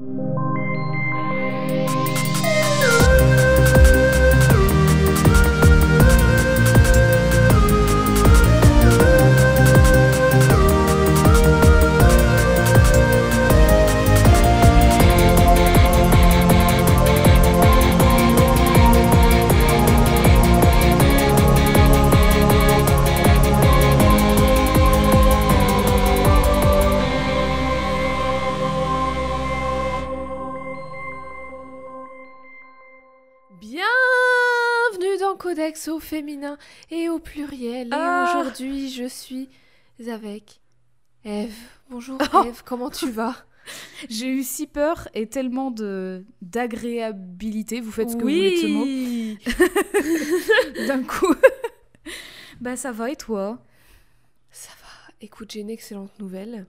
you. Je suis avec Eve. Bonjour Oh. Eve, comment tu vas? J'ai eu si peur et tellement de d'agréabilité. Vous faites ce que vous voulez de. D'un coup. bah ça va et toi? Ça va. Écoute, j'ai une excellente nouvelle.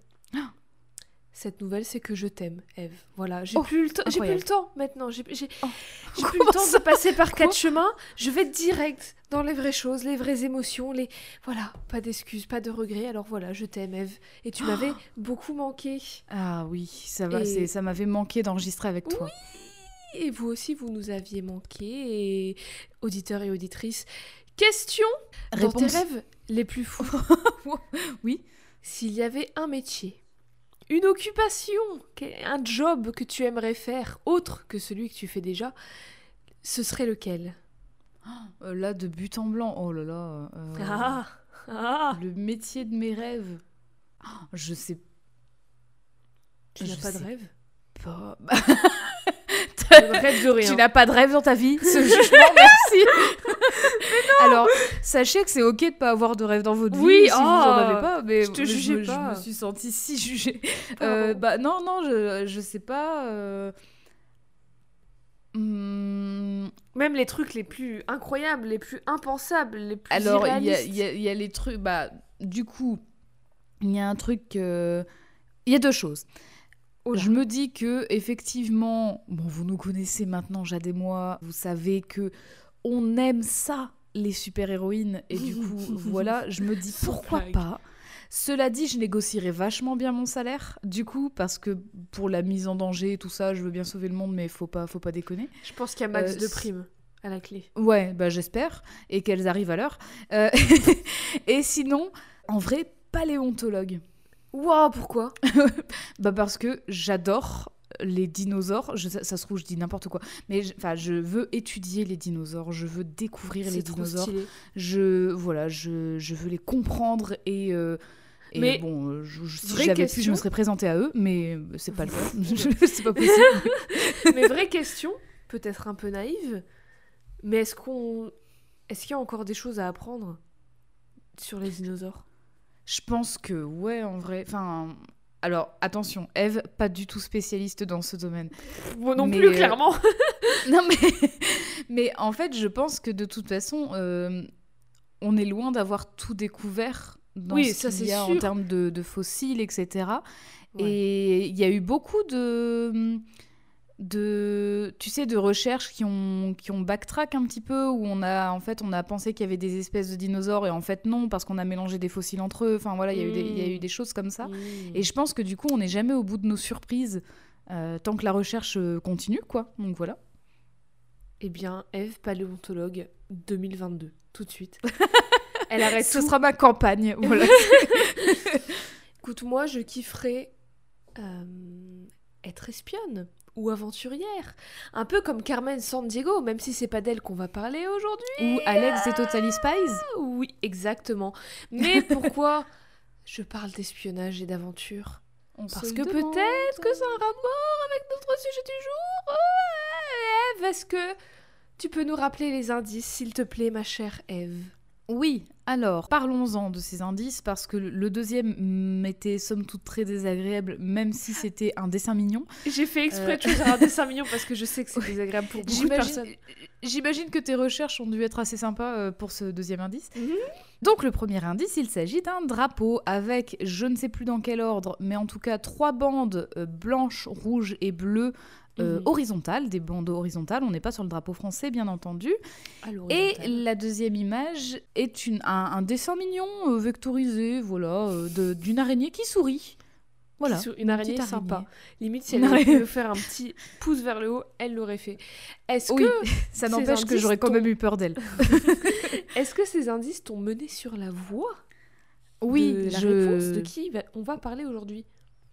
Cette nouvelle, c'est que je t'aime, Eve. Voilà, j'ai Oh, plus le temps. J'ai plus le temps maintenant. J'ai j'ai- Oh, plus le temps de passer par quatre chemins. Je vais direct dans les vraies choses, les vraies émotions, les voilà, pas d'excuses, pas de regrets. Alors voilà, je t'aime, Eve. Et tu m'avais beaucoup manqué. Ah oui, ça va. Et- Ça m'avait manqué d'enregistrer avec toi. Et vous aussi, vous nous aviez manqué, et auditeurs et auditrices. Question dans tes Réponse. rêves les plus fous. Oui. S'il y avait un métier, une occupation, un job que tu aimerais faire, autre que celui que tu fais déjà, ce serait lequel? Euh, là de but en blanc. Oh là là. euh, Ah, ah Le métier de mes rêves. Ah, Je sais Tu n'as pas de rêve? pas. Ne rêve de rien. Tu n'as pas de rêve dans ta vie Ce jugement, merci. Alors, sachez que c'est ok de pas avoir de rêve dans votre Oui, vie si vous en oh, avez pas. Mais je te mais jugeais pas. Je me suis sentie si jugée. Euh, bah non, non, je, je sais pas. euh, hmm, Même les trucs les plus incroyables, les plus impensables, les plus Alors, y y il y a les trucs. Bah, du coup, il y a un truc. euh, Il y a deux choses. Oh. Je me dis que effectivement, bon, vous nous connaissez maintenant, Jade et moi, vous savez que on aime ça, les super-héroïnes, et du coup, voilà, je me dis pourquoi pas? Cela dit, je négocierais vachement bien mon salaire, du coup, parce que pour la mise en danger et tout ça, je veux bien sauver le monde, mais faut pas, faut pas déconner. Je pense qu'il y a max Euh, de primes à la clé. Ouais, bah j'espère, et qu'elles arrivent à l'heure. Euh, et sinon, en vrai, paléontologue. Waouh, pourquoi? Bah parce que j'adore les dinosaures. Je, ça, ça se trouve, je dis n'importe quoi. Mais je- enfin, je veux étudier les dinosaures. Je veux découvrir les trop dinosaures. stylé. Je voilà, je, je veux les comprendre et. euh, et Mais, bon, je- je- si j'avais pu, je me serais présentée à eux, mais c'est pas le cas. C'est pas possible. mais vraie question, peut-être un peu naïve, mais est-ce qu'on, est-ce qu'il y a encore des choses à apprendre sur les dinosaures? Je pense que ouais, en vrai. Enfin, alors attention, Eve, pas du tout spécialiste dans ce domaine. Moi non Mais, plus, euh, clairement. Non mais, mais en fait, je pense que de toute façon, euh, on est loin d'avoir tout découvert dans Oui, ce qu'il y a en termes de, de fossiles, etc. Ouais. Et il y a eu beaucoup de, de, tu sais, de recherches qui ont, qui ont backtrack un petit peu, où on a, en fait, on a pensé qu'il y avait des espèces de dinosaures, et en fait non, parce qu'on a mélangé des fossiles entre eux. Enfin voilà, il y, a eu des- il y a eu Mm. des choses comme ça. Mmh. Et je pense que du coup, on n'est jamais au bout de nos surprises. euh, tant que la recherche euh, continue, quoi. Donc voilà. Eh bien, Eve, paléontologue 2022, tout de suite. Elle arrête Ce tout. sera ma campagne. Voilà. Écoute, moi, je kifferais euh, être espionne ou aventurière. Un peu comme Carmen Sandiego, même si c'est pas d'elle qu'on va parler aujourd'hui. Ou Alex des Totally Spies. Oui, exactement. Mais pourquoi je parle d'espionnage et d'aventure? On Parce que peut-être que c'est un rapport avec notre sujet du jour. Eve, est-ce que tu peux nous rappeler les indices, s'il te plaît, ma chère Eve? Oui, alors parlons-en de ces indices parce que le deuxième m'était somme toute très désagréable, même si c'était un dessin mignon. J'ai fait exprès Euh. de choisir un dessin mignon parce que je sais que c'est désagréable pour beaucoup de J'imagine personnes. j'imagine que tes recherches ont dû être assez sympas euh, pour ce deuxième indice. Mhm. Donc le premier indice, il s'agit d'un drapeau avec, je ne sais plus dans quel ordre, mais en tout cas trois bandes euh, blanches, rouges et bleues euh, Mhm. horizontales, des bandes horizontales. On n'est pas sur le drapeau français, bien entendu. Et la deuxième image est une, un, un dessin mignon euh, vectorisé, voilà, euh, d'une araignée qui sourit. Voilà. Une araignée petite sympa. araignée. Limite, si elle avait pu faire un petit pouce vers le haut, elle l'aurait fait. Est-ce Oui, que, ça n'empêche que j'aurais quand même eu peur d'elle. est-ce que ces indices t'ont mené sur la voie Oui, de la je... réponse de qui on va parler aujourd'hui?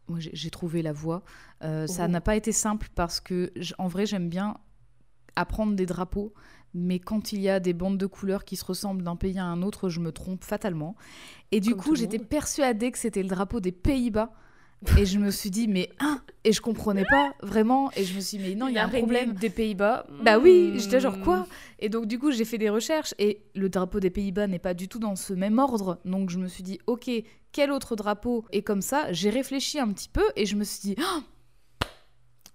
Moi, j'ai trouvé la voie. Euh, Ça Oh. n'a pas été simple parce que, en vrai, j'aime bien apprendre des drapeaux. Mais quand il y a des bandes de couleurs qui se ressemblent d'un pays à un autre, je me trompe fatalement. Et du Comme coup, j'étais persuadée que c'était le drapeau des Pays-Bas. Et je me suis dit, mais hein Et je comprenais pas vraiment. Et je me suis dit, mais non, il y a un problème. des Pays-Bas. Bah oui, Hmm. j'étais genre quoi? Et donc du coup j'ai fait des recherches et le drapeau des Pays-Bas n'est pas du tout dans ce même ordre. Donc je me suis dit ok, quel autre drapeau? Est comme ça J'ai réfléchi un petit peu et je me suis dit oh,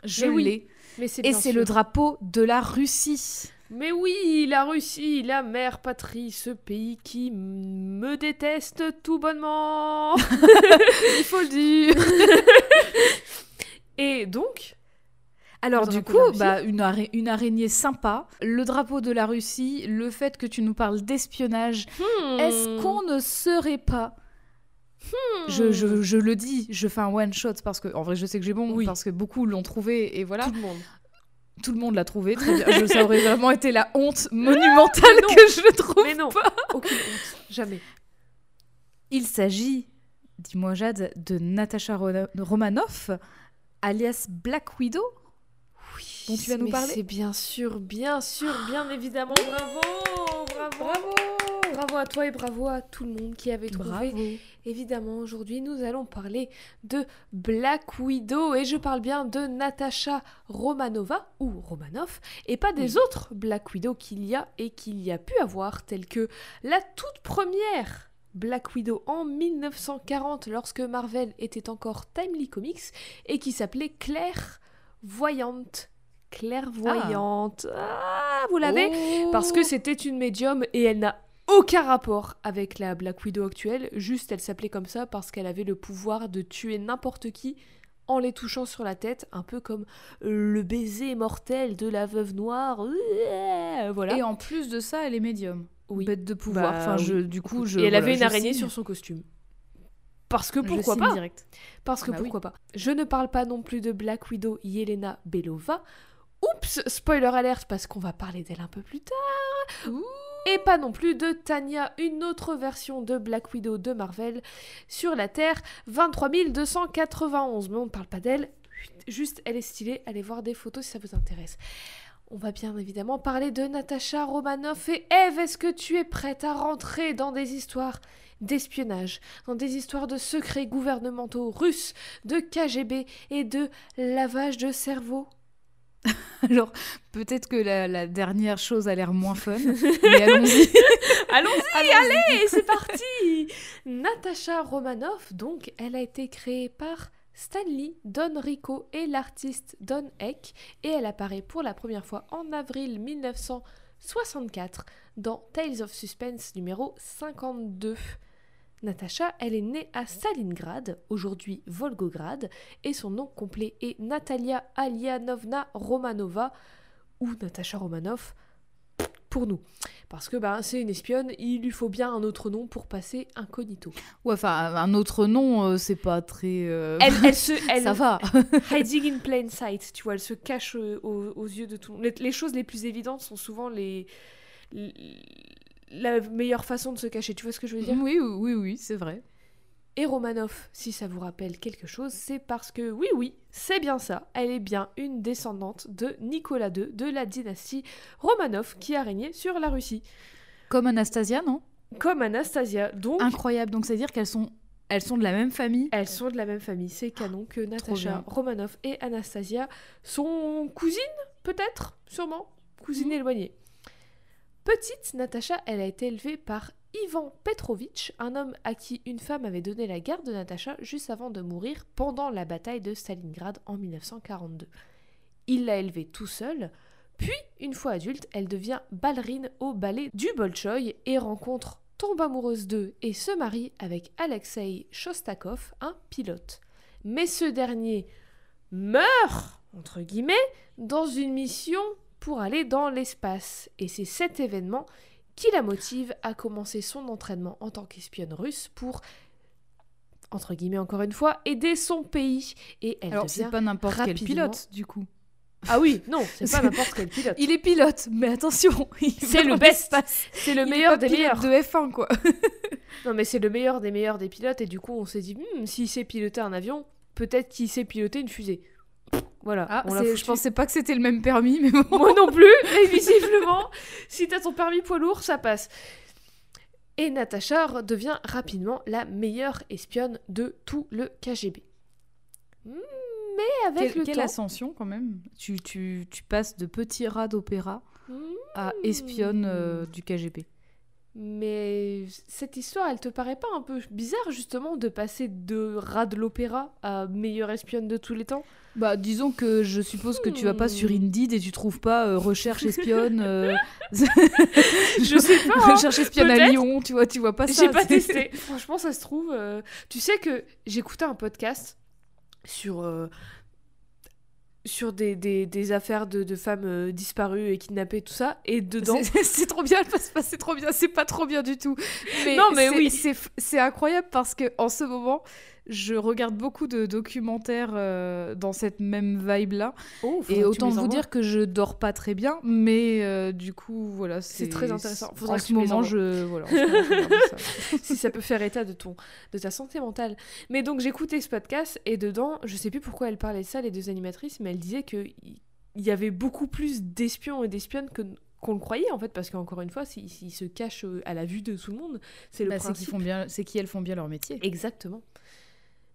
je oui, l'ai. C'est Et c'est le drapeau de la Russie. Mais oui, la Russie, la mère patrie, ce pays qui me déteste tout bonnement. Il faut le dire. Et donc, Alors du coup, bah, une, ara- une araignée sympa, le drapeau de la Russie, le fait que tu nous parles d'espionnage, hmm, est-ce qu'on ne serait pas je, je- je le dis, je fais un one shot parce que en vrai je sais que j'ai bon Oui. parce que beaucoup l'ont trouvé et voilà tout le monde tout le monde l'a trouvé très bien. Je, ça aurait vraiment été la honte monumentale que je trouve. Mais non, aucune honte, jamais. Il s'agit, dis-moi Jade, de Natasha Ro- Romanoff, alias Black Widow. Oui, Dont tu vas nous parler C'est bien sûr, bien sûr, bien évidemment. Bravo, bravo, Bravo bravo à toi et bravo à tout le monde qui avait trouvé. Bravo. Évidemment, aujourd'hui, nous allons parler de Black Widow et je parle bien de Natasha Romanova ou Romanoff et pas des autres Black Widow qu'il y a et qu'il y a pu avoir, telles que la toute première Black Widow en 1940 lorsque Marvel était encore Timely Comics et qui s'appelait Claire Voyante. Clairvoyante. Ah, vous l'avez? Oh. parce que c'était une médium et elle n'a aucun rapport avec la Black Widow actuelle, juste elle s'appelait comme ça parce qu'elle avait le pouvoir de tuer n'importe qui en les touchant sur la tête, un peu comme le baiser mortel de la veuve noire. Euh, Voilà. Et en plus de ça, elle est médium. Oui. Bête de pouvoir. Bah, enfin, je, oui. du coup, je. et elle voilà, avait une araignée signe. sur son costume. Parce que pourquoi pas direct. Parce que Bah oui. pourquoi pas Je ne parle pas non plus de Black Widow Yelena Belova. Oups, spoiler alert parce qu'on va parler d'elle un peu plus tard. Ouh. Et pas non plus de Tanya, une autre version de Black Widow de Marvel sur la Terre 23 291. Mais on ne parle pas d'elle, juste elle est stylée, allez voir des photos si ça vous intéresse. On va bien évidemment parler de Natasha Romanoff et Eve. Est-ce que tu es prête à rentrer dans des histoires d'espionnage, dans des histoires de secrets gouvernementaux russes, de KGB et de lavage de cerveau? Alors, peut-être que la, la dernière chose a l'air moins fun, mais allons-y. Allons-y, allez, c'est parti Natasha Romanoff, donc, elle a été créée par Stanley, Don Rico et l'artiste Don Eck, et elle apparaît pour la première fois en avril 1964 dans Tales of Suspense numéro 52. Natasha, elle est née à Stalingrad, aujourd'hui Volgograd, et son nom complet est Natalia Alianovna Romanova, ou Natasha Romanoff, pour nous. Parce que bah, c'est une espionne, il lui faut bien un autre nom pour passer incognito. Ouais, enfin, un autre nom, euh, c'est pas très. euh, Elle, elle se, elle, Ça va. hiding in plain sight, tu vois, elle se cache euh, aux, aux yeux de tout le monde. Les, les choses les plus évidentes sont souvent les, les- la meilleure façon de se cacher, tu vois ce que je veux dire oui, oui, oui, c'est vrai. Et Romanov, si ça vous rappelle quelque chose, c'est parce que oui, oui, c'est bien ça, elle est bien une descendante de Nicolas II de la dynastie Romanov qui a régné sur la Russie, Comme Anastasia, non? Comme Anastasia. Donc, Incroyable. Donc, c'est-à-dire qu'elles sont, elles sont de la même famille? Elles sont de la même famille, c'est canon que Natasha bien. Romanoff et Anastasia sont cousines, peut-être, sûrement, cousines Mhm. éloignées. Petite, Natasha, elle a été élevée par Ivan Petrovitch, un homme à qui une femme avait donné la garde de Natasha juste avant de mourir pendant la bataille de Stalingrad en 1942. Il l'a élevée tout seul, puis, une fois adulte, elle devient ballerine au ballet du Bolchoï et rencontre, tombe amoureuse d'eux et se marie avec Alexei Shostakov, un pilote. Mais ce dernier meurt, entre guillemets, dans une mission pour aller dans l'espace. Et c'est cet événement qui la motive à commencer son entraînement en tant qu'espionne russe pour entre guillemets encore une fois, aider son pays. Et elle Alors, c'est pas n'importe quel pilote, du coup. Ah oui, non, c'est pas n'importe quel pilote. Il est pilote, mais attention, il C'est le best. C'est le Il est meilleur pas des meilleurs. de F1, quoi. Non, mais c'est le meilleur des meilleurs des pilotes. Et du coup, on s'est dit, Hmm, s'il sait piloter un avion, peut-être qu'il sait piloter une fusée. Voilà. Ah, je pensais pas que c'était le même permis, mais bon. Moi non plus, mais visiblement, si t'as ton permis poids lourd, ça passe. Et Natacha devient rapidement la meilleure espionne de tout le KGB. Hmm, Mais avec Quelle, le quelle temps... ascension, quand même. Tu, tu, tu passes de petit rat d'opéra Hmm, à espionne euh, du KGB. Mais cette histoire, elle te paraît pas un peu bizarre justement de passer de rat de l'opéra à meilleure espionne de tous les temps? Bah, disons que je suppose que tu vas pas sur Hmm. Indeed et tu trouves pas euh, recherche espionne. euh, Je sais pas, hein. recherche espionne à peut-être. Lyon, tu vois, tu vois pas ça. J'ai pas c'est- testé. Franchement, ça se trouve. euh, Tu sais que j'écoutais un podcast sur. euh, sur des, des, des affaires de, de femmes euh, disparues et kidnappées, tout ça, et dedans. C'est- trop bien, c'est pas c'est trop bien, c'est pas trop bien du tout. Mais Non, mais oui. c'est c'est incroyable parce que en ce moment, je regarde beaucoup de documentaires euh, dans cette même vibe là, Oh, et autant vous dire que je dors pas très bien, mais euh, du coup voilà, C'est très intéressant. Faudra En que ce moment, je voilà, ça. si ça peut faire état de ton de ta santé mentale. Mais donc j'écoutais ce podcast et dedans, je sais plus pourquoi elle parlait de ça les deux animatrices, mais elle disait que il il y avait beaucoup plus d'espions et d'espionnes que qu'on le croyait en fait parce qu'encore une fois s'ils se cachent euh, à la vue de tout le monde c'est le Bah, c'est principe qu'ils font bien, c'est qu'elles font bien leur métier. Exactement.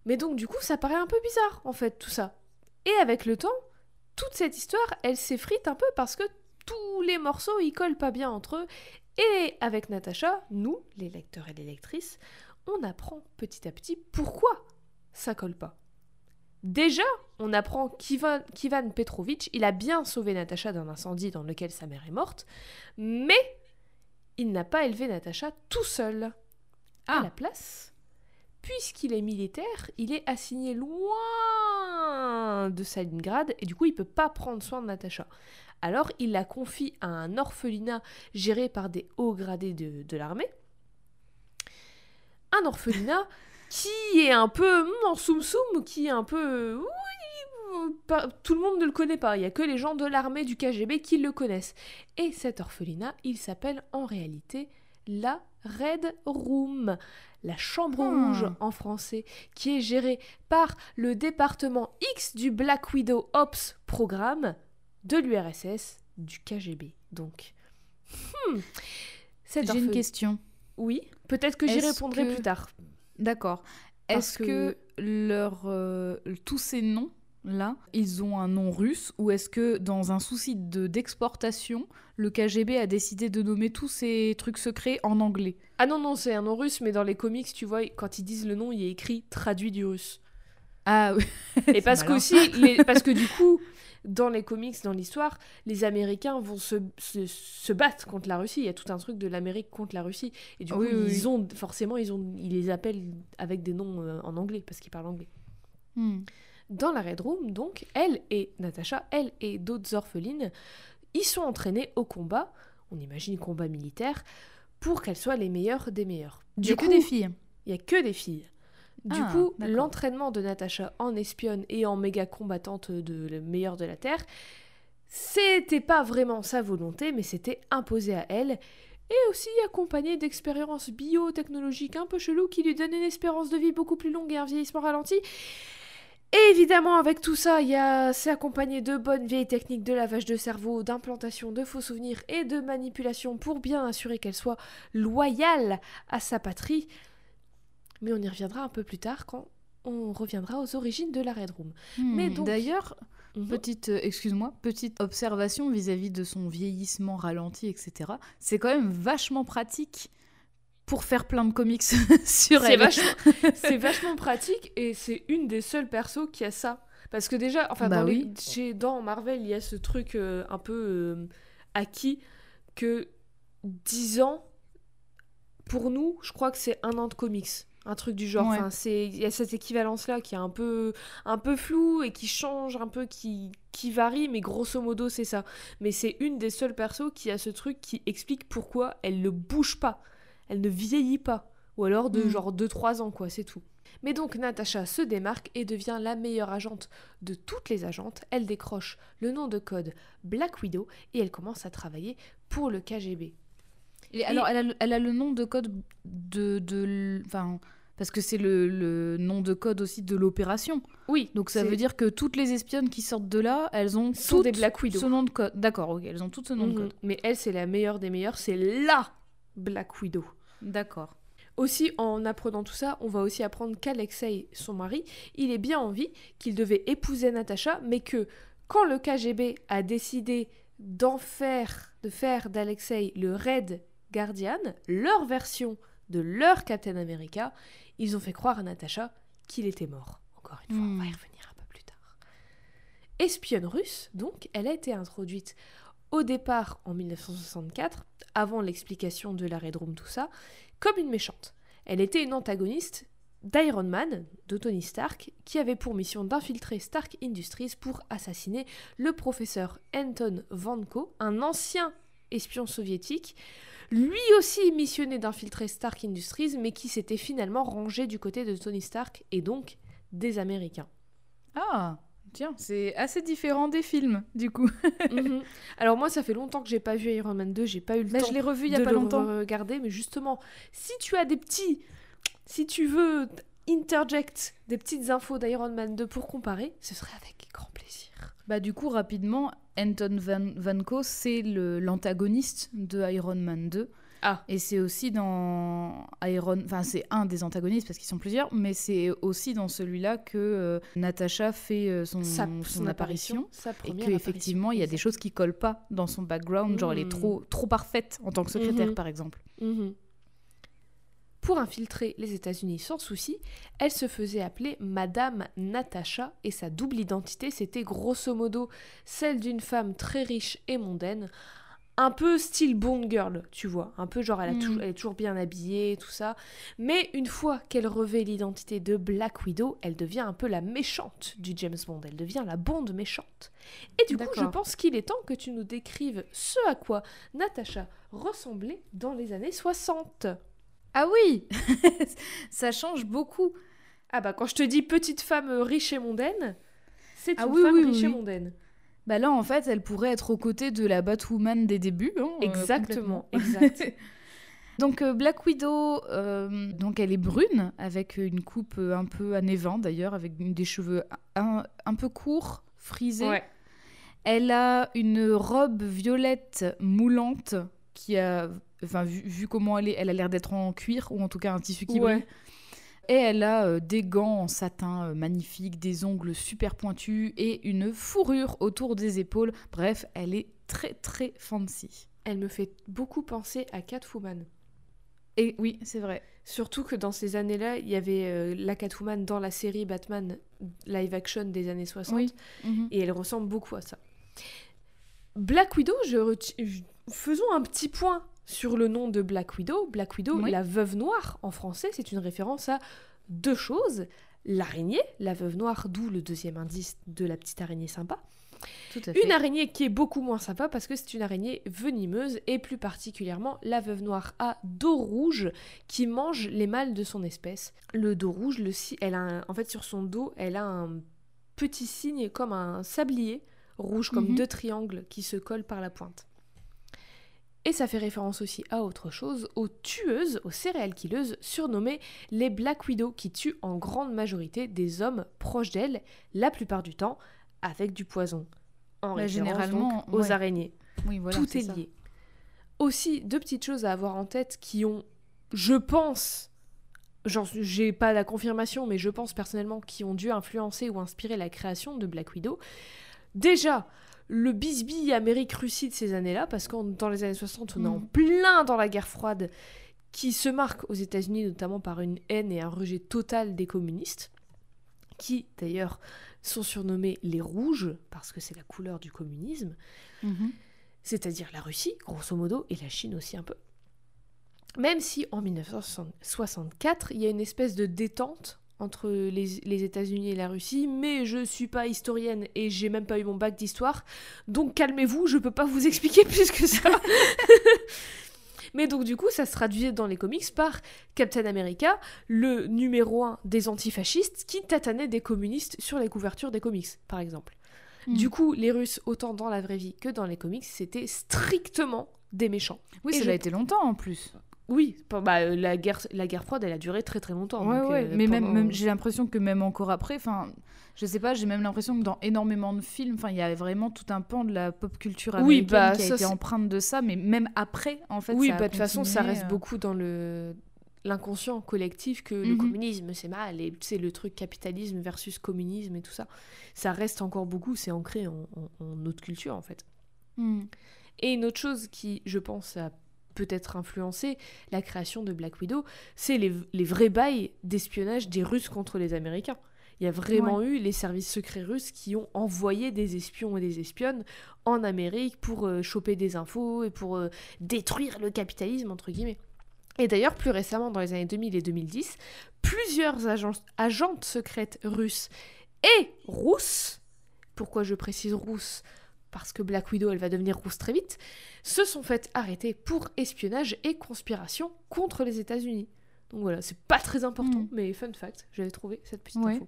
Mais donc, du coup, ça paraît un peu bizarre, en fait, tout ça. Et avec le temps, toute cette histoire, elle s'effrite un peu parce que tous les morceaux, ils collent pas bien entre eux. Et avec Natacha, nous, les lecteurs et les lectrices, on apprend petit à petit pourquoi ça colle pas. Déjà, on apprend qu'Ivan Petrovitch, il a bien sauvé Natacha d'un incendie dans lequel sa mère est morte, mais il n'a pas élevé Natacha tout seul. À Ah. la place, puisqu'il est militaire, il est assigné loin de Stalingrad et du coup il peut pas prendre soin de Natacha. Alors il la confie à un orphelinat géré par des hauts gradés de, de l'armée. Un orphelinat qui est un peu en soum soum, qui est un peu... oui, pas- tout le monde ne le connaît pas, il y a que les gens de l'armée du KGB qui le connaissent. Et cet orphelinat, il s'appelle en réalité la Red Room, la chambre Hmm. rouge en français, qui est gérée par le département X du Black Widow Ops programme de l'URSS du KGB. Donc, hmm, J'ai une question. Oui, peut-être que j'y répondrai que- plus tard. D'accord. Est-ce que- que, leur, euh, tous ces noms là, ils ont un nom russe ou est-ce que dans un souci de d'exportation, le KGB a décidé de nommer tous ces trucs secrets en anglais? Ah non, non, c'est un nom russe, mais dans les comics, tu vois, quand ils disent le nom, il est écrit traduit du russe. Ah oui. Et parce qu'aussi, les- parce que du coup, dans les comics, dans l'histoire, les Américains vont se, se, se battre contre la Russie. Il y a tout un truc de l'Amérique contre la Russie. Et du coup, Oui, oui, oui. ils ont forcément, ils, ont, ils les appellent avec des noms euh, en anglais, parce qu'ils parlent anglais. Hmm. Dans la Red Room, donc, elle et Natacha, elle et d'autres orphelines, ils sont entraînés au combat, on imagine combat militaire, pour qu'elles soient les meilleures des meilleures. Il Du y a que coup, des filles. il y a que des filles. Du Ah, coup, l'entraînement de Natacha en espionne et en méga combattante de le meilleur de la Terre, c'était pas vraiment sa volonté, mais c'était imposé à elle. Et aussi accompagné d'expériences biotechnologiques un peu cheloues qui lui donnent une espérance de vie beaucoup plus longue et un vieillissement ralenti. Et évidemment, avec tout ça, il y a c'est accompagné de bonnes vieilles techniques de lavage de cerveau, d'implantation de faux souvenirs et de manipulation pour bien assurer qu'elle soit loyale à sa patrie. Mais on y reviendra un peu plus tard quand on reviendra aux origines de la Red Room. Mais Hmm. donc- D'ailleurs, Mhm. petite, euh, excuse-moi, petite observation vis-à-vis de son vieillissement ralenti, etc. C'est quand même vachement pratique pour faire plein de comics sur elle. vachement, c'est vachement pratique et c'est une des seules persos qui a ça. Parce que déjà, enfin, Bah dans, les- oui. chez, dans Marvel, il y a ce truc euh, un peu euh, acquis que 10 ans, pour nous, je crois que c'est un an de comics. Un truc du genre. Ouais. Enfin, c'est il y a cette équivalence-là qui est un peu, un peu floue et qui change un peu, qui, qui varie, mais grosso modo, c'est ça. Mais c'est une des seules persos qui a ce truc qui explique pourquoi elle ne bouge pas. Elle ne vieillit pas. Ou alors de Mm. genre 2-3 ans, quoi, c'est tout. Mais donc Natacha se démarque et devient la meilleure agente de toutes les agentes. Elle décroche le nom de code Black Widow et elle commence à travailler pour le KGB. Et, alors, elle a, le, elle a le nom de code de. de enfin, parce que c'est le, le nom de code aussi de l'opération. Oui, Donc ça veut dire que toutes les espionnes qui sortent de là, elles ont toutes des Black Widow. ce nom de code. D'accord, ok, elles ont toutes ce nom de Mhm. code. Mais elle, c'est la meilleure des meilleures, c'est LA Black Widow. D'accord. Aussi, en apprenant tout ça, on va aussi apprendre qu'Alexei, son mari, il est bien en vie, qu'il devait épouser Natacha, mais que quand le KGB a décidé d'en faire, de faire d'Alexei le Red Guardian, leur version de leur Captain America, ils ont fait croire à Natacha qu'il était mort. Encore une fois, on va y Hmm. revenir un peu plus tard. Espionne russe, donc, elle a été introduite au départ en 1964, avant l'explication de l'arrêt de Rome, tout ça, comme une méchante. Elle était une antagoniste d'Iron Man, de Tony Stark, qui avait pour mission d'infiltrer Stark Industries pour assassiner le professeur Anton Vanko, un ancien espion soviétique, lui aussi missionné d'infiltrer Stark Industries, mais qui s'était finalement rangé du côté de Tony Stark et donc des Américains. Ah, tiens, c'est assez différent des films, du coup. Mhm. Alors moi, ça fait longtemps que j'ai pas vu Iron Man 2, j'ai pas eu le Bah, temps je l'ai revu il y a de pas le longtemps. regarder, mais justement, si tu as des petits, si tu veux interject des petites infos d'Iron Man 2 pour comparer, ce serait avec grand plaisir. Bah du coup, rapidement, Anton Van Vanko, c'est le- l'antagoniste de Iron Man 2. Ah. Et c'est aussi dans Iron... Enfin, c'est un des antagonistes, parce qu'ils sont plusieurs, mais c'est aussi dans celui-là que euh, Natasha fait euh, son, Sa, son apparition. Et première qu'effectivement, il y a des choses qui collent pas dans son background. Genre, elle est Mhm. trop, trop parfaite en tant que secrétaire, Mhm. par exemple. Mhm. Pour infiltrer les États-Unis sans souci, elle se faisait appeler Madame Natasha et sa double identité c'était grosso modo celle d'une femme très riche et mondaine, un peu style Bond Girl, tu vois, un peu genre elle, a Mm. toujours- elle est toujours bien habillée, tout ça. Mais une fois qu'elle revêt l'identité de Black Widow, elle devient un peu la méchante du James Bond, elle devient la Bond méchante. Et du coup, je pense qu'il est temps que tu nous décrives ce à quoi Natasha ressemblait dans les années 60. Ah oui Ça change beaucoup. Ah bah quand je te dis petite femme riche et mondaine, c'est Ah une oui, femme oui, riche et mondaine. Bah là, en fait, elle pourrait être aux côtés de la Batwoman des débuts. hein, euh, Exactement, exact. donc euh, Black Widow, euh, donc elle est brune, avec une coupe un peu années 20 d'ailleurs, avec des cheveux un, un peu courts, frisés. Ouais. Elle a une robe violette moulante qui a, enfin vu, vu comment elle est, elle a l'air d'être en cuir ou en tout cas un tissu qui Ouais. brille. Et elle a euh, des gants en satin euh, magnifiques, des ongles super pointus et une fourrure autour des épaules. Bref, elle est très très fancy. Elle me fait beaucoup penser à Catwoman. Et oui, c'est vrai. Surtout que dans ces années-là, il y avait euh, la Catwoman dans la série Batman live action des années 60 Oui. Mhm. et elle ressemble beaucoup à ça. Black Widow, je- faisons un petit point sur le nom de Black Widow. Black Widow, Oui. la veuve noire en français, c'est une référence à deux choses. L'araignée, la veuve noire, d'où le deuxième indice de la petite araignée sympa. Tout à fait. Une araignée qui est beaucoup moins sympa parce que c'est une araignée venimeuse et plus particulièrement la veuve noire à dos rouge qui mange les mâles de son espèce. Le dos rouge, le si- elle a un- en fait sur son dos, elle a un petit signe comme un sablier rouge comme Mhm. deux triangles qui se collent par la pointe. Et ça fait référence aussi à autre chose, aux tueuses, aux céréales killeuses, surnommées les Black Widow, qui tuent en grande majorité des hommes proches d'elles, la plupart du temps avec du poison. En Bah, référence généralement, donc aux ouais. araignées. Oui, voilà, Tout est lié. Aussi, deux petites choses à avoir en tête qui ont, je pense, j'ai pas la confirmation, mais je pense personnellement, qui ont dû influencer ou inspirer la création de Black Widow. Déjà, le bisbille Amérique-Russie de ces années-là, parce que dans les années 60, on est en Mm. plein dans la guerre froide, qui se marque aux États-Unis notamment par une haine et un rejet total des communistes, qui d'ailleurs sont surnommés les rouges, parce que c'est la couleur du communisme Mhm. c'est-à-dire la Russie, grosso modo, et la Chine aussi un peu. Même si en 1964, il y a une espèce de détente entre les, les États-Unis et la Russie, mais je suis pas historienne et j'ai même pas eu mon bac d'histoire, donc calmez-vous, je peux pas vous expliquer plus que ça. Mais donc, du coup, ça se traduisait dans les comics par Captain America, le numéro un des antifascistes, qui tatanait des communistes sur les couvertures des comics, par exemple. Mm. Du coup, les Russes, autant dans la vraie vie que dans les comics, c'était strictement des méchants. Oui, Et ça je- a été longtemps en plus. Oui, bah, euh, la, guerre, la guerre froide, elle a duré très très longtemps. Ouais, donc, ouais. euh, mais même, pendant- même j'ai l'impression que même encore après, enfin, je sais pas, j'ai même l'impression que dans énormément de films, enfin, il y a vraiment tout un pan de la pop culture Oui, américaine bah, qui a ça, été c'est- empreinte de ça, mais même après, en fait. oui, ça bah, de toute façon, ça reste euh. beaucoup dans le l'inconscient collectif que le Mhm. communisme c'est mal et sais le truc capitalisme versus communisme et tout ça ça reste encore beaucoup c'est ancré en, en- en notre culture en fait Hmm. et une autre chose qui je pense a peut-être influencé la création de Black Widow c'est les, les vrais bails d'espionnage des Russes contre les Américains. Il y a vraiment eu les services secrets russes qui ont envoyé des espions et des espionnes en Amérique pour euh, choper des infos et pour euh, détruire le capitalisme, entre guillemets. Et d'ailleurs, plus récemment, dans les années 2000 et 2010, plusieurs agences, agentes secrètes russes et rousses, pourquoi je précise rousses? Parce que Black Widow, elle va devenir rousse très vite, se sont faites arrêter pour espionnage et conspiration contre les États-Unis. Donc voilà, c'est pas très important, Mhm. mais fun fact, j'avais trouvé cette petite Ouais. info.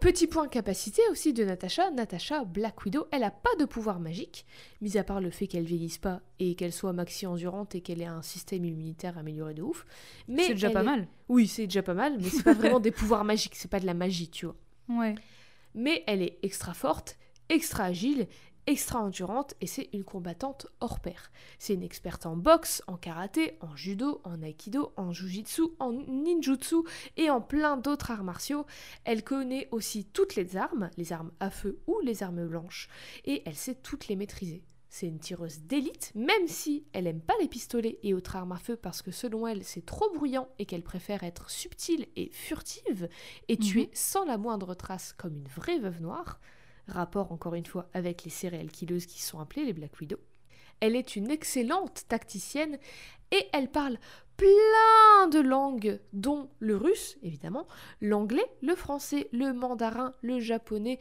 Petit point capacité aussi de Natasha. Natasha, Black Widow, elle a pas de pouvoir magique, mis à part le fait qu'elle vieillisse pas et qu'elle soit maxi endurante et qu'elle ait un système immunitaire amélioré de ouf. Mais C'est déjà pas est- mal. Oui, c'est déjà pas mal, mais c'est pas vraiment des pouvoirs magiques, c'est pas de la magie, tu vois. Ouais. Mais elle est extra forte, extra agile, extra endurante et c'est une combattante hors pair. C'est une experte en boxe, en karaté, en judo, en aikido, en jujitsu, en ninjutsu et en plein d'autres arts martiaux. Elle connaît aussi toutes les armes, les armes à feu ou les armes blanches, et elle sait toutes les maîtriser. C'est une tireuse d'élite, même si elle aime pas les pistolets et autres armes à feu parce que selon elle c'est trop bruyant et qu'elle préfère être subtile et furtive et tuer sans la moindre trace comme une vraie veuve noire. Rapport encore une fois avec les céréales killeuses qui sont appelées les Black Widow. Elle est une excellente tacticienne et elle parle plein de langues, dont le russe évidemment, l'anglais, le français, le mandarin, le japonais,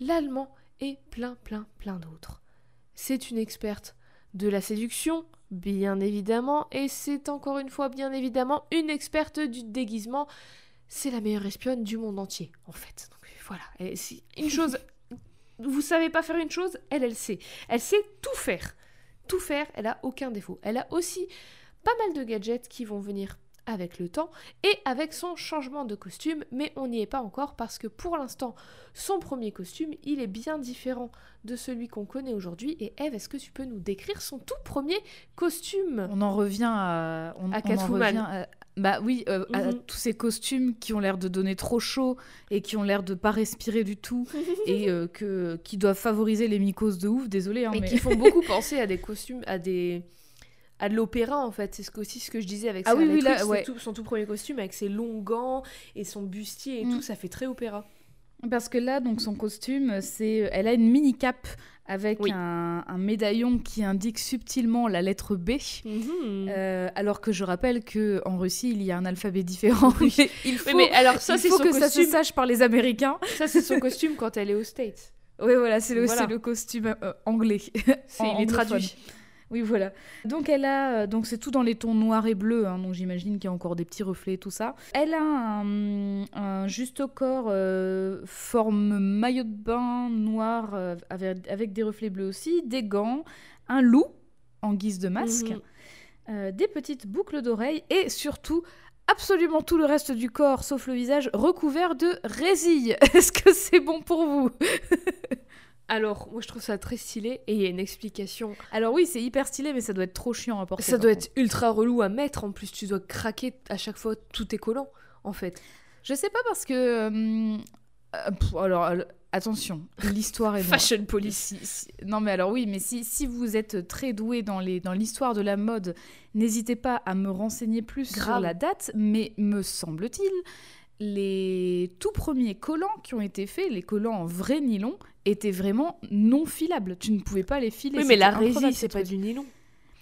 l'allemand et plein plein plein d'autres. C'est une experte de la séduction, bien évidemment, et c'est encore une fois bien évidemment une experte du déguisement. C'est la meilleure espionne du monde entier, en fait. Donc voilà, si une chose, vous savez pas faire une chose, elle, elle sait. Elle sait tout faire. Tout faire, elle a aucun défaut. Elle a aussi pas mal de gadgets qui vont venir avec le temps et avec son changement de costume, mais on n'y est pas encore parce que pour l'instant, son premier costume, il est bien différent de celui qu'on connaît aujourd'hui. Et Eve, est-ce que tu peux nous décrire son tout premier costume? On en revient à. On, À on en Catwoman. revient à- Bah oui, euh, à Mhm. tous ces costumes qui ont l'air de donner trop chaud et qui ont l'air de pas respirer du tout et euh, que, qui doivent favoriser les mycoses de ouf, désolé. Hein, mais... qui font beaucoup penser à des costumes, à des à de l'opéra en fait. C'est ce que, aussi ce que je disais avec Ah oui, Scarlet oui, là, Witch, c'est ouais. tout- son tout premier costume avec ses longs gants et son bustier et Mm. tout, ça fait très opéra. Parce que là, donc son costume, c'est, elle a une mini cape avec Oui. un, un médaillon qui indique subtilement la lettre B. Mhm. Euh, alors que je rappelle que en Russie, il y a un alphabet différent. il faut, Oui, mais alors ça il faut son que ça se costume. sache par les Américains. Ça c'est son costume quand elle est aux States. Oui, voilà, c'est le, Voilà. le costume euh, anglais. C'est En il est traduit. Oui, voilà. Donc elle a, euh, donc c'est tout dans les tons noirs et bleus, hein, donc j'imagine qu'il y a encore des petits reflets, tout ça. Elle a un, un juste corps euh, forme maillot de bain noir euh, avec, avec des reflets bleus aussi, des gants, un loup en guise de masque, Mhm. euh, des petites boucles d'oreilles et surtout absolument tout le reste du corps, sauf le visage, recouvert de résille. Est-ce que c'est bon pour vous? Alors moi je trouve ça très stylé et il y a une explication. Alors oui, c'est hyper stylé, mais ça doit être trop chiant à porter. Ça doit contre. être ultra relou à mettre en plus. Tu dois craquer à chaque fois tous tes collants en fait. Je sais pas parce que. euh, euh, pff, alors, euh, attention, l'histoire est. Fashion police. Si- si- non, mais alors oui, mais si, si vous êtes très doué dans les dans l'histoire de la mode, n'hésitez pas à me renseigner plus sur Grave. la date. Mais me semble-t-il, les tout premiers collants qui ont été faits, les collants en vrai nylon, étaient vraiment non filables. Tu ne pouvais pas les filer. Oui mais la ces c'est pas du nylon.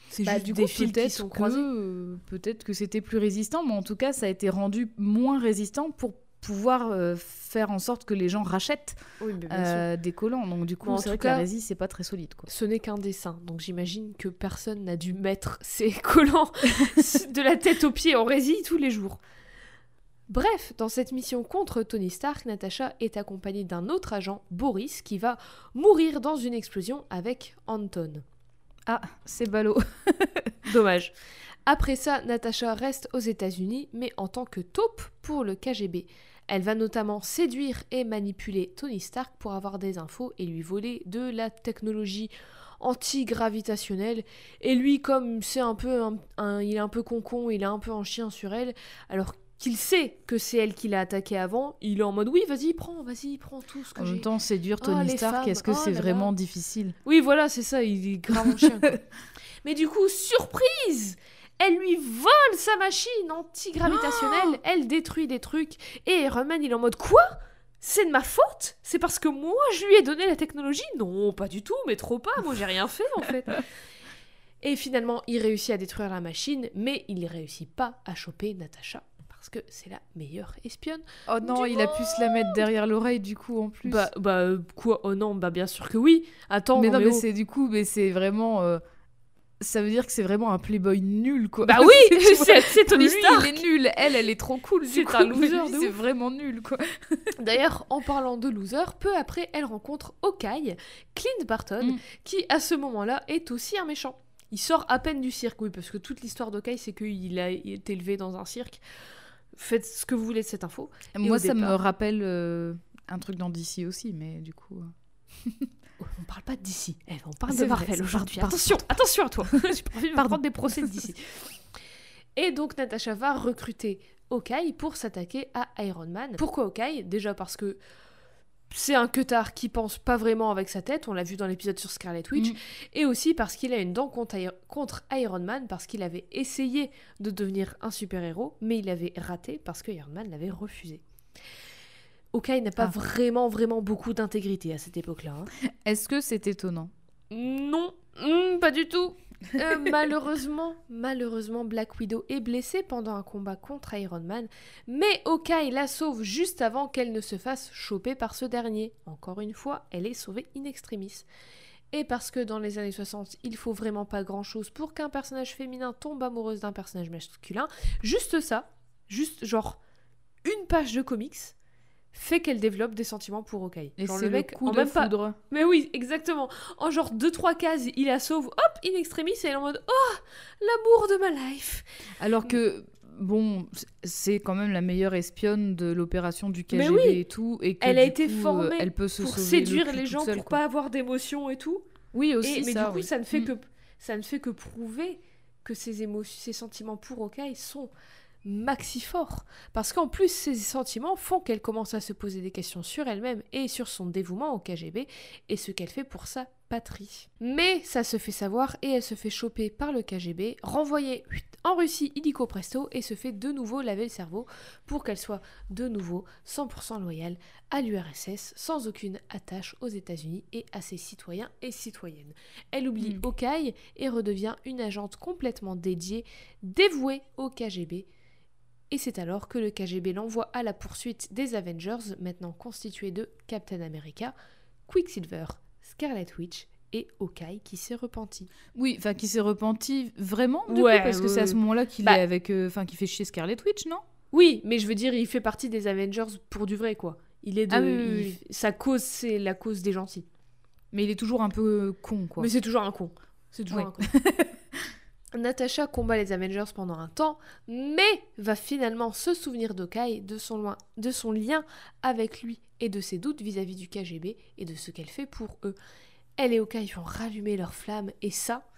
C'est Bah, juste du des coup, fils qui peut-être sont que, croisés. euh, peut-être que c'était plus résistant, mais en tout cas, ça a été rendu moins résistant pour pouvoir euh, faire en sorte que les gens rachètent Oui, euh, des collants. Donc du coup, Bon, en c'est vrai que cas- la résine, c'est pas très solide. Quoi. Ce n'est qu'un dessin, donc j'imagine que personne n'a dû mettre ses collants de la tête aux pieds en résille tous les jours. Bref, dans cette mission contre Tony Stark, Natasha est accompagnée d'un autre agent, Boris, qui va mourir dans une explosion avec Anton. Ah, c'est ballot. Dommage. Après ça, Natasha reste aux États-Unis, mais en tant que taupe pour le KGB. Elle va notamment séduire et manipuler Tony Stark pour avoir des infos et lui voler de la technologie anti-gravitationnelle. Et lui, comme c'est un peu un, un- il est un peu concon, il est un peu en chien sur elle, alors qu'il sait que c'est elle qui l'a attaqué avant, il est en mode oui, vas-y, prends, vas-y, prends tout ce que En j'ai. même temps, séduire Oh, Tony Stark, est-ce que oh c'est vraiment difficile? Oui, voilà, c'est ça, il est grave en chien. quoi. Mais du coup, surprise Elle lui vole sa machine anti-gravitationnelle, elle détruit des trucs, et Iron Man, il est en mode Quoi? C'est de ma faute? C'est parce que moi, je lui ai donné la technologie? Non, pas du tout, mais trop pas, moi j'ai rien fait en fait. Et finalement, il réussit à détruire la machine, mais il ne réussit pas à choper Natasha, parce que c'est la meilleure espionne. Oh non, il a pu se la mettre derrière l'oreille du coup en plus. Bah, bah, euh, quoi Oh non, bah bien sûr que oui Attends, mais non, mais oh. c'est du coup, mais c'est vraiment. euh, Ça veut dire que c'est vraiment un playboy nul quoi. Bah oui, c'est Tony Lui, Stark il est nul, elle, elle est trop cool. C'est un loser lui, C'est vraiment nul quoi. D'ailleurs, en parlant de loser, peu après, elle rencontre Hawkeye, Clint Barton, Mm. qui à ce moment-là est aussi un méchant. Il sort à peine du cirque, oui, parce que toute l'histoire d'Hawkeye, c'est qu'il a été élevé dans un cirque. Faites ce que vous voulez de cette info. Moi, ça me rappelle euh, un truc dans DC aussi, mais du coup. euh, on parle pas d'ici, Eh, on parle de Marvel aujourd'hui. Attention, attention à toi. J'ai pas envie de prendre des procès d'ici. Et donc Natasha va recruter Hawkeye pour s'attaquer à Iron Man. Pourquoi Hawkeye? Déjà parce que c'est un queutard qui pense pas vraiment avec sa tête, on l'a vu dans l'épisode sur Scarlet Witch, Mm. et aussi parce qu'il a une dent contre, Ir- contre Iron Man, parce qu'il avait essayé de devenir un super-héros, mais il avait raté parce que Iron Man l'avait refusé. Hawkeye n'a pas Ah. vraiment, vraiment beaucoup d'intégrité à cette époque-là. hein. Est-ce que c'est étonnant? Non, hmm, pas du tout. Euh, malheureusement, malheureusement, Black Widow est blessée pendant un combat contre Iron Man, mais Hawkeye la sauve juste avant qu'elle ne se fasse choper par ce dernier. Encore une fois, elle est sauvée in extremis. Et parce que dans les années 60, il faut vraiment pas grand chose pour qu'un personnage féminin tombe amoureuse d'un personnage masculin, juste ça, juste genre une page de comics, fait qu'elle développe des sentiments pour Hawkeye. Et c'est le, coup en de même pas foudre. mais oui, exactement. En genre 2-3 cases, il la sauve, hop, in extremis, et elle est en mode Oh, l'amour de ma life. Alors que, bon, c'est quand même la meilleure espionne de l'opération du KGB oui. et tout. Et que, Elle a été coup, formée elle peut se Pour le séduire les gens, seule, pour quoi. pas avoir d'émotions et tout. Oui, Et, aussi mais ça, du coup, oui. ça ne fait Mm. que ça ne fait que prouver que ses émotions, ses sentiments pour Hawkeye sont maxi forts. Parce qu'en plus, ces sentiments font qu'elle commence à se poser des questions sur elle-même et sur son dévouement au KGB et ce qu'elle fait pour sa patrie. Mais ça se fait savoir et elle se fait choper par le KGB, renvoyée en Russie illico presto et se fait de nouveau laver le cerveau pour qu'elle soit de nouveau 100% loyale à l'URSS sans aucune attache aux États-Unis et à ses citoyens et citoyennes. Elle oublie Mm. Hawkeye et redevient une agente complètement dédiée, dévouée au KGB. Et c'est alors que le KGB l'envoie à la poursuite des Avengers, maintenant constitués de Captain America, Quicksilver, Scarlet Witch et Hawkeye qui s'est repenti. Oui, enfin, qui s'est repenti vraiment, du Ouais, coup, parce que c'est à ce moment-là qu'il Bah- est avec. euh, Enfin, qui fait chier Scarlet Witch, non? Oui, mais je veux dire, il fait partie des Avengers pour du vrai, quoi. Il est de. Ah oui, oui, il- oui. Sa cause, c'est la cause des gentils. Mais il est toujours un peu con, quoi. Mais c'est toujours un con. C'est toujours un con. Natasha combat les Avengers pendant un temps, mais va finalement se souvenir d'Okai, de son, loin, de son lien avec lui et de ses doutes vis-à-vis du KGB et de ce qu'elle fait pour eux. Elle et Okai vont rallumer leur flamme et ça,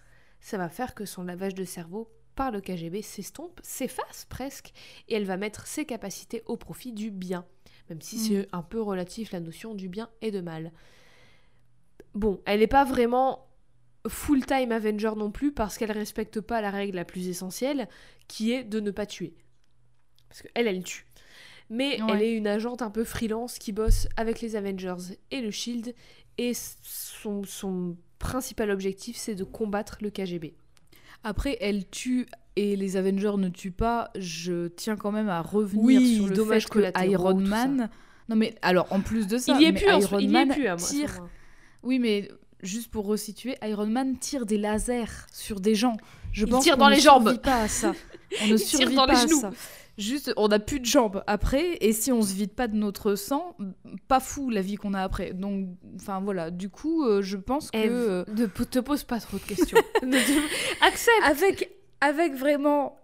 ça va faire que son lavage de cerveau par le KGB s'estompe, s'efface presque, et elle va mettre ses capacités au profit du bien, même si c'est un peu relatif la notion du bien et de mal. Bon, elle n'est pas vraiment full-time Avenger non plus parce qu'elle respecte pas la règle la plus essentielle qui est de ne pas tuer. Parce qu'elle, elle tue. Mais Ouais. elle est une agente un peu freelance qui bosse avec les Avengers et le Shield et son, son principal objectif c'est de combattre le KGB. Après, elle tue et les Avengers ne tuent pas. Je tiens quand même à revenir Oui, sur le dommages fait que Iron. Man. Non mais alors en plus de ça, il y est plus, Iron il y est Man plus à moi, tire. Oui, mais juste pour resituer, Iron Man tire des lasers sur des gens. Je Il pense tire dans ne les jambes. survit pas à ça. On ne Il tire survit les pas à ça. Juste, on n'a plus de jambes après, et si on se vide pas de notre sang, pas fou la vie qu'on a après. Donc, enfin voilà. Du coup, euh, je pense que euh, ne te pose pas trop de questions. Ne te- Accepte. avec avec vraiment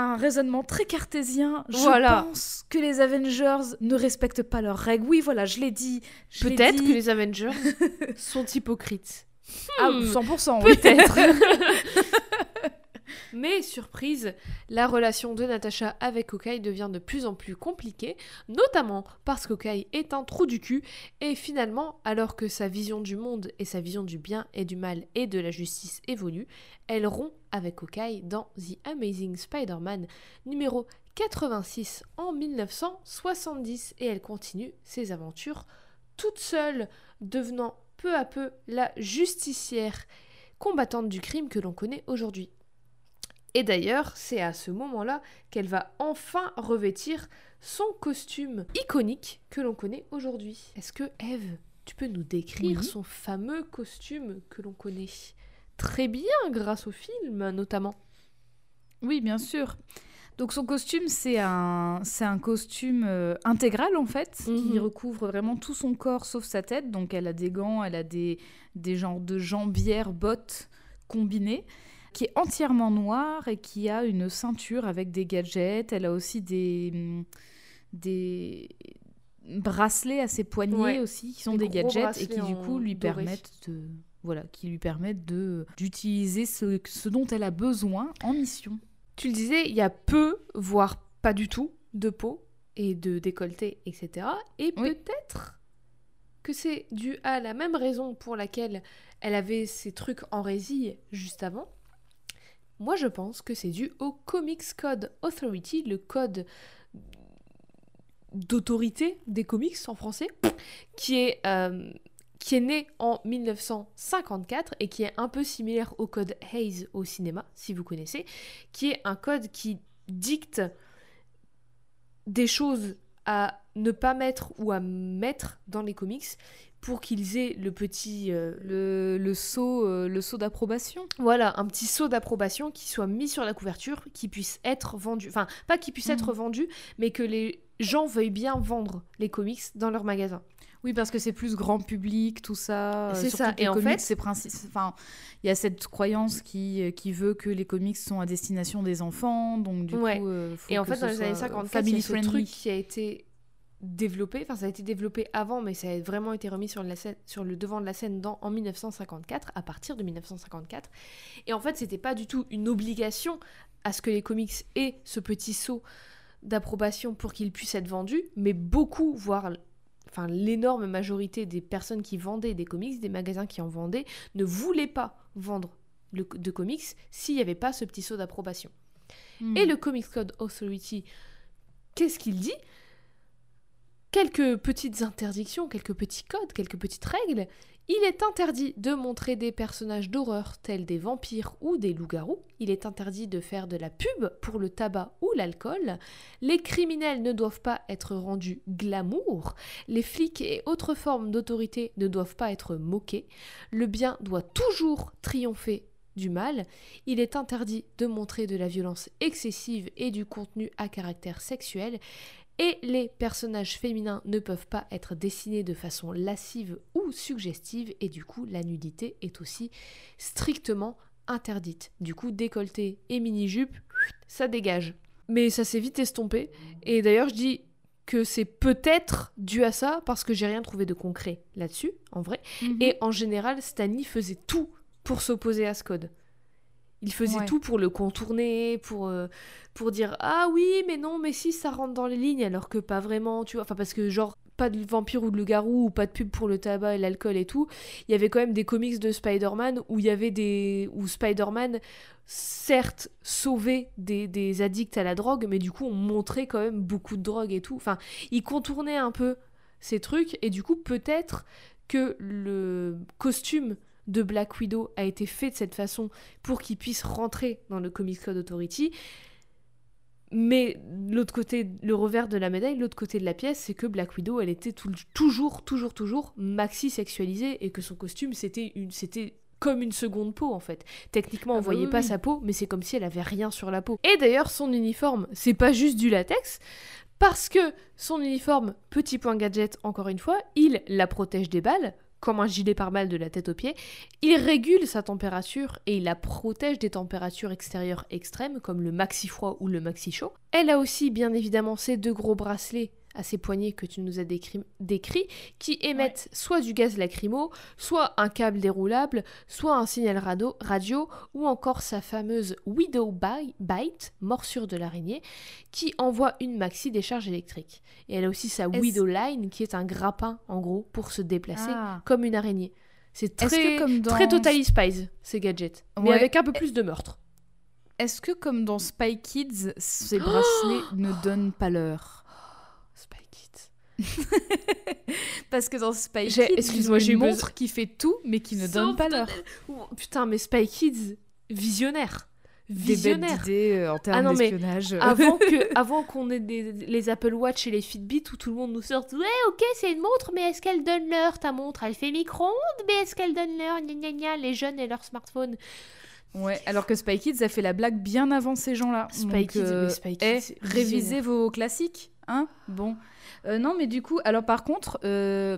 un raisonnement très cartésien, je Voilà. pense que les Avengers ne respectent pas leurs règles. Oui, voilà, je l'ai dit. Peut-être dit. que les Avengers sont hypocrites. Ah, Hmm. 100%. oui. Peut-être. Mais surprise, la relation de Natasha avec Hawkeye devient de plus en plus compliquée, notamment parce qu'Hawkeye est un trou du cul, et finalement, alors que sa vision du monde et sa vision du bien et du mal et de la justice évoluent, elle rompt avec Hawkeye dans The Amazing Spider-Man numéro 86 en 1970, et elle continue ses aventures toute seule, devenant peu à peu la justicière combattante du crime que l'on connaît aujourd'hui. Et d'ailleurs, c'est à ce moment-là qu'elle va enfin revêtir son costume iconique que l'on connaît aujourd'hui. Est-ce que Eve, tu peux nous décrire Oui. son fameux costume que l'on connaît très bien grâce au film notamment? Oui, bien sûr. Donc son costume, c'est un, c'est un costume euh, intégral en fait, qui Mhm. recouvre vraiment tout son corps sauf sa tête. Donc elle a des gants, elle a des, des genres de jambières, bottes combinées, qui est entièrement noir et qui a une ceinture avec des gadgets. Elle a aussi des, hum, des bracelets à ses poignets Ouais. aussi, qui sont Des gadgets et qui du coup lui doré. permettent de voilà, qui lui permettent de d'utiliser ce, ce dont elle a besoin en mission. Tu le disais, il y a peu, voire pas du tout, de peau et de décolleté, etc. Et Oui. peut-être que c'est dû à la même raison pour laquelle elle avait ces trucs en résille juste avant. Moi, je pense que c'est dû au Comics Code Authority, le code d'autorité des comics en français, qui est, euh, qui est né en 1954 et qui est un peu similaire au code Hayes au cinéma, si vous connaissez, qui est un code qui dicte des choses à ne pas mettre ou à mettre dans les comics pour qu'ils aient le petit euh, Le, le saut, euh, le saut d'approbation. voilà un petit saut d'approbation qui soit mis sur la couverture qui puisse être vendu enfin pas qui puisse être Mhm. vendu mais que les gens veuillent bien vendre les comics dans leur magasin Oui, parce que c'est plus grand public, tout ça. euh, C'est ça, et en comics, fait- Enfin, il y a cette croyance qui, qui veut que les comics sont à destination des enfants, donc du Ouais. coup, euh, faut Et en que fait, dans les années soit, euh, 54, il y a ce truc qui a été développé, enfin ça a été développé avant, mais ça a vraiment été remis sur, la scène, sur le devant de la scène dans, en 1954, à partir de 1954. Et en fait, c'était pas du tout une obligation à ce que les comics aient ce petit saut d'approbation pour qu'ils puissent être vendus, mais beaucoup, voire enfin l'énorme majorité des personnes qui vendaient des comics, des magasins qui en vendaient, ne voulaient pas vendre le- de comics s'il n'y avait pas ce petit saut d'approbation. Hmm. Et le Comics Code Authority, qu'est-ce qu'il dit? Quelques petites interdictions, quelques petits codes, quelques petites règles. Il est interdit de montrer des personnages d'horreur tels des vampires ou des loups-garous. Il est interdit de faire de la pub pour le tabac ou l'alcool. Les criminels ne doivent pas être rendus glamour. Les flics et autres formes d'autorité ne doivent pas être moqués. Le bien doit toujours triompher du mal. Il est interdit de montrer de la violence excessive et du contenu à caractère sexuel. Et les personnages féminins ne peuvent pas être dessinés de façon lascive ou suggestive. Et du coup, la nudité est aussi strictement interdite. Du coup, décolleté et mini-jupe, ça dégage. Mais ça s'est vite estompé. Et d'ailleurs, je dis que c'est peut-être dû à ça parce que j'ai rien trouvé de concret là-dessus, en vrai. Mhm. Et en général, Stanley faisait tout pour s'opposer à ce code. Il faisait Ouais. tout pour le contourner, pour, euh, pour dire ah oui, mais non, mais si ça rentre dans les lignes, alors que pas vraiment, tu vois. Enfin, parce que genre, pas de vampire ou de loup-garou, ou pas de pub pour le tabac et l'alcool et tout. Il y avait quand même des comics de Spider-Man où il y avait des. où Spider-Man, certes, sauvait des, des addicts à la drogue, mais du coup, on montrait quand même beaucoup de drogue et tout. Enfin, il contournait un peu ces trucs, et du coup, peut-être que le costume de Black Widow a été fait de cette façon pour qu'il puisse rentrer dans le Comics Code Authority. Mais l'autre côté, le revers de la médaille, l'autre côté de la pièce, c'est que Black Widow, elle était tout- toujours, toujours, toujours maxi sexualisée et que son costume, c'était une, c'était comme une seconde peau en fait. Techniquement, on Ah bah voyait oui, pas oui. sa peau, mais c'est comme si elle avait rien sur la peau. Et d'ailleurs, son uniforme, c'est pas juste du latex, parce que son uniforme, petit point gadget, encore une fois, il la protège des balles, comme un gilet pare-balles de la tête aux pieds. Il régule sa température et il la protège des températures extérieures extrêmes, comme le maxi froid ou le maxi chaud. Elle a aussi, bien évidemment, ces deux gros bracelets à ses poignets que tu nous as décrit, décrits, qui émettent soit du gaz lacrymo, soit un câble déroulable, soit un signal radio, radio ou encore sa fameuse Widow Bi- Bite, morsure de l'araignée, qui envoie une maxi décharge électrique. Et elle a aussi sa Widow Line, qui est un grappin, en gros, pour se déplacer Ah. comme une araignée. C'est très, que comme dans... très Totally Spies, ces gadgets. Mais avec un peu plus de meurtre. Est-ce que comme dans Spy Kids, ces bracelets ne donnent pas l'heure? Parce que dans Spy Kids, excuse-moi, j'ai une montre qui fait tout, mais qui ne Sauf donne pas l'heure. Putain, mais Spy Kids, visionnaire. Des bêtes Visionnaire. d'idées euh, en termes Ah non, mais d'espionnage. Avant que, avant qu'on ait des- les Apple Watch et les Fitbit où tout le monde nous sorte Ouais, ok, c'est une montre, mais est-ce qu'elle donne l'heure ta montre? Elle fait micro-ondes, mais est-ce qu'elle donne l'heure? Gna, gna, gna, Les jeunes et leur smartphone. Ouais, alors que Spy Kids a fait la blague bien avant ces gens-là. Spy Donc, Kids, euh, mais Spy Kids, eh, c'est révisez visionnaire. vos classiques, hein? Bon. Euh, non, mais du coup, alors par contre, euh,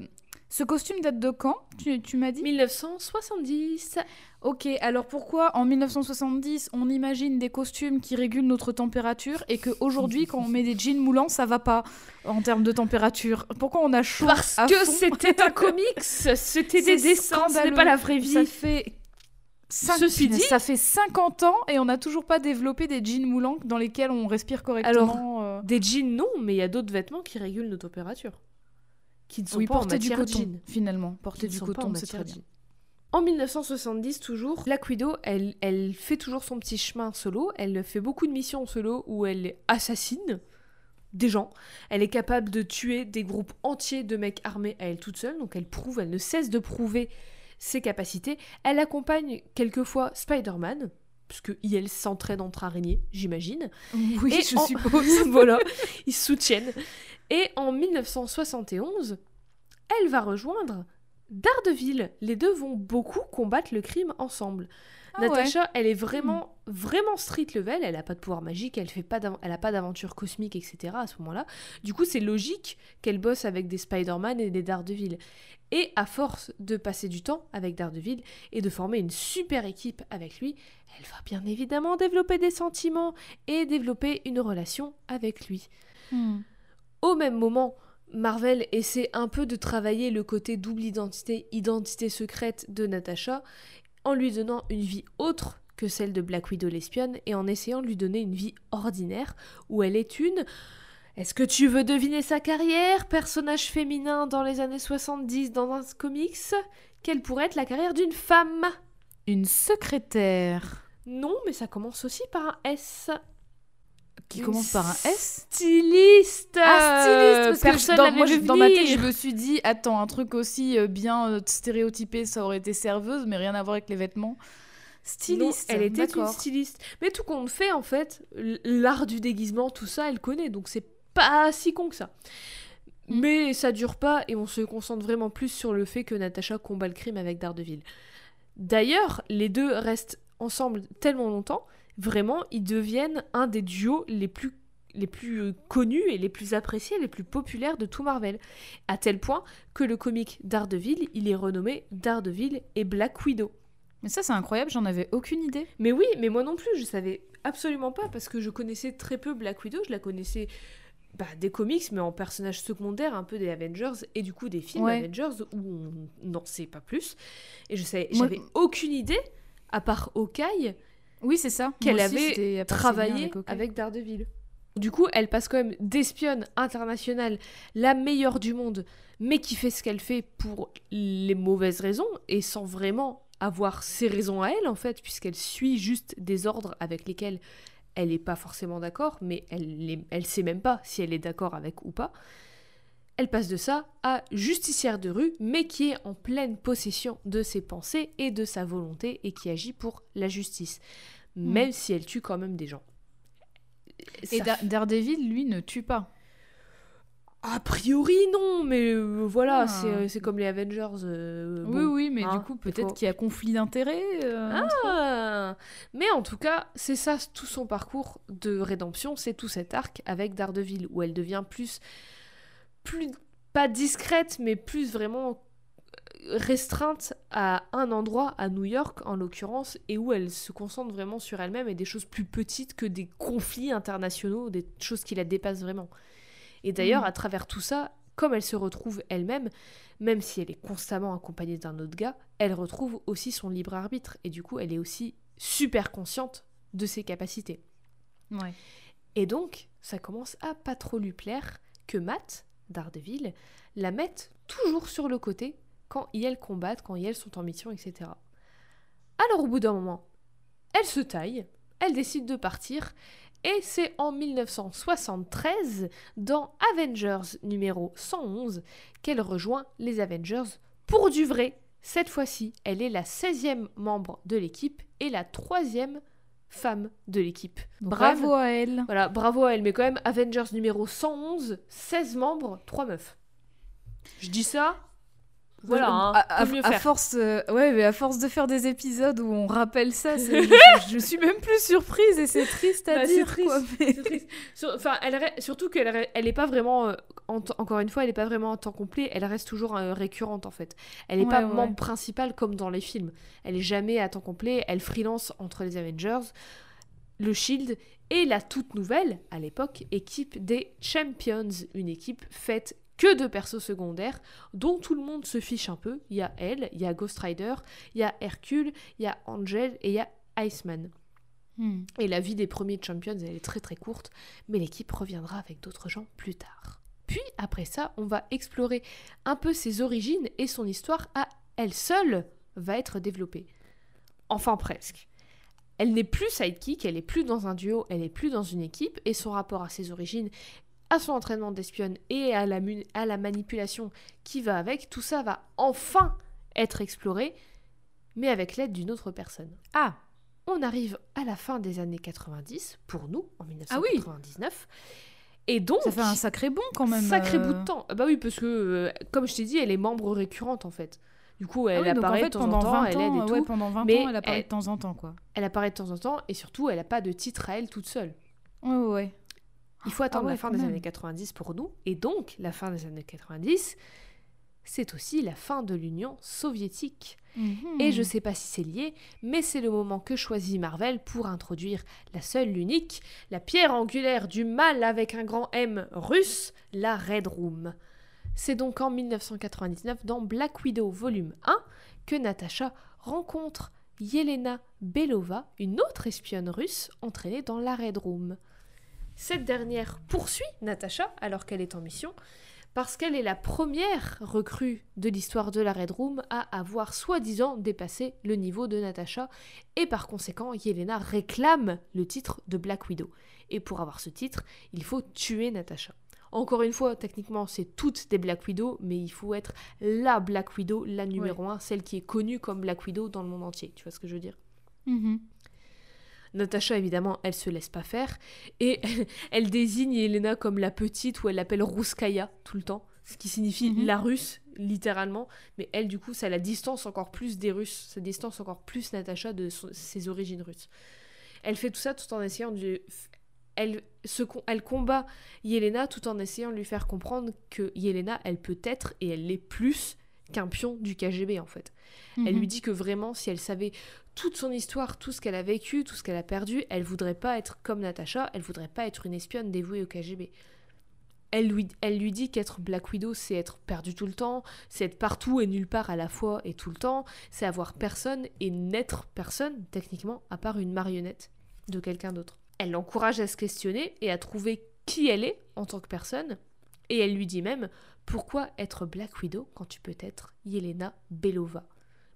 ce costume date de quand? Tu, tu m'as dit? 1970. Ok, alors pourquoi en 1970 on imagine des costumes qui régulent notre température et qu'aujourd'hui quand on met des jeans moulants ça va pas en termes de température? Pourquoi on a chaud Parce à que fond? c'était un comics, c'était des dessins, ce n'est pas la vraie vie. Ça fait. Ceci dit- ça fait 50 ans et on n'a toujours pas développé des jeans moulants dans lesquels on respire correctement. euh. Des jeans, non, mais il y a d'autres vêtements qui régulent nos températures. Qui ne sont oui, pas en du coton jean. finalement. Porter du coton, c'est très bien. jean. En 1970, toujours, Black Widow, elle, elle fait toujours son petit chemin solo. Elle fait beaucoup de missions solo où elle assassine des gens. Elle est capable de tuer des groupes entiers de mecs armés à elle toute seule. Donc elle prouve, elle ne cesse de prouver ses capacités. Elle accompagne quelquefois Spider-Man, puisque elle s'entraîne entre araignées, j'imagine. Oui, Et je en- suppose. voilà, ils se soutiennent. Et en 1971, elle va rejoindre Daredevil. Les deux vont beaucoup combattre le crime ensemble. Ah ouais. Hmm. Natasha, elle est vraiment, vraiment street level. Elle n'a pas de pouvoir magique, elle fait pas, elle a pas d'aventure cosmique, etc. À ce moment-là, du coup, c'est logique qu'elle bosse avec des Spider-Man et des Daredevil. Et à force de passer du temps avec Daredevil et de former une super équipe avec lui, elle va bien évidemment développer des sentiments et développer une relation avec lui. Hmm. Au même moment, Marvel essaie un peu de travailler le côté double identité, identité secrète de Natasha, en lui donnant une vie autre que celle de Black Widow l'espionne et en essayant de lui donner une vie ordinaire où elle est une. Est-ce que tu veux deviner sa carrière Personnage féminin dans les années 70 dans un comics? Quelle pourrait être la carrière d'une femme? Une secrétaire Non, mais ça commence aussi par un S. qui Une commence par un S? Styliste Ah, styliste parce que dans, moi, dans ma tête, je me suis dit, attends, un truc aussi euh, bien euh, stéréotypé, ça aurait été serveuse, mais rien à voir avec les vêtements. Styliste, Non, elle était une styliste. Mais tout compte fait, en fait, l'art du déguisement, tout ça, elle connaît, donc c'est pas si con que ça. Mm. Mais ça dure pas et on se concentre vraiment plus sur le fait que Natasha combat le crime avec Daredevil. D'ailleurs, les deux restent ensemble tellement longtemps, vraiment, ils deviennent un des duos les plus les plus euh, connus et les plus appréciés, les plus populaires de tout Marvel. À tel point que le comic Daredevil, il est renommé Daredevil et Black Widow. Mais ça, c'est incroyable, j'en avais aucune idée. Mais oui, mais moi non plus, je savais absolument pas parce que je connaissais très peu Black Widow, je la connaissais bah, des comics, mais en personnage secondaire, un peu des Avengers et du coup des films Ouais. Avengers où on n'en sait pas plus. Et je savais, Moi- j'avais aucune idée, à part Hawkeye, Oui, c'est ça. qu'elle avait travaillé avec. Daredevil. Du coup, elle passe quand même d'espionne internationale, la meilleure du monde, mais qui fait ce qu'elle fait pour les mauvaises raisons et sans vraiment avoir ses raisons à elle en fait, puisqu'elle suit juste des ordres avec lesquels elle n'est pas forcément d'accord, mais elle, elle sait même pas si elle est d'accord avec ou pas. elle passe de ça à justicière de rue, mais qui est en pleine possession de ses pensées et de sa volonté et qui agit pour la justice, Hmm. même si elle tue quand même des gens. Et Ça Da- Daredevil, lui, ne tue pas. A priori, non, mais euh, voilà, Ah. c'est euh, c'est comme les Avengers. euh, oui, bon. oui, mais hein, du coup, peut-être faut- qu'il y a conflit d'intérêts. euh, Ah Mais en tout cas, c'est ça tout son parcours de rédemption, c'est tout cet arc avec Daredevil, où elle devient plus, plus pas discrète, mais plus vraiment restreinte à un endroit, à New York en l'occurrence, et où elle se concentre vraiment sur elle-même et des choses plus petites que des conflits internationaux, des choses qui la dépassent vraiment. Et d'ailleurs, Mhm. à travers tout ça, comme elle se retrouve elle-même, même si elle est constamment accompagnée d'un autre gars, elle retrouve aussi son libre arbitre. Et du coup, elle est aussi super consciente de ses capacités. Ouais. Et donc, ça commence à pas trop lui plaire que Matt, Daredevil, la mette toujours sur le côté quand ils elles combattent, quand ils elles sont en mission, etc. Alors au bout d'un moment, elle se taille, elle décide de partir, et c'est en 1973, dans Avengers numéro 111, qu'elle rejoint les Avengers pour du vrai. Cette fois-ci, elle est la 16e membre de l'équipe et la troisième femme de l'équipe. Bravo à elle. voilà, bravo à elle, mais quand même, Avengers numéro 111, 16 membres, 3 meufs. Je dis ça, voilà, hein, à, force, euh, ouais, mais à force de faire des épisodes où on rappelle ça, je, je suis même plus surprise et c'est triste à Bah, dire. triste, quoi, mais- C'est triste. Sur- Enfin, elle, surtout qu'elle elle est pas vraiment, euh, en encore une fois, elle est pas vraiment en temps complet. Elle reste toujours euh, récurrente en fait. Elle est pas ouais. membre principale comme dans les films. Elle est jamais à temps complet. Elle freelance entre les Avengers, le Shield et la toute nouvelle, à l'époque, équipe des Champions, une équipe faite que de persos secondaires dont tout le monde se fiche un peu. Il y a elle, il y a Ghost Rider, il y a Hercule, il y a Angel et il y a Iceman. Hmm. Et la vie des premiers Champions, elle est très très courte, mais l'équipe reviendra avec d'autres gens plus tard. Puis après ça, on va explorer un peu ses origines et son histoire à elle seule va être développée. Enfin presque. Elle n'est plus sidekick, elle est plus dans un duo, elle est plus dans une équipe, et son rapport à ses origines, à son entraînement d'espionne et à la, mu- à la manipulation qui va avec, tout ça va enfin être exploré, mais avec l'aide d'une autre personne. Ah, On arrive à la fin des années 90, pour nous, en Ah oui. 1999. Et donc, ça fait un sacré bond quand même. sacré euh. bout de temps. Ah Bah oui, parce que, euh, comme je t'ai dit, elle est membre récurrente en fait. Du coup, elle Ah oui, en apparaît fait, de temps pendant en temps, 20 elle aide et ouais, tout. pendant 20 mais ans, elle apparaît elle- de temps en temps, quoi. Elle apparaît de temps en temps, et surtout, elle n'a pas de titre à elle toute seule. Ouais, ouais. Il faut attendre Ah ouais, la fin des même. années 90 pour nous. Et donc, la fin des années 90, c'est aussi la fin de l'Union soviétique. Mhm. Et je sais pas si c'est lié, mais c'est le moment que choisit Marvel pour introduire la seule, l'unique, la pierre angulaire du mal avec un grand M russe, la Red Room. C'est donc en 1999, dans Black Widow volume 1, que Natasha rencontre Yelena Belova, une autre espionne russe entraînée dans la Red Room. Cette dernière poursuit Natasha alors qu'elle est en mission, parce qu'elle est la première recrue de l'histoire de la Red Room à avoir soi-disant dépassé le niveau de Natasha, et par conséquent, Yelena réclame le titre de Black Widow. Et pour avoir ce titre, il faut tuer Natasha. Encore une fois, techniquement, c'est toutes des Black Widow, mais il faut être la Black Widow, la numéro 1, celle qui est connue comme Black Widow dans le monde entier. Tu vois ce que je veux dire? Mhm. Natasha, évidemment, elle se laisse pas faire. Et elle désigne Elena comme la petite, ou elle l'appelle Rouskaya tout le temps. Ce qui signifie Mhm. la russe, littéralement. Mais elle, du coup, ça la distance encore plus des Russes. Ça distance encore plus Natasha de son- ses origines russes. Elle fait tout ça tout en essayant de. Elle, se, elle combat Yelena tout en essayant de lui faire comprendre que Yelena, elle peut être et elle l'est plus qu'un pion du KGB en fait. Elle Mhm. lui dit que vraiment, si elle savait toute son histoire, tout ce qu'elle a vécu, tout ce qu'elle a perdu, elle voudrait pas être comme Natasha, elle voudrait pas être une espionne dévouée au KGB. Elle lui, elle lui dit qu'être Black Widow, c'est être perdu tout le temps, c'est être partout et nulle part à la fois et tout le temps, c'est avoir personne et n'être personne, techniquement, à part une marionnette de quelqu'un d'autre. Elle l'encourage à se questionner et à trouver qui elle est en tant que personne, et elle lui dit même pourquoi être Black Widow quand tu peux être Yelena Belova?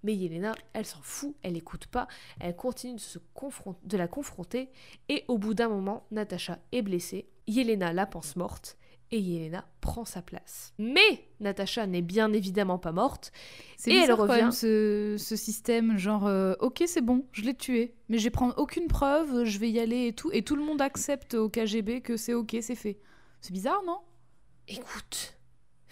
Mais Yelena, elle s'en fout, elle écoute pas, elle continue de, se confron- de la confronter, et au bout d'un moment, Natasha est blessée, Yelena la pense morte, et Yelena prend sa place. Mais Natacha n'est bien évidemment pas morte. C'est Et elle bizarre quand revient. même ce, ce système, genre, euh, ok, c'est bon, je l'ai tué, mais je vais prendre aucune preuve, je vais y aller et tout, et tout le monde accepte au KGB que c'est ok, c'est fait. C'est bizarre, non? Écoute,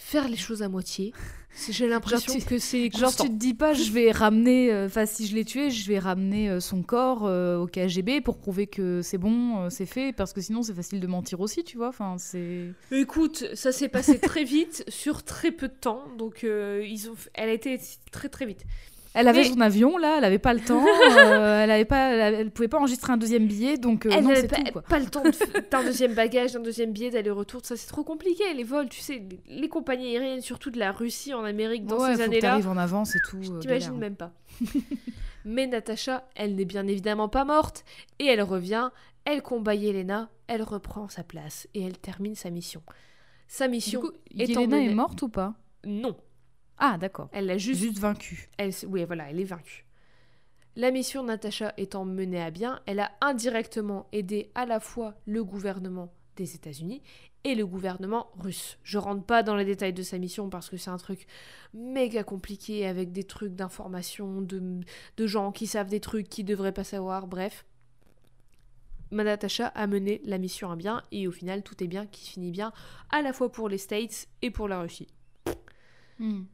faire les choses à moitié, j'ai l'impression que c'est Genre, tu te dis pas, je vais ramener, euh, enfin, si je l'ai tué, je vais ramener euh, son corps euh, au KGB pour prouver que c'est bon, euh, c'est fait, parce que sinon c'est facile de mentir aussi, tu vois. Enfin, c'est. Écoute, ça s'est passé très vite, sur très peu de temps, donc euh, ils ont... elle a été très très vite. Elle avait Mais- son avion là, elle avait pas le temps, euh, elle avait pas, elle, pouvait pas enregistrer un deuxième billet, donc euh, elle non, n'avait pas, tout quoi. pas le temps de d'un deuxième bagage, d'un deuxième billet, d'aller-retour, ça c'est trop compliqué. Les vols, tu sais, les compagnies aériennes, surtout de la Russie en Amérique dans ouais, ces années-là, en avance et tout. euh, T'imagines galère. même pas. Mais Natacha, elle n'est bien évidemment pas morte, et elle revient, elle combat Yelena, elle reprend sa place, et elle termine sa mission. Sa Du mission, coup, Yelena donné- est morte ou pas? Non. Ah d'accord. Elle l'a juste... Juste vaincue. Elle, oui, voilà, elle est vaincue. La mission de Natacha étant menée à bien, elle a indirectement aidé à la fois le gouvernement des États-Unis et le gouvernement russe. Je rentre pas dans les détails de sa mission parce que c'est un truc méga compliqué avec des trucs d'information, de, de gens qui savent des trucs qu'ils devraient pas savoir, bref. Ma Natacha a mené la mission à bien et au final tout est bien qui finit bien à la fois pour les States et pour la Russie. Hmm.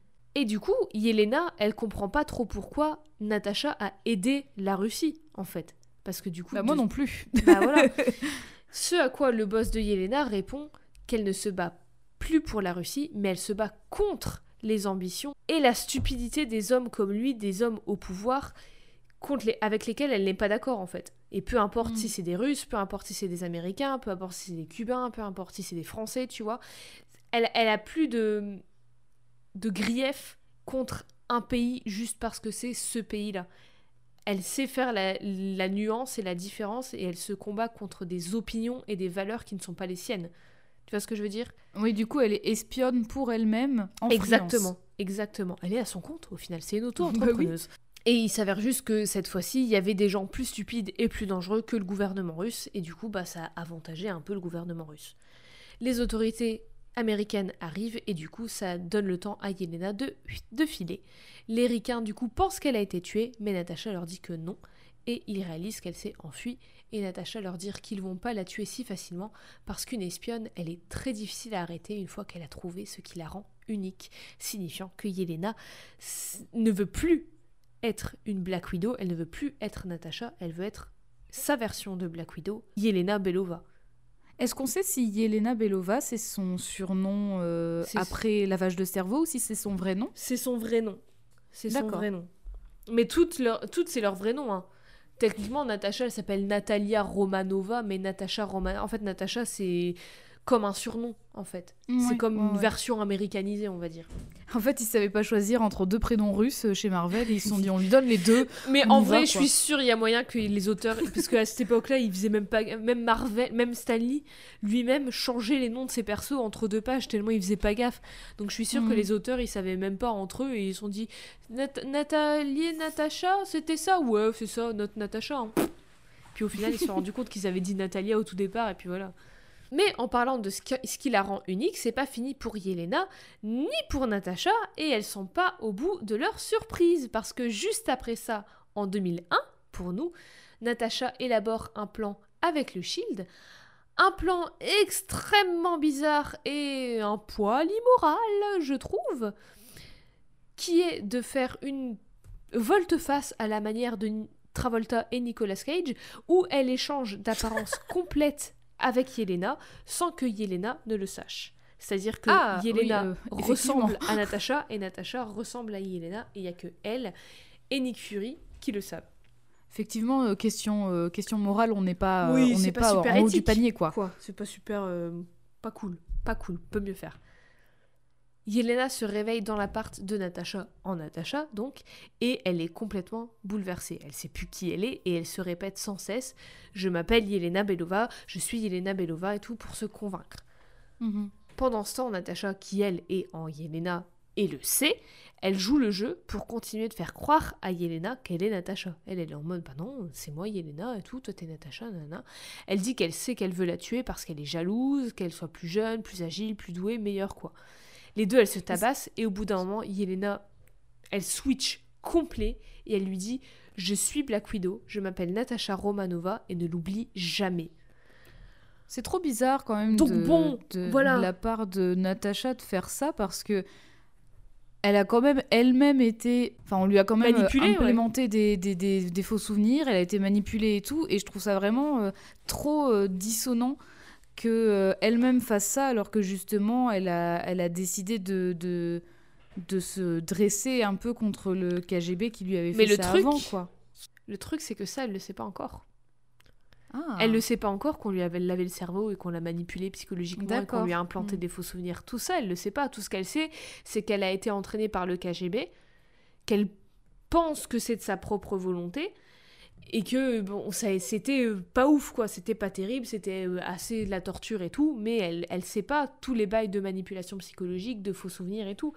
Et du coup, Yelena, elle comprend pas trop pourquoi Natacha a aidé la Russie, en fait. Parce que du coup. Bah, moi de- non plus. Bah voilà. Ce à quoi le boss de Yelena répond qu'elle ne se bat plus pour la Russie, mais elle se bat contre les ambitions et la stupidité des hommes comme lui, des hommes au pouvoir, contre les... avec lesquels elle n'est pas d'accord en fait. Et peu importe Mm. si c'est des Russes, peu importe si c'est des Américains, peu importe si c'est des Cubains, peu importe si c'est des Français, tu vois, elle, elle a plus de, de grief contre un pays juste parce que c'est ce pays-là. Elle sait faire la, la nuance et la différence et elle se combat contre des opinions et des valeurs qui ne sont pas les siennes. Tu vois ce que je veux dire? Oui, du coup, elle est espionne pour elle-même en Exactement, freelance. exactement. Elle est à son compte au final, c'est une Bah auto-entrepreneuse. Et il s'avère juste que cette fois-ci, il y avait des gens plus stupides et plus dangereux que le gouvernement russe, et du coup, bah, ça a avantagé un peu le gouvernement russe. Les autorités américaines arrivent, et du coup, ça donne le temps à Yelena de, filer. Les ricains, du coup, pensent qu'elle a été tuée, mais Natacha leur dit que non, et ils réalisent qu'elle s'est enfuie, et Natacha leur dit qu'ils vont pas la tuer si facilement, parce qu'une espionne, elle est très difficile à arrêter une fois qu'elle a trouvé ce qui la rend unique, signifiant que Yelena ne veut plus être une Black Widow, elle ne veut plus être Natasha, elle veut être sa version de Black Widow, Yelena Belova. Est-ce qu'on sait si Yelena Belova, c'est son surnom euh, après lavage de cerveau ou si c'est son vrai nom? C'est son vrai nom. C'est son vrai nom. Mais toutes, leur, toutes c'est leur vrai nom. Hein. Techniquement, Natasha, elle s'appelle Natalia Romanova, mais Natasha Romanova... En fait, Natasha, c'est comme un surnom, en fait. c'est Ouais, comme ouais, une version américanisée, on va dire. En fait, ils savaient pas choisir entre deux prénoms russes euh, chez Marvel et ils se sont dit on lui donne les deux. Mais en vrai, va, je suis sûre, il y a moyen que les auteurs, parce qu'à cette époque-là, ils faisaient même pas, même Marvel, même Stanley lui-même changeait les noms de ses persos entre deux pages tellement il faisait pas gaffe. Donc je suis sûre que Mhm. les auteurs, ils savaient même pas entre eux et ils se sont dit Nat Nathalie, Natacha, c'était ça? Ouais, c'est ça, notre Natacha. hein. Puis au final, ils se sont rendus compte qu'ils avaient dit Natalia au tout départ et puis voilà. Mais en parlant de ce qui, la rend unique, c'est pas fini pour Yelena ni pour Natacha et elles sont pas au bout de leur surprise parce que juste après ça, en 2001, pour nous, Natacha élabore un plan avec le Shield, un plan extrêmement bizarre et un poil immoral, je trouve, qui est de faire une volte-face à la manière de Travolta et Nicolas Cage, où elle échange d'apparence complète avec Yelena sans que Yelena ne le sache. C'est-à-dire que Ah, oui, Yelena euh, ressemble à Natasha et Natasha ressemble à Yelena et il n'y a que elle et Nick Fury qui le savent. Effectivement, euh, question, euh, question morale, on n'est pas, euh, Oui, on n'est pas pas, super en haut du panier quoi. Quoi C'est pas super. euh, pas cool. Pas cool. Peut mieux faire. Yelena se réveille dans l'appart de Natasha en Natasha, donc, et elle est complètement bouleversée. Elle sait plus qui elle est et elle se répète sans cesse Je m'appelle Yelena Belova, je suis Yelena Belova et tout pour se convaincre. Mhm. Pendant ce temps, Natasha, qui elle est en Yelena et le sait, elle joue le jeu pour continuer de faire croire à Yelena qu'elle est Natacha. Elle, elle est en mode, bah non, c'est moi Yelena et tout, toi t'es Natacha, nanana. Elle dit qu'elle sait qu'elle veut la tuer parce qu'elle est jalouse, qu'elle soit plus jeune, plus agile, plus douée, meilleure quoi. Les deux, elles se tabassent et au bout d'un moment, Yelena, elle switch complet et elle lui dit Je suis Black Widow, je m'appelle Natasha Romanova et ne l'oublie jamais. C'est trop bizarre quand même Donc de, bon, de- voilà. de la part de Natacha de faire ça parce que elle a quand même elle-même été. Enfin, on lui a quand même Manipulée, ouais. implémenté des, des- des- des faux souvenirs, elle a été manipulée et tout, et je trouve ça vraiment euh, trop euh, dissonant que euh, elle-même fasse ça alors que justement elle a, elle a décidé de, de, de se dresser un peu contre le KGB qui lui avait fait Mais le ça truc- avant, quoi. Le truc, c'est que ça, elle le sait pas encore. Ah. Elle ne sait pas encore qu'on lui avait lavé le cerveau et qu'on l'a manipulée psychologiquement et qu'on lui a implanté Mm. des faux souvenirs. Tout ça, elle ne sait pas. Tout ce qu'elle sait, c'est qu'elle a été entraînée par le KGB, qu'elle pense que c'est de sa propre volonté et que bon, ça, c'était euh, pas ouf quoi. C'était pas terrible, c'était euh, assez de la torture et tout, mais elle, elle sait pas tous les bails de manipulation psychologique, de faux souvenirs et tout.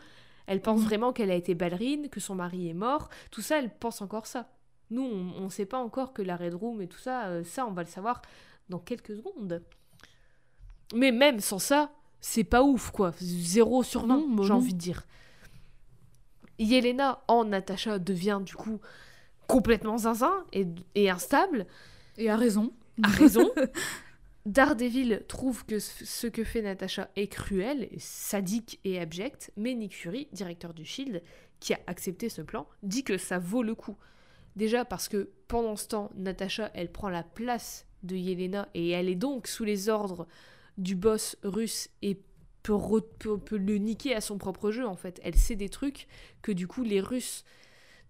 Elle pense Mhm. vraiment qu'elle a été ballerine, que son mari est mort. Tout ça, elle pense encore ça. Nous, on ne sait pas encore que la Red Room et tout ça, euh, ça, on va le savoir dans quelques secondes. Mais même sans ça, c'est pas ouf, quoi. Zéro sur 20, Non, bah j'ai envie de dire. Yelena, en Natacha, devient du coup complètement zinzin et, et instable, Et a raison. a raison. Daredevil trouve que ce que fait Natacha est cruel, sadique et abject, mais Nick Fury, directeur du Shield, qui a accepté ce plan, dit que ça vaut le coup. Déjà parce que pendant ce temps, Natacha, elle prend la place de Yelena et elle est donc sous les ordres du boss russe et peut, re- peut- peut le niquer à son propre jeu en fait. Elle sait des trucs que du coup les Russes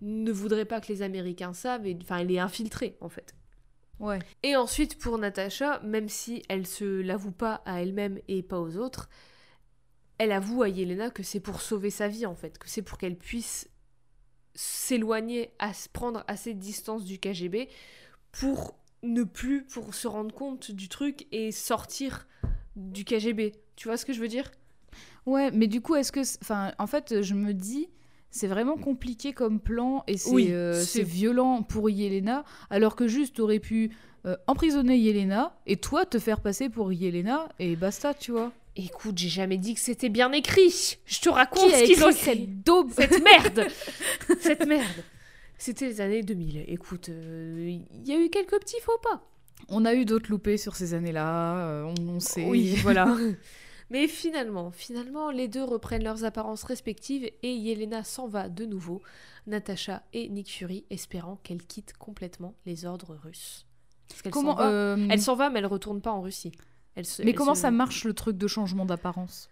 ne voudraient pas que les Américains savent, et enfin elle est infiltrée en fait. Ouais. Et ensuite, pour Natacha, même si elle se l'avoue pas à elle-même et pas aux autres, elle avoue à Yelena que c'est pour sauver sa vie, en fait, que c'est pour qu'elle puisse s'éloigner, à se prendre assez de distance du KGB pour ne plus, pour se rendre compte du truc et sortir du KGB. Tu vois ce que je veux dire? Ouais, mais du coup, est-ce que. Enfin, en fait, je me dis, c'est vraiment compliqué comme plan et c'est Oui, euh, violent pour Yelena, alors que juste t'aurais pu euh, emprisonner Yelena et toi te faire passer pour Yelena et basta, tu vois. Écoute, j'ai jamais dit que c'était bien écrit. Je te raconte Qui a ce qu'ils ont cette daube Cette merde Cette merde C'était les années 2000. Écoute, euh, il y a eu quelques petits faux pas. On a eu d'autres loupés sur ces années-là, on, on sait. Oui, voilà. Mais finalement, finalement, les deux reprennent leurs apparences respectives et Yelena s'en va de nouveau, Natacha et Nick Fury espérant qu'elle quitte complètement les ordres russes. Parce qu'elle Comment s'en va. euh, Elle s'en va, mais elle retourne pas en Russie. Elle se- Mais elle comment se- ça marche le truc de changement d'apparence?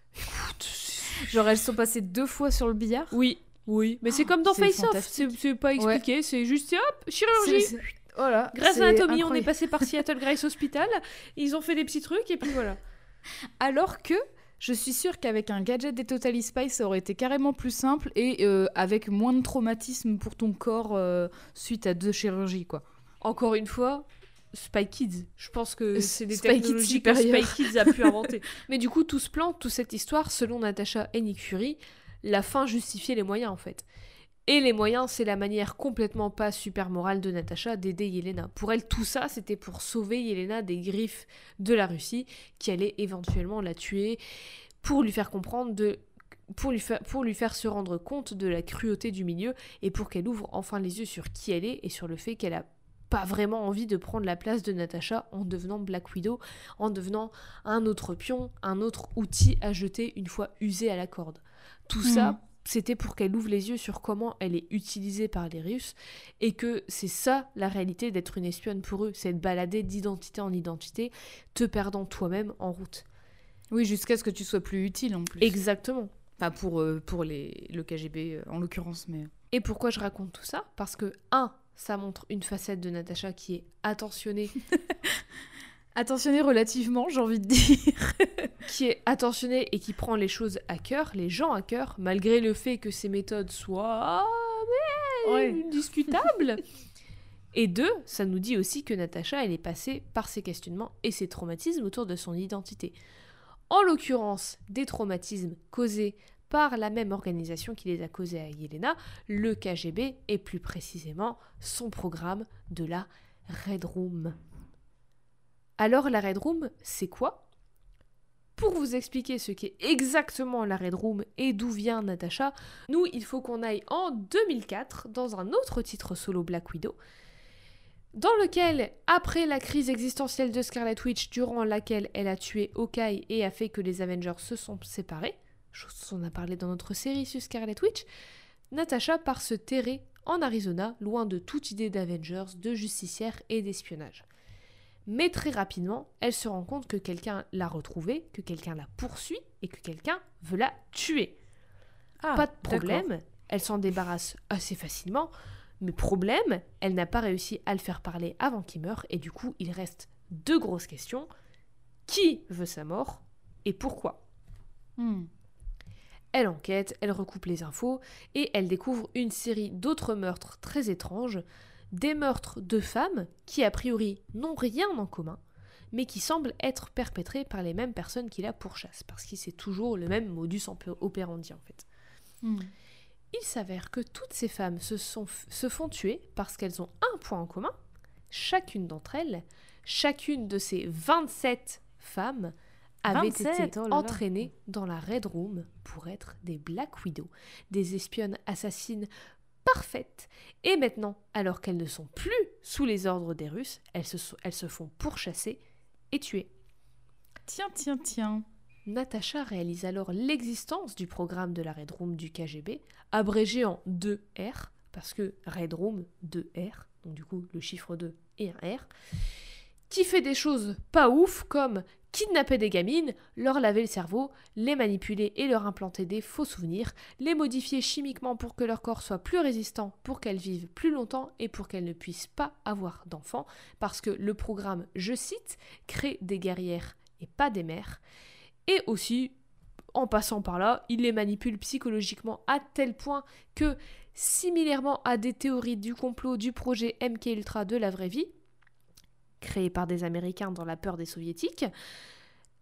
Genre elles sont passées deux fois sur le billard? Oui, oui. Mais c'est comme dans c'est Face Off. C'est pas expliqué, c'est juste hop, chirurgie. c'est- Voilà. Grâce à Anatomie, on est passé par Seattle Grace Hospital. Ils ont fait des petits trucs et puis voilà. Alors que je suis sûre qu'avec un gadget des Totally Spice, ça aurait été carrément plus simple et euh, avec moins de traumatisme pour ton corps euh, suite à deux chirurgies, quoi. Encore une fois, Spy Kids. Je pense que Euh, c'est des Spy Kids technologies que supérieures. Spy Kids a pu inventer. Mais du coup, tout ce plan, toute cette histoire, selon Natasha et Nick Fury, la fin justifiait les moyens en fait. Et les moyens, c'est la manière complètement pas super morale de Natasha d'aider Yelena. Pour elle, tout ça, c'était pour sauver Yelena des griffes de la Russie, qui allait éventuellement la tuer, pour lui faire comprendre de pour lui, faire, pour lui faire se rendre compte de la cruauté du milieu et pour qu'elle ouvre enfin les yeux sur qui elle est et sur le fait qu'elle a pas vraiment envie de prendre la place de Natasha en devenant Black Widow, en devenant un autre pion, un autre outil à jeter une fois usé à la corde. Tout ça, c'était pour qu'elle ouvre les yeux sur comment elle est utilisée par les Russes et que c'est ça la réalité d'être une espionne pour eux, c'est de balader d'identité en identité, te perdant toi-même en route. Oui, jusqu'à ce que tu sois plus utile en plus. Exactement. Enfin, pour, euh, pour les, le KGB euh, en l'occurrence, mais. Et pourquoi je raconte tout ça? Parce que, un, ça montre une facette de Natasha qui est attentionnée, Attentionnez relativement, j'ai envie de dire. qui est attentionnée et qui prend les choses à cœur, les gens à cœur, malgré le fait que ses méthodes soient mais, Ouais. discutables. et deux, ça nous dit aussi que Natasha, elle est passée par ses questionnements et ses traumatismes autour de son identité. En l'occurrence, des traumatismes causés par la même organisation qui les a causés à Yelena, le KGB, et plus précisément son programme de la Red Room. Alors la Red Room, c'est quoi? Pour vous expliquer ce qu'est exactement la Red Room et d'où vient Natasha, nous, il faut qu'on aille en 2004 dans un autre titre solo Black Widow, dans lequel, après la crise existentielle de Scarlet Witch, durant laquelle elle a tué Hawkeye et a fait que les Avengers se sont séparés, chose dont on a parlé dans notre série sur Scarlet Witch, Natasha part se terrer en Arizona, loin de toute idée d'Avengers, de justicière et d'espionnage. Mais très rapidement, elle se rend compte que quelqu'un l'a retrouvée, que quelqu'un la poursuit et que quelqu'un veut la tuer. Ah, Pas de problème, elle s'en débarrasse assez facilement. Mais problème, elle n'a pas réussi à le faire parler avant qu'il meure et du coup, il reste deux grosses questions. Qui veut sa mort et pourquoi? Hmm. Elle enquête, elle recoupe les infos et elle découvre une série d'autres meurtres très étranges, des meurtres de femmes qui a priori n'ont rien en commun, mais qui semblent être perpétrés par les mêmes personnes qui la pourchassent, parce que c'est toujours le même modus operandi en fait. Hmm. Il s'avère que toutes ces femmes se, sont, se font tuer parce qu'elles ont un point en commun. Chacune d'entre elles, chacune de ces 27 femmes avait 27, été oh là là. entraînées dans la Red Room pour être des Black Widow, des espionnes assassines parfaites. Et maintenant, alors qu'elles ne sont plus sous les ordres des Russes, elles se, sont- elles se font pourchasser et tuer. Tiens, tiens, tiens. Natasha réalise alors l'existence du programme de la Red Room du KGB, abrégé en 2R, parce que Red Room 2R, donc du coup le chiffre 2 et un R, qui fait des choses pas ouf comme kidnapper des gamines, leur laver le cerveau, les manipuler et leur implanter des faux souvenirs, les modifier chimiquement pour que leur corps soit plus résistant, pour qu'elles vivent plus longtemps et pour qu'elles ne puissent pas avoir d'enfants, parce que le programme, je cite, crée des guerrières et pas des mères. Et aussi, en passant par là, il les manipule psychologiquement à tel point que, similairement à des théories du complot du projet MK Ultra de la vraie vie, créé par des Américains dans la peur des Soviétiques,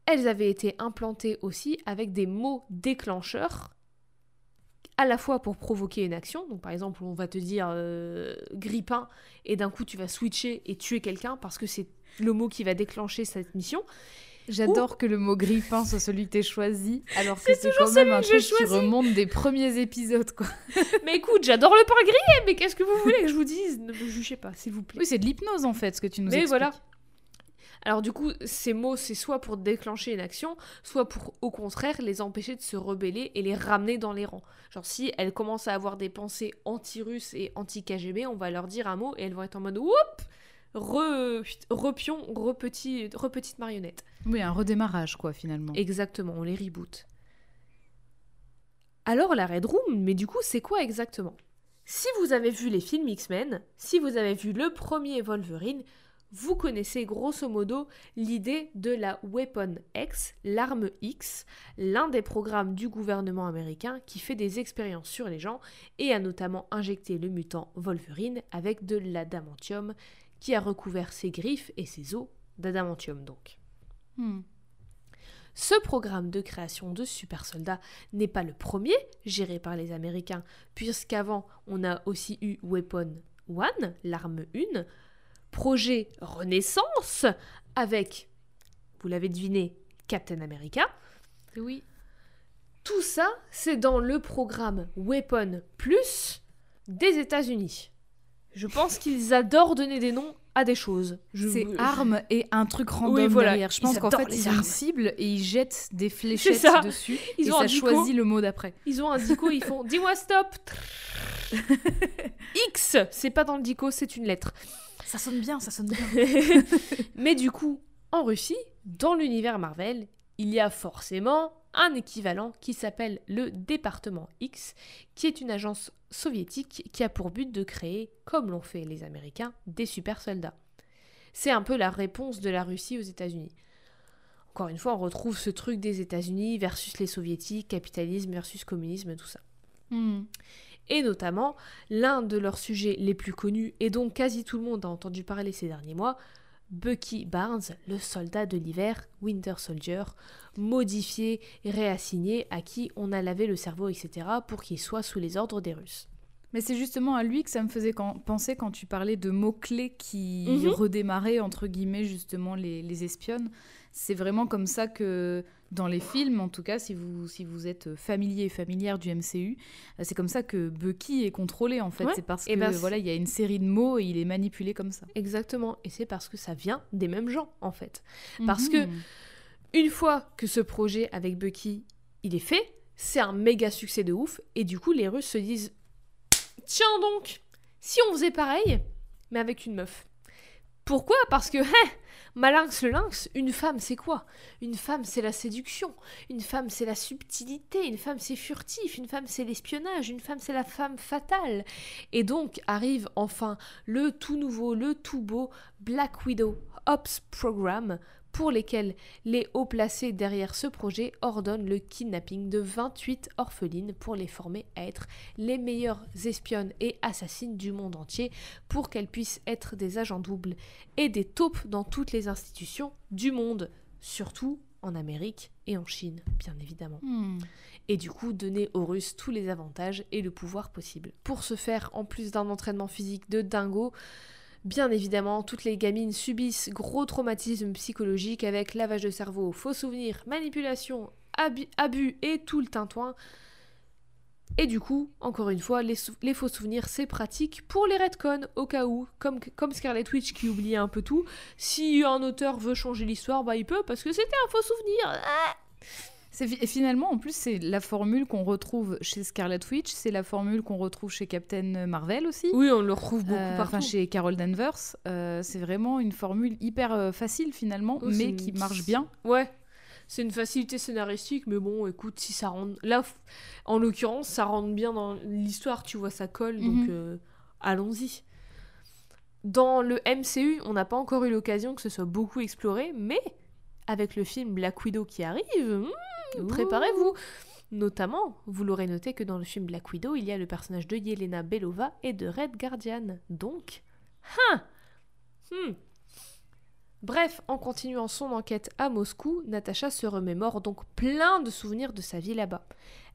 elles avaient été implantées aussi avec des mots déclencheurs à la fois pour provoquer une action, donc par exemple on va te dire euh, grippin et d'un coup tu vas switcher et tuer quelqu'un parce que c'est le mot qui va déclencher cette mission, J'adore que le mot grippin soit celui que t'aies choisi, alors que C'est c'est toujours quand même un truc qui remonte des premiers épisodes, quoi. Mais écoute, j'adore le pain grillé, mais qu'est-ce que vous voulez que je vous dise? Ne me jugez pas, s'il vous plaît. Oui, c'est de l'hypnose en fait, ce que tu nous Mais expliques. voilà. Alors du coup, ces mots, c'est soit pour déclencher une action, soit pour, au contraire, les empêcher de se rebeller et les ramener dans les rangs. Genre si elles commencent à avoir des pensées anti-russes et anti-KGB, on va leur dire un mot et elles vont être en mode « Whoop Re, repion, re-petit- re-petite marionnette. Oui, un redémarrage, quoi, finalement. Exactement, on les reboot. Alors la Red Room, mais du coup, c'est quoi exactement? Si vous avez vu les films X-Men, si vous avez vu le premier Wolverine, vous connaissez grosso modo l'idée de la Weapon X, l'arme X, l'un des programmes du gouvernement américain qui fait des expériences sur les gens et a notamment injecté le mutant Wolverine avec de l'adamantium qui a recouvert ses griffes et ses os d'adamantium donc. Hmm. Ce programme de création de super soldats n'est pas le premier géré par les Américains, puisqu'avant on a aussi eu Weapon One, l'arme 1, projet Renaissance avec, vous l'avez deviné, Captain America. Oui. Tout ça, c'est dans le programme Weapon Plus des États-Unis. Je pense qu'ils adorent donner des noms à des choses. Je- C'est armes et un truc random Oui, voilà, derrière. Je pense qu'en fait, ils ont une cible et ils jettent des fléchettes ça. dessus. Ils et ont ça choisit le mot d'après. Ils ont un dico, ils font dis-moi stop. X, c'est pas dans le dico, c'est une lettre. Ça sonne bien, ça sonne bien. Mais du coup, en Russie, dans l'univers Marvel, il y a forcément un équivalent qui s'appelle le département X, qui est une agence soviétique qui a pour but de créer, comme l'ont fait les Américains, des super soldats. C'est un peu la réponse de la Russie aux États-Unis. Encore une fois, on retrouve ce truc des États-Unis versus les soviétiques, capitalisme versus communisme, tout ça. Hmm. Et notamment, l'un de leurs sujets les plus connus, et dont quasi tout le monde a entendu parler ces derniers mois, Bucky Barnes, le soldat de l'hiver, Winter Soldier, modifié, réassigné, à qui on a lavé le cerveau, etc., pour qu'il soit sous les ordres des Russes. Mais c'est justement à lui que ça me faisait penser quand tu parlais de mots-clés qui Mhm. redémarraient, entre guillemets, justement, les, les espionnes. C'est vraiment comme ça que, dans les films, en tout cas, si vous, si vous êtes familier et familière du MCU, euh, c'est comme ça que Bucky est contrôlé, en fait. Ouais. C'est parce que, ben, voilà, il y a une série de mots et il est manipulé comme ça. Exactement, et c'est parce que ça vient des mêmes gens, en fait. Parce que- Mhm. Une fois que ce projet avec Bucky, il est fait, c'est un méga succès de ouf, et du coup, les Russes se disent Tiens donc, si on faisait pareil, mais avec une meuf. Pourquoi? Parce que, hein, Malinx le lynx, une femme c'est quoi? Une femme c'est la séduction, une femme c'est la subtilité, une femme c'est furtif, une femme c'est l'espionnage, une femme c'est la femme fatale. Et donc arrive enfin le tout nouveau, le tout beau Black Widow Ops Programme pour lesquels les hauts placés derrière ce projet ordonnent le kidnapping de 28 orphelines pour les former à être les meilleures espionnes et assassines du monde entier pour qu'elles puissent être des agents doubles et des taupes dans toutes les institutions du monde, surtout en Amérique et en Chine, bien évidemment. Hmm. Et du coup, donner aux Russes tous les avantages et le pouvoir possible. Pour ce faire, en plus d'un entraînement physique de dingo, Bien évidemment, toutes les gamines subissent gros traumatismes psychologiques avec lavage de cerveau, faux souvenirs, manipulation, abus, et tout le tintouin. Et du coup, encore une fois, les, faux souvenirs, c'est pratique pour les retcons, au cas où, comme, Scarlet Witch qui oubliait un peu tout. Si un auteur veut changer l'histoire, bah il peut, parce que c'était un faux souvenir. Ah et finalement, en plus, c'est la formule qu'on retrouve chez Scarlet Witch, c'est la formule qu'on retrouve chez Captain Marvel aussi. oui, on le retrouve beaucoup Euh, partout. Enfin, chez Carol Danvers, euh, c'est vraiment une formule hyper euh, facile finalement, Oh, mais une- qui marche bien. Ouais, c'est une facilité scénaristique, mais bon, écoute, si ça rentre. Là, en l'occurrence, ça rentre bien dans l'histoire, tu vois, ça colle, donc Mhm. euh, allons-y. Dans le MCU, on n'a pas encore eu l'occasion que ce soit beaucoup exploré, mais avec le film Black Widow qui arrive, hmm, préparez-vous. Notamment, vous l'aurez noté que dans le film Black Widow, il y a le personnage de Yelena Belova et de Red Guardian. Donc, hein Hmm. Bref, en continuant son enquête à Moscou, Natacha se remémore donc plein de souvenirs de sa vie là-bas.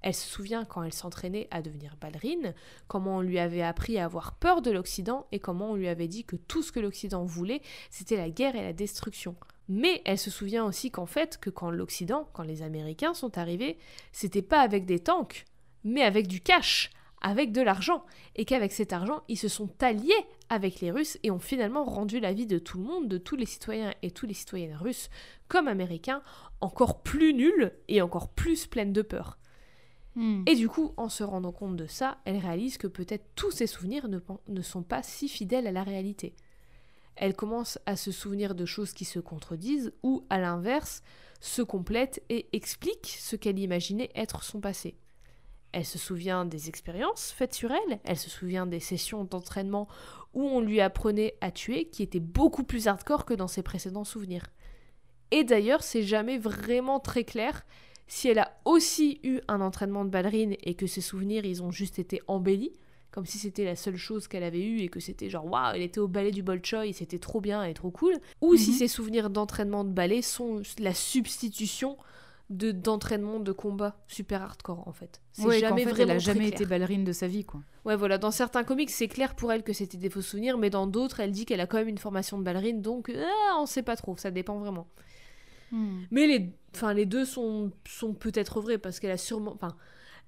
Elle se souvient quand elle s'entraînait à devenir ballerine, comment on lui avait appris à avoir peur de l'Occident et comment on lui avait dit que tout ce que l'Occident voulait, c'était la guerre et la destruction. Mais elle se souvient aussi qu'en fait, que quand l'Occident, quand les Américains sont arrivés, c'était pas avec des tanks, mais avec du cash, avec de l'argent, et qu'avec cet argent, ils se sont alliés avec les Russes et ont finalement rendu la vie de tout le monde, de tous les citoyens et tous les citoyennes russes comme américains, encore plus nulle et encore plus pleine de peur. Hmm. Et du coup, en se rendant compte de ça, elle réalise que peut-être tous ses souvenirs ne, sont pas si fidèles à la réalité. Elle commence à se souvenir de choses qui se contredisent ou, à l'inverse, se complètent et expliquent ce qu'elle imaginait être son passé. Elle se souvient des expériences faites sur elle, elle se souvient des sessions d'entraînement où on lui apprenait à tuer qui étaient beaucoup plus hardcore que dans ses précédents souvenirs. Et d'ailleurs, c'est jamais vraiment très clair si elle a aussi eu un entraînement de ballerine et que ses souvenirs ils ont juste été embellis, comme si c'était la seule chose qu'elle avait eue et que c'était genre waouh, elle était au ballet du Bolchoï, c'était trop bien et trop cool, ou si Mhm. ses souvenirs d'entraînement de ballet sont la substitution de d'entraînement de combat super hardcore en fait. C'est Ouais, jamais fait, vraiment elle a jamais été ballerine de sa vie, quoi. Ouais, voilà, dans certains comics, c'est clair pour elle que c'était des faux souvenirs, mais dans d'autres, elle dit qu'elle a quand même une formation de ballerine, donc ah, on sait pas trop, ça dépend vraiment. Hmm. Mais les, enfin, les deux sont, sont peut-être vrais parce qu'elle a sûrement. Enfin,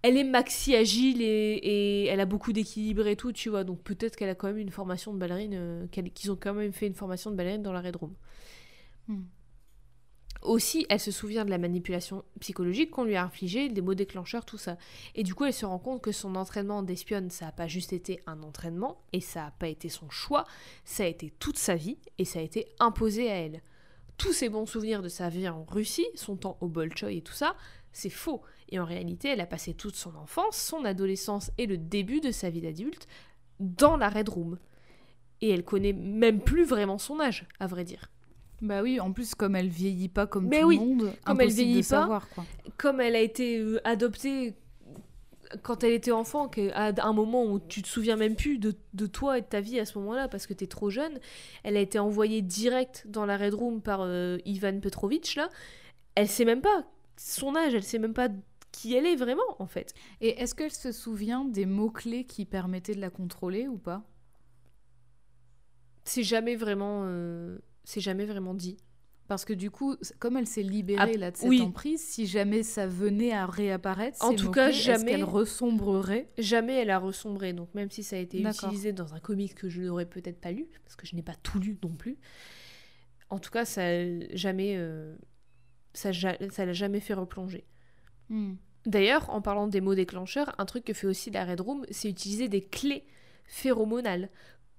elle est maxi agile et, et elle a beaucoup d'équilibre et tout, tu vois. Donc peut-être qu'elle a quand même une formation de ballerine, euh, qu'ils ont quand même fait une formation de ballerine dans la Red Room. Hmm. Aussi, elle se souvient de la manipulation psychologique qu'on lui a infligée, des mots déclencheurs, tout ça. Et du coup, elle se rend compte que son entraînement d'espionne, ça n'a pas juste été un entraînement, et ça n'a pas été son choix, ça a été toute sa vie, et ça a été imposé à elle. Tous ses bons souvenirs de sa vie en Russie, son temps au Bolchoï et tout ça, c'est faux. Et en réalité, elle a passé toute son enfance, son adolescence et le début de sa vie d'adulte dans la Red Room. Et elle connaît même plus vraiment son âge, à vrai dire. Bah oui, en plus, comme elle vieillit pas comme Mais tout oui, le monde, comme elle vieillit de pas, savoir, quoi. comme elle a été euh, adoptée quand elle était enfant, à un moment où tu te souviens même plus de, de toi et de ta vie à ce moment-là parce que t'es trop jeune, elle a été envoyée direct dans la Red Room par euh, Ivan Petrovitch là. Elle sait même pas son âge, elle sait même pas qui elle est vraiment en fait. Et est-ce qu'elle se souvient des mots-clés qui permettaient de la contrôler ou pas? C'est jamais vraiment, euh, c'est jamais vraiment dit. Parce que du coup, comme elle s'est libérée Ah, là, de cette oui. emprise, si jamais ça venait à réapparaître, En tout cas, jamais- qu'elle ressombrerait? Jamais elle a ressombré, donc même si ça a été utilisé dans un comic que je n'aurais peut-être pas lu, parce que je n'ai pas tout lu non plus. En tout cas, ça a jamais, euh, ça l'a jamais fait replonger. Hmm. D'ailleurs, en parlant des mots déclencheurs, un truc que fait aussi la Red Room, c'est utiliser des clés phéromonales,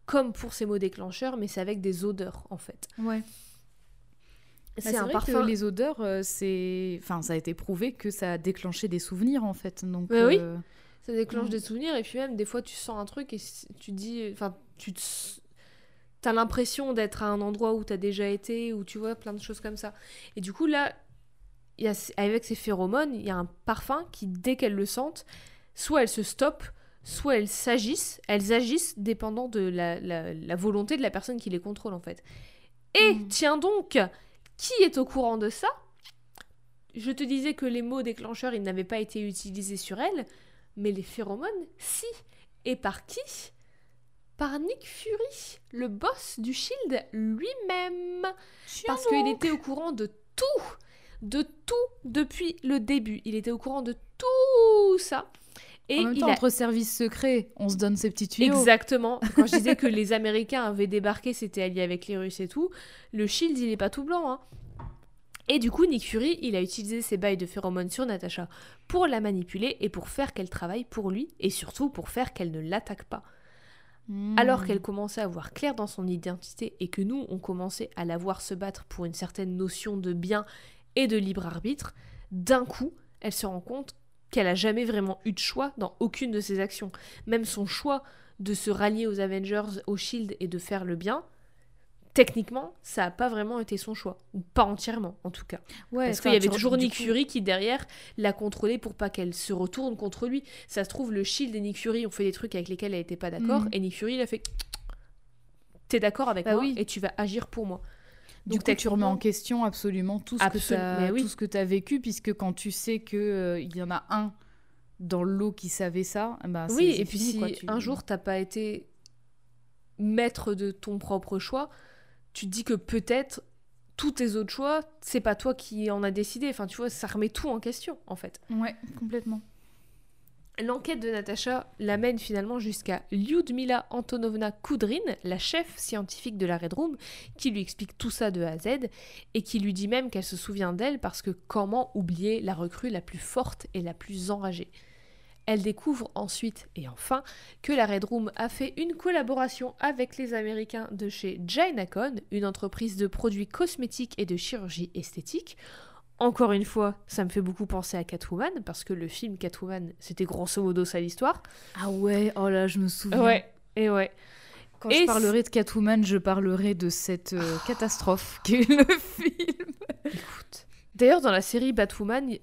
comme pour ces mots déclencheurs, mais c'est avec des odeurs en fait. Ouais. Bah, C'est c'est un vrai parfum. que les odeurs, euh, c'est, enfin, ça a été prouvé que ça a déclenché des souvenirs en fait. Donc, Ouais, oui. euh, Ça déclenche Mm. des souvenirs et puis même des fois tu sens un truc et tu dis, enfin tu te, t'as l'impression d'être à un endroit où t'as déjà été ou tu vois plein de choses comme ça. Et du coup là, y a, avec ces phéromones, il y a un parfum qui dès qu'elles le sentent, soit elles se stoppent, soit elles s'agissent, elles agissent dépendant de la, la- la volonté de la personne qui les contrôle en fait. Et Mm. tiens donc, qui est au courant de ça? Je te disais que les mots déclencheurs, ils n'avaient pas été utilisés sur elle, mais les phéromones, si. Et par qui? Par Nick Fury, le boss du Shield lui-même. Parce qu'il était au courant de tout, de tout depuis le début. Il était au courant de tout ça. Et en même il temps, a entre services secrets, on se donne ses petits tuyaux. Exactement. Quand je disais que les Américains avaient débarqué, c'était allié avec les Russes et tout. Le Shield, il est pas tout blanc. Hein. Et du coup, Nick Fury, il a utilisé ses bails de phéromones sur Natasha pour la manipuler et pour faire qu'elle travaille pour lui et surtout pour faire qu'elle ne l'attaque pas. Hmm. Alors qu'elle commençait à voir clair dans son identité et que nous, on commençait à la voir se battre pour une certaine notion de bien et de libre arbitre, d'un coup, elle se rend compte qu'elle a jamais vraiment eu de choix dans aucune de ses actions. Même son choix de se rallier aux Avengers, au Shield et de faire le bien, techniquement, ça n'a pas vraiment été son choix. Ou pas entièrement, en tout cas. Ouais, Parce qu'il y avait toujours Nick coup- Fury qui, derrière, l'a contrôlée pour pas qu'elle se retourne contre lui. Ça se trouve, le Shield et Nick Fury ont fait des trucs avec lesquels elle était pas d'accord. Mhm. Et Nick Fury, il a fait T'es d'accord avec Bah moi oui. et tu vas agir pour moi. Donc, coup, tu remets en question absolument tout ce que tu as, oui. vécu, puisque quand tu sais que euh, il y en a un dans l'eau qui savait ça, bah, Oui, et puis fini, si quoi, tu- un jour t'as pas été maître de ton propre choix, tu te dis que peut-être tous tes autres choix, c'est pas toi qui en as décidé. Enfin, tu vois, ça remet tout en question, en fait. Ouais, complètement. L'enquête de Natacha l'amène finalement jusqu'à Lyudmila Antonovna Kudrin, la chef scientifique de la Red Room, qui lui explique tout ça de A à Z et qui lui dit même qu'elle se souvient d'elle parce que comment oublier la recrue la plus forte et la plus enragée. Elle découvre ensuite et enfin que la Red Room a fait une collaboration avec les Américains de chez Gynacon, une entreprise de produits cosmétiques et de chirurgie esthétique. Encore une fois, ça me fait beaucoup penser à Catwoman, parce que le film Catwoman, c'était grosso modo ça l'histoire. Ah ouais, oh là, je me souviens. Ouais, et ouais. Quand Et je parlerai de Catwoman, je parlerai de cette euh, catastrophe qu'est le film. Écoute. D'ailleurs, dans la série Batwoman, il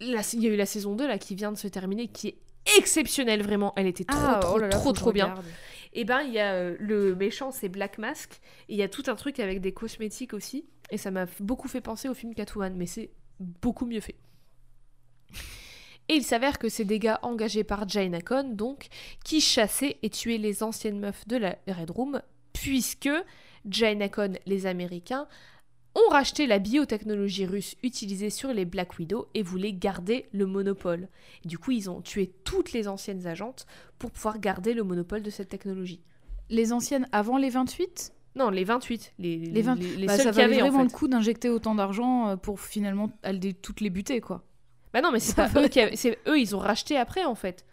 y a eu la saison 2 là, qui vient de se terminer, qui est exceptionnelle vraiment. Elle était trop, Ah, trop, oh là là, trop, trop bien. regarde. Et ben, il y a euh, le méchant, c'est Black Mask. Et il y a tout un truc avec des cosmétiques aussi. Et ça m'a beaucoup fait penser au film Catwoman, mais c'est beaucoup mieux fait. Et il s'avère que c'est des gars engagés par Jainakon, donc, qui chassaient et tuaient les anciennes meufs de la Red Room, puisque Jainakon, les Américains, ont racheté la biotechnologie russe utilisée sur les Black Widow et voulaient garder le monopole. Et du coup, ils ont tué toutes les anciennes agentes pour pouvoir garder le monopole de cette technologie. Les anciennes avant les 28 Non, les 28, les, Les 20 les, les Bah, seuls Ça valait en vraiment fait. le coup d'injecter autant d'argent euh, pour finalement aller toutes les buter, quoi. Bah non, mais c'est pas eux qui avaient- c'est eux, ils ont racheté après en fait.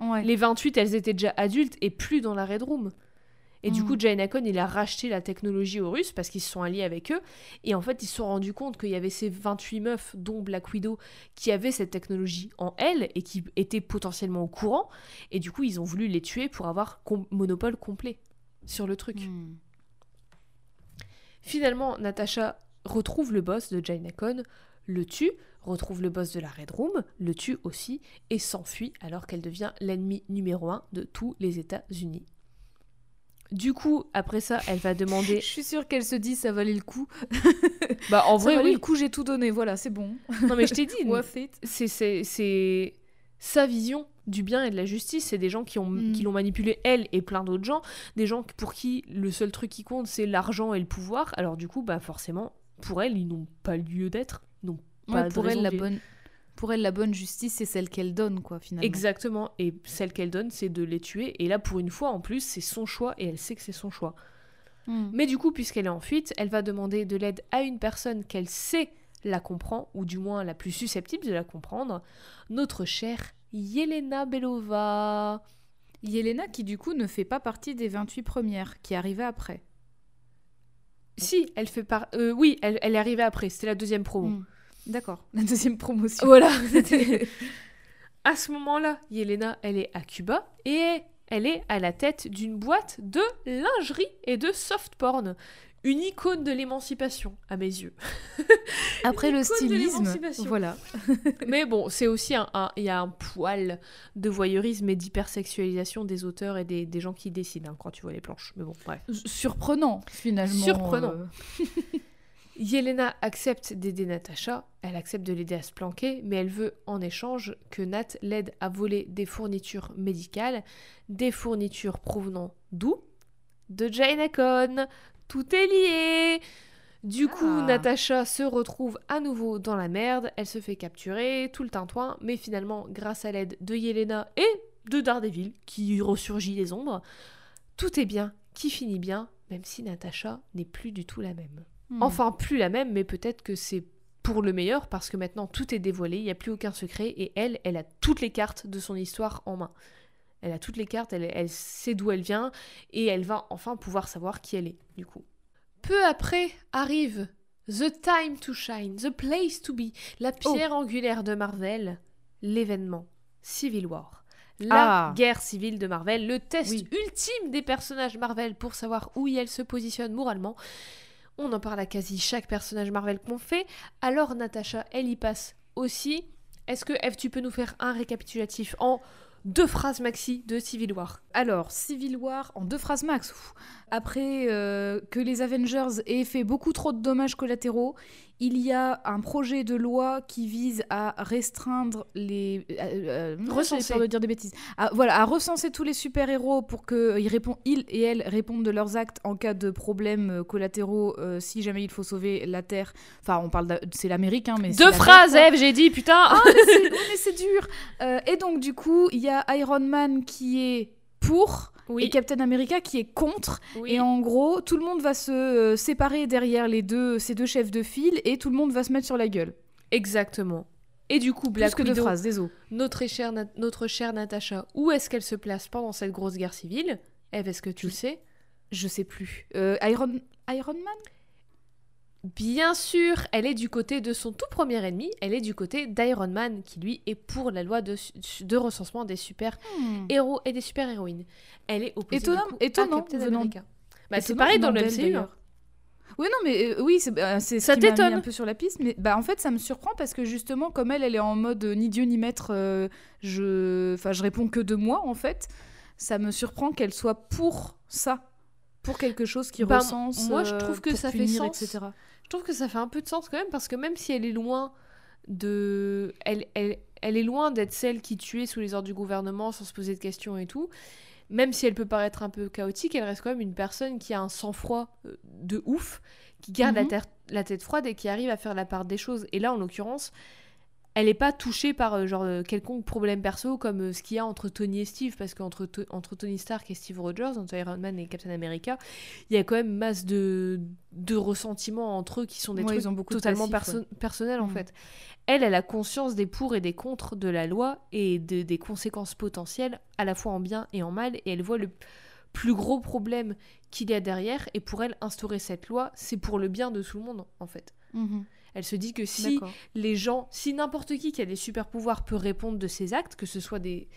Ouais. Les 28, elles étaient déjà adultes et plus dans la Red Room. Et du Mm. coup, Jainakon, il a racheté la technologie aux Russes parce qu'ils se sont alliés avec eux. Et en fait, ils se sont rendus compte qu'il y avait ces 28 meufs, dont Black Widow, qui avaient cette technologie en elles et qui étaient potentiellement au courant. Et du coup, ils ont voulu les tuer pour avoir com- monopole complet sur le truc. Hmm. Finalement, Natasha retrouve le boss de Jainakon, le tue, retrouve le boss de la Red Room, le tue aussi, et s'enfuit alors qu'elle devient l'ennemi numéro un de tous les États-Unis. Du coup, après ça, elle va demander. Je suis sûre qu'elle se dit ça valait le coup. bah, en Ça vrai, valait oui. le coup, j'ai tout donné. Voilà, c'est bon. Non, mais je t'ai dit, c'est sa vision du bien et de la justice. C'est des gens qui ont Mm. qui l'ont manipulé, elle et plein d'autres gens. Des gens pour qui le seul truc qui compte, c'est l'argent et le pouvoir. Alors, du coup, bah, forcément, pour elle, ils n'ont pas lieu d'être. Pas Ouais, pour elle, la bonne, pour elle, la bonne justice, c'est celle qu'elle donne, quoi, finalement. Exactement. Et celle qu'elle donne, c'est de les tuer. Et là, pour une fois, en plus, c'est son choix et elle sait que c'est son choix. Mm. Mais du coup, puisqu'elle est en fuite, elle va demander de l'aide à une personne qu'elle sait la comprend, ou du moins la plus susceptible de la comprendre, notre chère Yelena Belova. Yelena, qui du coup ne fait pas partie des 28 premières, qui arrivait après. Si, elle fait par... euh, oui, elle, elle est arrivée après, c'était la deuxième promo. Mm. D'accord. La deuxième promotion. Voilà. c'était- à ce moment-là, Yelena, elle est à Cuba et elle est à la tête d'une boîte de lingerie et de soft porn. Une icône de l'émancipation, à mes yeux. Après le stylisme, l'émancipation. voilà. Mais bon, c'est aussi un, il y a un poil de voyeurisme et d'hypersexualisation des auteurs et des, des gens qui décident hein, quand tu vois les planches. Mais bon, bref. Surprenant, finalement. Surprenant. euh. Yelena accepte d'aider Natacha, elle accepte de l'aider à se planquer, mais elle veut en échange que Nat l'aide à voler des fournitures médicales, des fournitures provenant d'où? De Jainacon. Tout est lié Du coup, Ah. Natacha se retrouve à nouveau dans la merde, elle se fait capturer, tout le tintouin, mais finalement, grâce à l'aide de Yelena et de Daredevil, qui ressurgit des ombres, tout est bien, qui finit bien, même si Natacha n'est plus du tout la même. Hmm. Enfin, plus la même, mais peut-être que c'est pour le meilleur parce que maintenant tout est dévoilé, il n'y a plus aucun secret et elle, elle a toutes les cartes de son histoire en main. Elle a toutes les cartes, elle, elle sait d'où elle vient et elle va enfin pouvoir savoir qui elle est, du coup. Peu après arrive The Time to Shine, The Place to Be, la pierre angulaire de Marvel, l'événement Civil War. La Ah. guerre civile de Marvel, le test Oui. ultime des personnages Marvel pour savoir où elle se positionne moralement. On en parle à quasi chaque personnage Marvel qu'on fait. Alors Natacha, elle y passe aussi. Est-ce que Eve, tu peux nous faire un récapitulatif en deux phrases maxi de Civil War Alors, Civil War, en deux phrases max. Après euh, que les Avengers aient fait beaucoup trop de dommages collatéraux, il y a un projet de loi qui vise à restreindre les... Euh, euh, Recenser. de dire des bêtises. À, voilà, à recenser tous les super-héros pour qu'ils répondent, ils et elles répondent de leurs actes en cas de problèmes euh, collatéraux euh, si jamais il faut sauver la Terre. Enfin, on parle... de- C'est l'Amérique, hein, mais... Deux phrases. Eve, j'ai dit, putain Ah, mais c'est- mais c'est dur. Euh, et donc, du coup, il y a Iron Man qui est pour Oui, et Captain America qui est contre. oui. Et en gros, tout le monde va se euh, séparer derrière les deux, ces deux chefs de file et tout le monde va se mettre sur la gueule. exactement. Et du coup, Plus Black que deux Widow, phrases, désolé. notre chère, notre chère Natacha, où est-ce qu'elle se place pendant cette grosse guerre civile? Eve, est-ce que tu le sais? Je sais plus. Euh, Iron... Iron Man? Bien sûr, elle est du côté de son tout premier ennemi, elle est du côté d'Iron Man, qui lui est pour la loi de, recensement des super-héros et des super-héroïnes. Elle est opposée Étonnant- du coup, étonnant, à Captain America. Bah, c'est pareil dans le MCU. hein. Oui, non, mais euh, oui, c'est c'est Ça ce qui mis un peu sur la piste. Mais bah, en fait, ça me surprend parce que justement, comme elle, elle est en mode euh, ni Dieu ni maître, euh, je... Enfin, je réponds que de moi, en fait. Ça me surprend qu'elle soit pour ça. Pour quelque chose qui Bah, recense. moi, je euh, trouve que ça fait punir, sens. etc. Je trouve que ça fait un peu de sens quand même parce que même si elle est loin de. Elle, elle, elle est loin d'être celle qui tuait sous les ordres du gouvernement sans se poser de questions et tout. Même si elle peut paraître un peu chaotique, elle reste quand même une personne qui a un sang-froid euh, de ouf, qui garde la, Mhm. la tête froide et qui arrive à faire la part des choses. Et là, en l'occurrence, elle n'est pas touchée par euh, genre euh, quelconque problème perso comme euh, ce qu'il y a entre Tony et Steve, parce qu'entre entre Tony Stark et Steve Rogers, entre Iron Man et Captain America, il y a quand même masse de, de ressentiments entre eux qui sont des Ouais, trucs ils ont beaucoup totalement personnels en Mm. fait. Elle, elle a conscience des pour et des contre de la loi et de- des conséquences potentielles, à la fois en bien et en mal, et elle voit le plus gros problème qu'il y a derrière, et pour elle, instaurer cette loi, c'est pour le bien de tout le monde en fait. Mhm. Elle se dit que si les gens, si n'importe qui qui a des super pouvoirs peut répondre de ses actes, que ce soit des,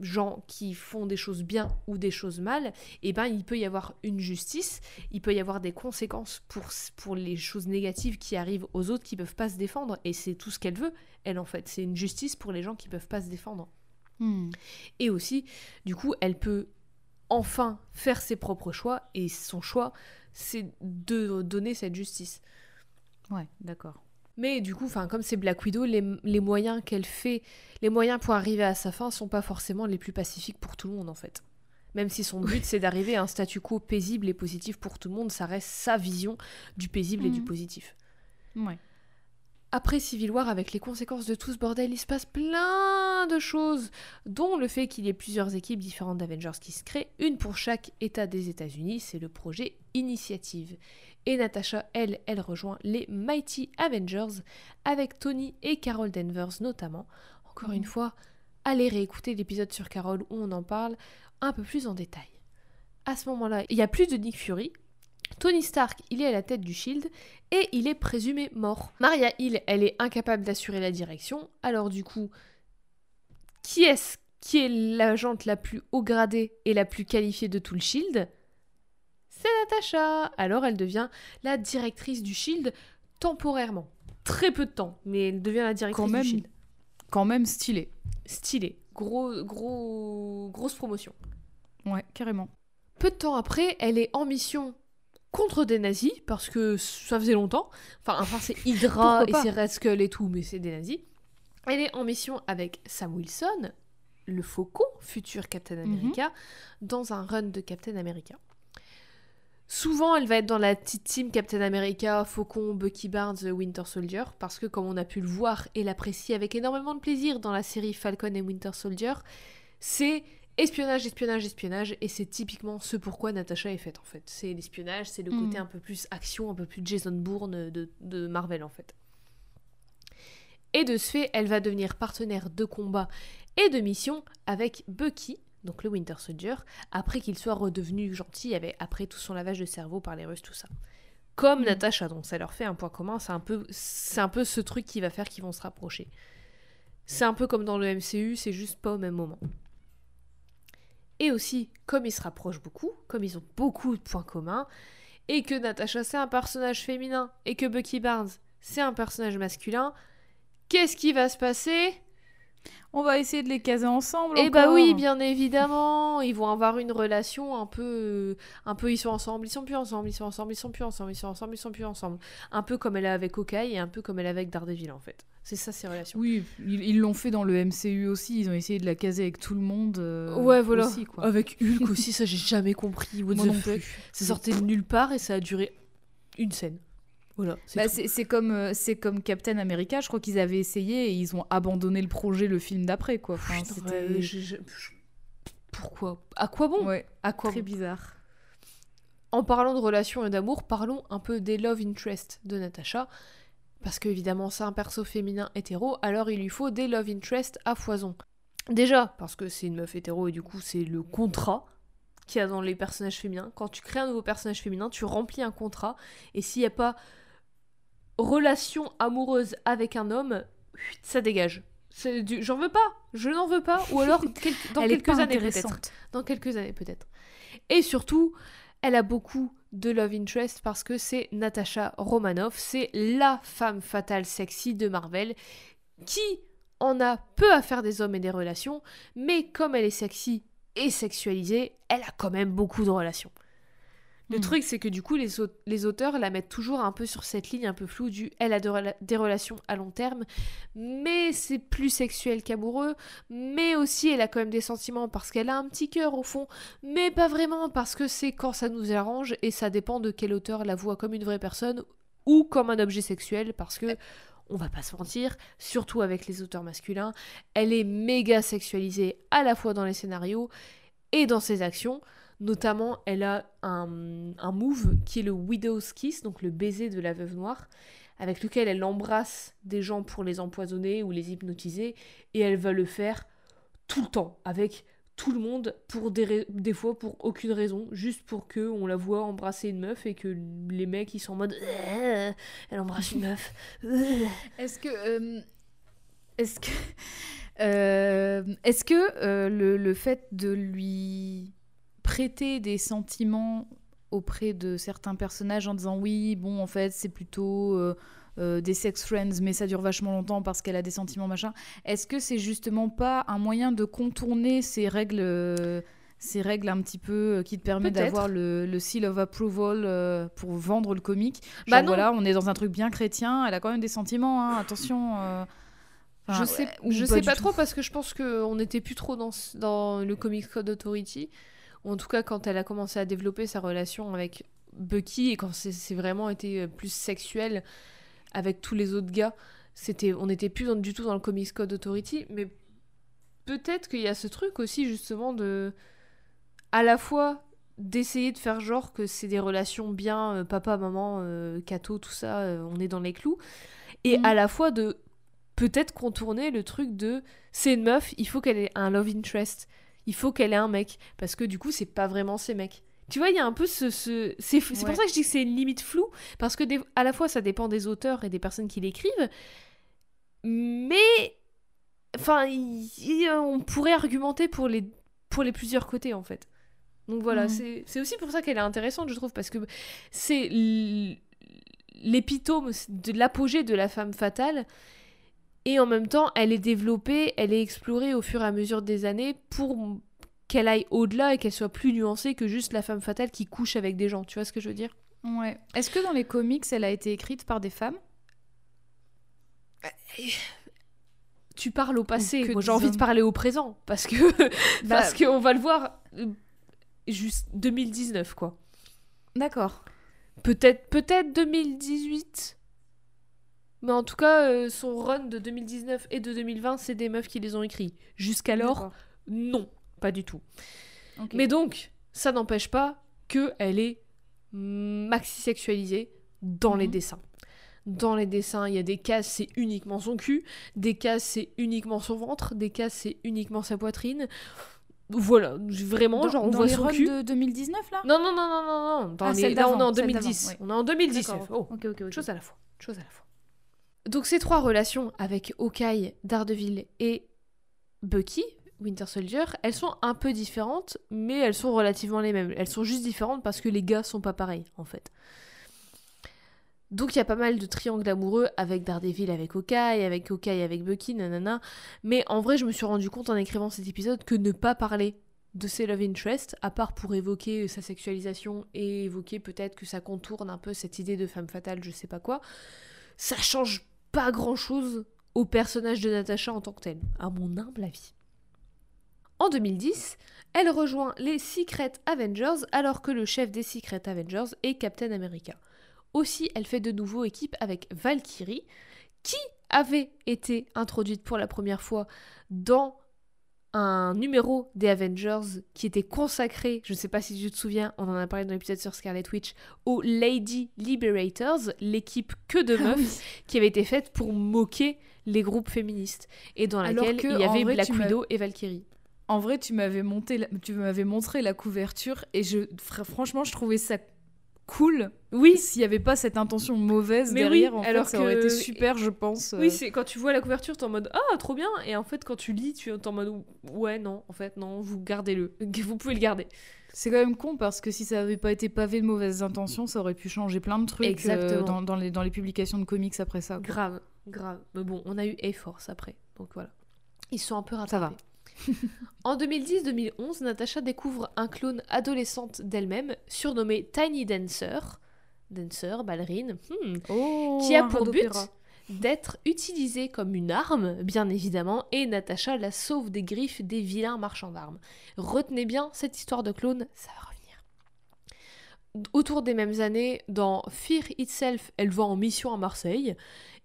gens qui font des choses bien ou des choses mal, et ben il peut y avoir une justice, il peut y avoir des conséquences pour, pour les choses négatives qui arrivent aux autres qui peuvent pas se défendre, et c'est tout ce qu'elle veut, elle en fait, c'est une justice pour les gens qui peuvent pas se défendre. Hmm. Et aussi, du coup, elle peut enfin faire ses propres choix, et son choix, c'est de donner cette justice. Ouais, d'accord. Mais du coup, comme c'est Black Widow, les, les moyens qu'elle fait, les moyens pour arriver à sa fin sont pas forcément les plus pacifiques pour tout le monde en fait. Même si son but c'est d'arriver à un statu quo paisible et positif pour tout le monde, ça reste sa vision du paisible et du Mhm. positif. Ouais. Après Civil War, avec les conséquences de tout ce bordel, il se passe plein de choses, dont le fait qu'il y ait plusieurs équipes différentes d'Avengers qui se créent, une pour chaque État des États-Unis, c'est le projet Initiative. Et Natasha, elle, elle rejoint les Mighty Avengers, avec Tony et Carol Danvers notamment. Encore une Mhm. fois, allez réécouter l'épisode sur Carol où on en parle un peu plus en détail. À ce moment-là, il n'y a plus de Nick Fury, Tony Stark, il est à la tête du Shield et il est présumé mort. Maria Hill, elle est incapable d'assurer la direction. Alors du coup, qui est-ce qui est l'agente la plus haut gradée et la plus qualifiée de tout le Shield? C'est Natasha. Alors elle devient la directrice du Shield temporairement. Très peu de temps, mais elle devient la directrice Quand même. du Shield. Quand même stylé. Stylé. Gros, gros, grosse promotion. Ouais, carrément. Peu de temps après, elle est en mission contre des nazis, parce que ça faisait longtemps. Enfin, enfin c'est Hydra et c'est Red Skull et tout, mais c'est des nazis. Elle est en mission avec Sam Wilson, le faucon, futur Captain Mhm. America, dans un run de Captain America. Souvent, elle va être dans la petite team Captain America, Faucon, Bucky Barnes, Winter Soldier, parce que comme on a pu le voir et l'apprécier avec énormément de plaisir dans la série Falcon et Winter Soldier, c'est espionnage, espionnage, espionnage, et c'est typiquement ce pourquoi Natasha est faite en fait. C'est l'espionnage, c'est le côté un peu plus action, un peu plus Jason Bourne de, de Marvel en fait. Et de ce fait, elle va devenir partenaire de combat et de mission avec Bucky, donc le Winter Soldier, après qu'il soit redevenu gentil, avec, après tout son lavage de cerveau par les Russes, tout ça. Comme Mhm. Natasha, donc ça leur fait un point commun, c'est un peu, c'est un peu ce truc qui va faire qu'ils vont se rapprocher. C'est un peu comme dans le MCU, c'est juste pas au même moment. Et aussi, comme ils se rapprochent beaucoup, comme ils ont beaucoup de points communs, et que Natasha c'est un personnage féminin, et que Bucky Barnes c'est un personnage masculin, qu'est-ce qui va se passer? On va essayer de les caser ensemble. Eh bah oui, bien évidemment, ils vont avoir une relation un peu, euh, un peu ils sont ensemble, ils sont plus ensemble, ils sont ensemble, ils sont plus ensemble, ils sont ensemble, ils sont plus ensemble. Un peu comme elle a avec Hawkeye et un peu comme elle a avec Daredevil en fait. C'est ça ces relations. Oui, ils ils l'ont fait dans le MCU aussi. Ils ont essayé de la caser avec tout le monde. euh, ouais, voilà. aussi, quoi. Avec Hulk aussi, ça j'ai jamais compris. What Moi the non fuck. plus. C'est sorti de nulle part et ça a duré une scène. Voilà. c'est Bah, tout. c'est c'est comme, euh, c'est comme Captain America, je crois qu'ils avaient essayé et ils ont abandonné le projet le film d'après, quoi. Enfin, Putain, c'était ouais, je- je- je- Pourquoi? À quoi bon? Ouais, À quoi très bon? bizarre. En parlant de relations et d'amour, parlons un peu des love interests de Natasha. Parce qu'évidemment, c'est un perso féminin hétéro, alors il lui faut des love interests à foison. Déjà, parce que c'est une meuf hétéro et du coup, c'est le contrat qu'il y a dans les personnages féminins. Quand tu crées un nouveau personnage féminin, tu remplis un contrat, et s'il n'y a pas relation amoureuse avec un homme, ça dégage. Du- J'en veux pas, je n'en veux pas, ou alors quel- dans quelques années peut-être dans quelques années peut-être. Et surtout, elle a beaucoup de love interest parce que c'est Natasha Romanoff, c'est la femme fatale sexy de Marvel qui en a peu à faire des hommes et des relations, mais comme elle est sexy et sexualisée, elle a quand même beaucoup de relations. Le Hmm. truc, c'est que du coup, les, au- les auteurs la mettent toujours un peu sur cette ligne un peu floue du elle a de rela- des relations à long terme, mais c'est plus sexuel qu'amoureux, mais aussi elle a quand même des sentiments parce qu'elle a un petit cœur au fond, mais pas vraiment parce que c'est quand ça nous arrange et ça dépend de quel auteur la voit comme une vraie personne ou comme un objet sexuel parce que on va pas se mentir, surtout avec les auteurs masculins, elle est méga sexualisée à la fois dans les scénarios et dans ses actions. Notamment, elle a un, move qui est le Widow's Kiss, donc le baiser de la veuve noire, avec lequel elle embrasse des gens pour les empoisonner ou les hypnotiser, et elle va le faire tout le temps, avec tout le monde, pour des, des fois pour aucune raison, juste pour que on la voit embrasser une meuf et que les mecs ils sont en mode Euh, elle embrasse une meuf. Est-ce que, euh, Est-ce que, euh, est-ce que le fait de lui prêter des sentiments auprès de certains personnages en disant oui, bon, en fait, c'est plutôt euh, euh, des sex friends, mais ça dure vachement longtemps parce qu'elle a des sentiments, machin. Est-ce que c'est justement pas un moyen de contourner ces règles, euh, ces règles un petit peu qui te permet d'avoir le, le seal of approval pour vendre le comic? Bah non. voilà, on est dans un truc bien chrétien, elle a quand même des sentiments, hein, attention. Enfin, je sais, ouais, je pas sais pas trop parce que je pense qu'on n'était plus trop dans, dans le Comics Code Authority. Ou en tout cas, quand elle a commencé à développer sa relation avec Bucky et quand c'est vraiment été euh, plus sexuel avec tous les autres gars, c'était, on n'était plus dans- du tout dans le Comics Code Authority. Mais peut-être qu'il y a ce truc aussi, justement, de. à la fois d'essayer de faire genre que c'est des relations bien euh, papa, maman, euh, Cato, tout ça, euh, on est dans les clous. Et Mhm. à la fois de peut-être contourner le truc de c'est une meuf, il faut qu'elle ait un love interest, il faut qu'elle ait un mec, parce que du coup c'est pas vraiment ces mecs. Tu vois, il y a un peu ce... ce- c'est Ouais. pour ça que je dis que c'est une limite floue, parce que des- à la fois ça dépend des auteurs et des personnes qui l'écrivent, mais... Enfin, on pourrait argumenter pour les, pour les plusieurs côtés en fait. Donc voilà, Mhm. c'est aussi pour ça qu'elle est intéressante, je trouve, parce que c'est l'épitome de l'apogée de la femme fatale. Et en même temps, elle est développée, elle est explorée au fur et à mesure des années pour qu'elle aille au-delà et qu'elle soit plus nuancée que juste la femme fatale qui couche avec des gens. Tu vois ce que je veux dire? Ouais. Est-ce que dans les comics, elle a été écrite par des femmes? Tu parles au passé, moi j'ai envie de parler au présent, parce que parce qu'on va le voir euh, juste 2019 quoi. D'accord. Peut-être peut-être 2018. Mais en tout cas, euh, son run de 2019 et de 2020, c'est des meufs qui les ont écrits. Jusqu'alors, non, pas du tout. Ok. Mais donc, ça n'empêche pas qu'elle est maxi-sexualisée dans les Mhm. dessins. Dans les dessins, il y a des cases, c'est uniquement son cul, des cases, c'est uniquement son ventre, des cases, c'est uniquement sa poitrine. Voilà, vraiment, Dans- genre on dans voit les son runs cul. de 2019 là? Non, non, non, non, non, non. Dans Ah, les- Là, on est en d'avant, celle 2010. d'avant, ouais. On est en 2019. D'accord. Oh, Ok, ok, ok. chose à la fois. Chose à la fois. Donc ces trois relations avec Hawkeye, Daredevil et Bucky, Winter Soldier, elles sont un peu différentes, mais elles sont relativement les mêmes. Elles sont juste différentes parce que les gars sont pas pareils, en fait. Donc il y a pas mal de triangles amoureux avec Daredevil, avec Hawkeye, avec Hawkeye, avec Bucky, nanana. Mais en vrai, je me suis rendu compte en écrivant cet épisode que ne pas parler de ses love interest, à part pour évoquer sa sexualisation et évoquer peut-être que ça contourne un peu cette idée de femme fatale, je sais pas quoi, ça change pas grand-chose au personnage de Natasha en tant que tel, à mon humble avis. En 2010, elle rejoint les Secret Avengers alors que le chef des Secret Avengers est Captain America. Aussi, elle fait de nouveau équipe avec Valkyrie, qui avait été introduite pour la première fois dans un numéro des Avengers qui était consacré, je ne sais pas si tu te souviens, on en a parlé dans l'épisode sur Scarlet Witch, aux Lady Liberators, l'équipe que de Ah meufs qui avait été faite pour moquer les groupes féministes et dans Alors laquelle que, il y avait vrai, Black Widow et Valkyrie. En vrai, tu m'avais monté, la- tu m'avais montré la couverture et je, fr- franchement, je trouvais ça cool. Oui, S'il n'y avait pas cette intention mauvaise Mais derrière, oui, en fait, alors ça aurait été super, je pense. oui, euh. c'est quand tu vois la couverture, t'es en mode ah trop bien et en fait quand tu lis, tu es en mode ouais non, en fait non, vous gardez-le, vous pouvez le garder. C'est quand même con parce que si ça avait pas été pavé de mauvaises intentions, ça aurait pu changer plein de trucs euh, dans, dans les, dans les publications de comics après ça. quoi. Grave, grave. Mais bon, on a eu A-Force après, donc voilà. Ils sont un peu rattrapés. Ça va. en 2010-2011, Natasha découvre un clone adolescente d'elle-même, surnommé Tiny Dancer, dancer, ballerine, hmm, Oh, qui a pour but d'être utilisée comme une arme, bien évidemment, et Natasha la sauve des griffes des vilains marchands d'armes. Retenez bien cette histoire de clone, ça va revenir. Autour des mêmes années, dans Fear Itself, elle va en mission à Marseille,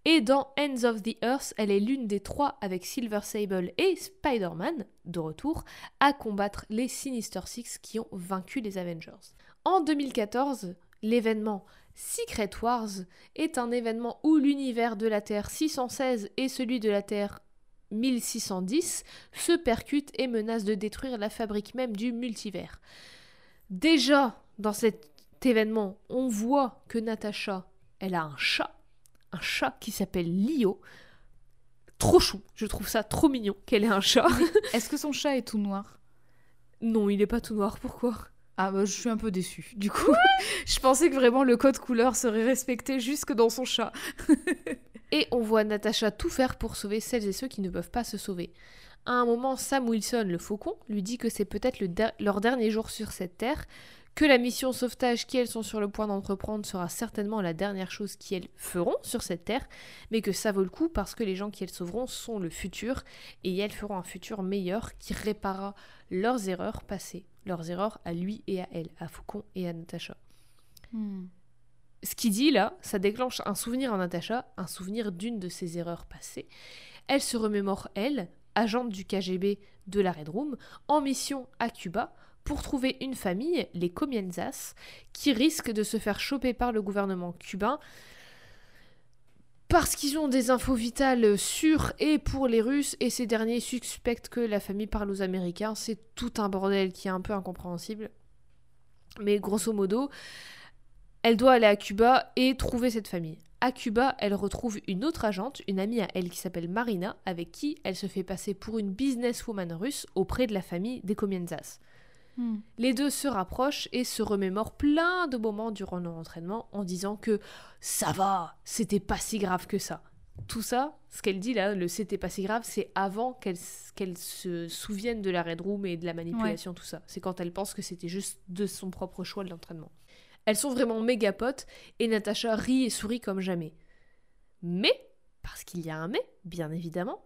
et dans Ends of the Earth, elle est l'une des trois avec Silver Sable et Spider-Man, de retour, à combattre les Sinister Six qui ont vaincu les Avengers. En 2014, l'événement Secret Wars est un événement où l'univers de la Terre 616 et celui de la Terre 1610 se percutent et menacent de détruire la fabrique même du multivers. Déjà, dans cet événement, on voit que Natasha, elle a un chat, un chat qui s'appelle Lio. trop chou. Je trouve ça trop mignon qu'elle ait un chat. Est-ce que son chat est tout noir? Non, il est pas tout noir. Pourquoi? Ah bah je suis un peu déçue. Du coup, je pensais que vraiment le code couleur serait respecté jusque dans son chat. Et on voit Natacha tout faire pour sauver celles et ceux qui ne peuvent pas se sauver. À un moment, Sam Wilson, le faucon, lui dit que c'est peut-être leur dernier jour sur cette terre, que la mission sauvetage qu'elles sont sur le point d'entreprendre sera certainement la dernière chose qu'elles feront sur cette terre, mais que ça vaut le coup parce que les gens qu'elles sauveront sont le futur et elles feront un futur meilleur qui réparera leurs erreurs passées, leurs erreurs à lui et à elle, à Faucon et à Natacha. Hmm. Ce qu'il dit là, ça déclenche un souvenir en Natacha, un souvenir d'une de ses erreurs passées. Elle se remémore, elle, agente du KGB de la Red Room, en mission à Cuba, pour trouver une famille, les Comienzas, qui risquent de se faire choper par le gouvernement cubain parce qu'ils ont des infos vitales sûres et pour les Russes, et ces derniers suspectent que la famille parle aux Américains. C'est tout un bordel qui est un peu incompréhensible. Mais grosso modo, elle doit aller à Cuba et trouver cette famille. À Cuba, elle retrouve une autre agente, une amie à elle qui s'appelle Marina, avec qui elle se fait passer pour une businesswoman russe auprès de la famille des Comienzas. Hmm. Les deux se rapprochent et se remémorent plein de moments durant leur entraînement en disant que ça va, c'était pas si grave que ça. Tout ça, ce qu'elle dit là, le c'était pas si grave, c'est avant qu'elle se souvienne de la Red Room et de la manipulation, tout ça. C'est quand elle pense que c'était juste de son propre choix de l'entraînement. Elles sont vraiment méga potes et Natacha rit et sourit comme jamais. Mais, parce qu'il y a un mais, bien évidemment,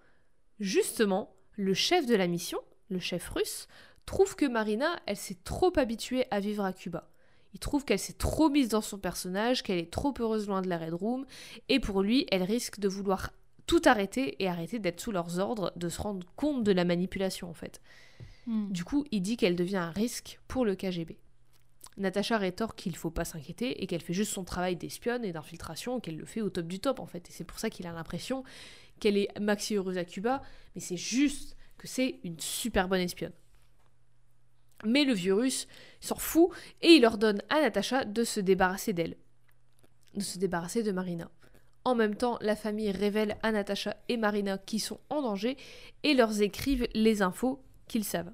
justement, le chef de la mission, le chef russe, trouve que Marina, elle s'est trop habituée à vivre à Cuba. Il trouve qu'elle s'est trop mise dans son personnage, qu'elle est trop heureuse loin de la Red Room, et pour lui, elle risque de vouloir tout arrêter et arrêter d'être sous leurs ordres, de se rendre compte de la manipulation en fait. Hmm. Du coup, il dit qu'elle devient un risque pour le KGB. Natacha rétorque qu'il faut pas s'inquiéter et qu'elle fait juste son travail d'espionne et d'infiltration, qu'elle le fait au top du top en fait. Et c'est pour ça qu'il a l'impression qu'elle est maxi heureuse à Cuba, mais c'est juste que c'est une super bonne espionne. Mais le vieux russe s'en fout et il ordonne à Natacha de se débarrasser d'elle, de se débarrasser de Marina. En même temps, la famille révèle à Natacha et Marina qui sont en danger et leur écrivent les infos qu'ils savent.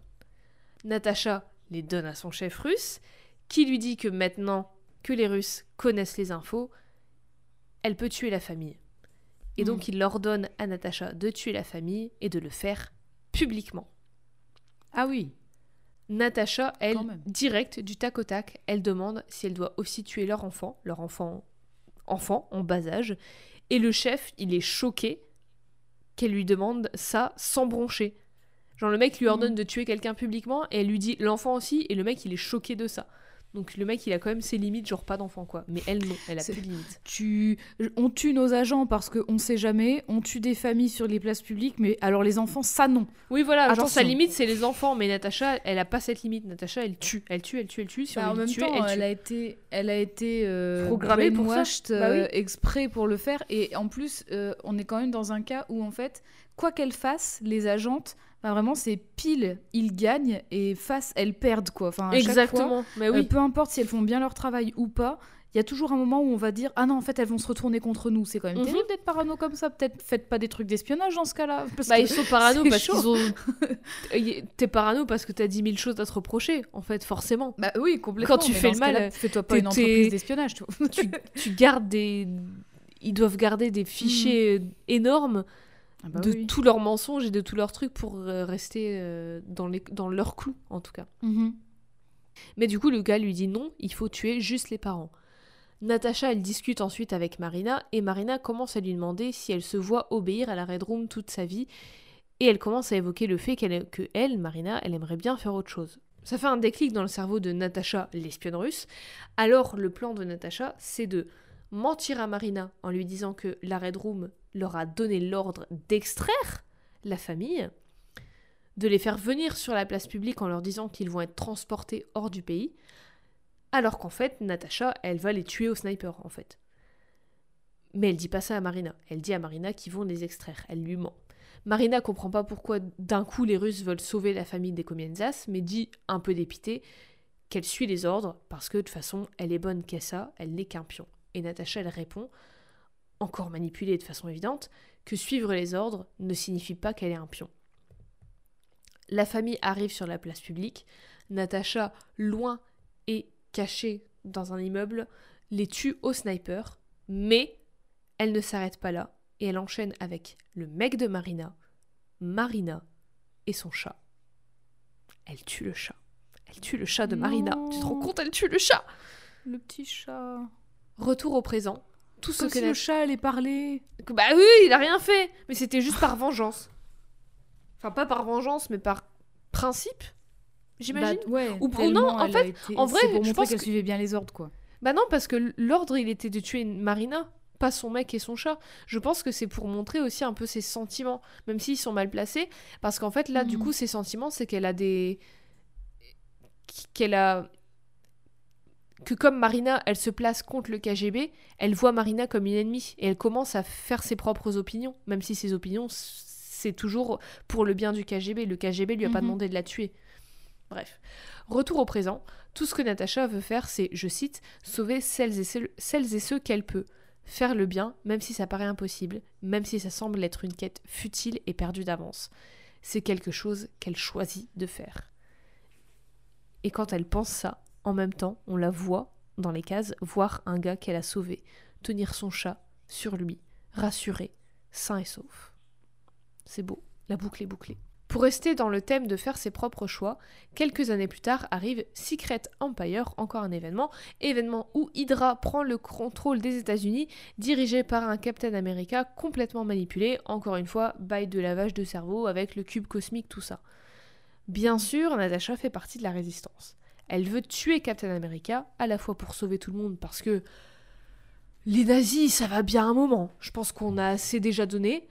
Natacha les donne à son chef russe, qui lui dit que maintenant que les Russes connaissent les infos, elle peut tuer la famille. Et donc hmm. il ordonne à Natacha de tuer la famille et de le faire publiquement. Ah oui, Natacha, elle, direct, du tac au tac, elle demande si elle doit aussi tuer leur enfant, leur enfant, enfant en bas âge. Et le chef, il est choqué qu'elle lui demande ça sans broncher. Genre le mec lui ordonne mm. de tuer quelqu'un publiquement et elle lui dit l'enfant aussi et le mec il est choqué de ça. Donc le mec, il a quand même ses limites, genre pas d'enfant quoi. Mais elle non, elle a plus de limites. Tu... On tue nos agents parce qu'on sait jamais, on tue des familles sur les places publiques, mais alors les enfants, ça non. Oui voilà, genre sa limite c'est les enfants, mais Natacha, elle a pas cette limite. Natacha, elle tue, elle tue, elle tue, elle tue. Si bah, en même temps, elle, a été, elle a été euh, programmée pour ça. Bah euh, exprès pour le faire. Et en plus, euh, on est quand même dans un cas où en fait, quoi qu'elle fasse, les agentes vraiment, c'est pile, ils gagnent et face, elles perdent quoi. Enfin, Exactement. mais oui. Euh, peu importe si elles font bien leur travail ou pas, il y a toujours un moment où on va dire ah non en fait elles vont se retourner contre nous. C'est quand même mhm. terrible d'être parano comme ça. Peut-être faites pas des trucs d'espionnage dans ce cas-là. Bah ils sont parano parce qu'ils ont. T'es parano parce que t'as 10 000 choses à te reprocher en fait forcément. Bah oui complètement. Quand tu fais le mal, fais-toi pas une entreprise d'espionnage. Tu, tu gardes des. Ils doivent garder des fichiers mhm. énormes ah bah de tous leurs mensonges et de tous leurs trucs pour euh, rester euh, dans, les, dans leur clou, en tout cas. Mhm. Mais du coup, le gars lui dit non, il faut tuer juste les parents. Natacha, elle discute ensuite avec Marina, et Marina commence à lui demander si elle se voit obéir à la Red Room toute sa vie, et elle commence à évoquer le fait qu'elle, que elle, Marina, elle aimerait bien faire autre chose. Ça fait un déclic dans le cerveau de Natacha, l'espionne russe. Alors, le plan de Natacha, c'est de mentir à Marina en lui disant que la Red Room leur a donné l'ordre d'extraire la famille, de les faire venir sur la place publique en leur disant qu'ils vont être transportés hors du pays, alors qu'en fait, Natacha, elle va les tuer au sniper, en fait. Mais elle dit pas ça à Marina. Elle dit à Marina qu'ils vont les extraire. Elle lui ment. Marina comprend pas pourquoi d'un coup les Russes veulent sauver la famille des Comienzas, mais dit, un peu dépitée, qu'elle suit les ordres parce que de toute façon, elle est bonne qu'à ça, elle n'est qu'un pion. Et Natacha, elle répond encore manipulée de façon évidente, que suivre les ordres ne signifie pas qu'elle est un pion. La famille arrive sur la place publique, Natacha, loin et cachée dans un immeuble, les tue au sniper, mais elle ne s'arrête pas là et elle enchaîne avec le mec de Marina, Marina et son chat. Elle tue le chat. Elle tue le chat de Marina. Tu te rends compte, elle tue le chat Le petit chat. Retour au présent. Tout ce Comme que si le chat allait parler. Bah oui, il a rien fait. Mais c'était juste par vengeance. Enfin, pas par vengeance, mais par principe. J'imagine. Bah, ouais, Ou pour- tellement non, en elle a fait, été- en vrai, c'est pour je montrer pense qu'elle que- suivait bien les ordres, quoi. Bah non, parce que l'ordre, il était de tuer Marina, pas son mec et son chat. Je pense que c'est pour montrer aussi un peu ses sentiments, même s'ils sont mal placés. Parce qu'en fait, là, du Mhm. coup, ses sentiments, c'est qu'elle a des. qu'elle a. Que comme Marina, elle se place contre le KGB, elle voit Marina comme une ennemie. Et elle commence à faire ses propres opinions, même si ses opinions, c'est toujours pour le bien du KGB. Le KGB lui a pas Mhm. demandé de la tuer. Bref. Retour au présent. Tout ce que Natacha veut faire, c'est, je cite, sauver celles et ceux, celles et ceux qu'elle peut. Faire le bien, même si ça paraît impossible, même si ça semble être une quête futile et perdue d'avance. C'est quelque chose qu'elle choisit de faire. Et quand elle pense ça, en même temps, on la voit dans les cases voir un gars qu'elle a sauvé, tenir son chat sur lui, rassuré, sain et sauf. C'est beau, la boucle est bouclée. Pour rester dans le thème de faire ses propres choix, quelques années plus tard arrive Secret Empire, encore un événement, événement où Hydra prend le contrôle des États-Unis, dirigé par un Captain America complètement manipulé, encore une fois, bail de lavage de cerveau avec le cube cosmique, tout ça. Bien sûr, Natasha fait partie de la résistance. Elle veut tuer Captain America, à la fois pour sauver tout le monde, parce que les nazis, ça va bien un moment. Je pense qu'on a assez déjà donné.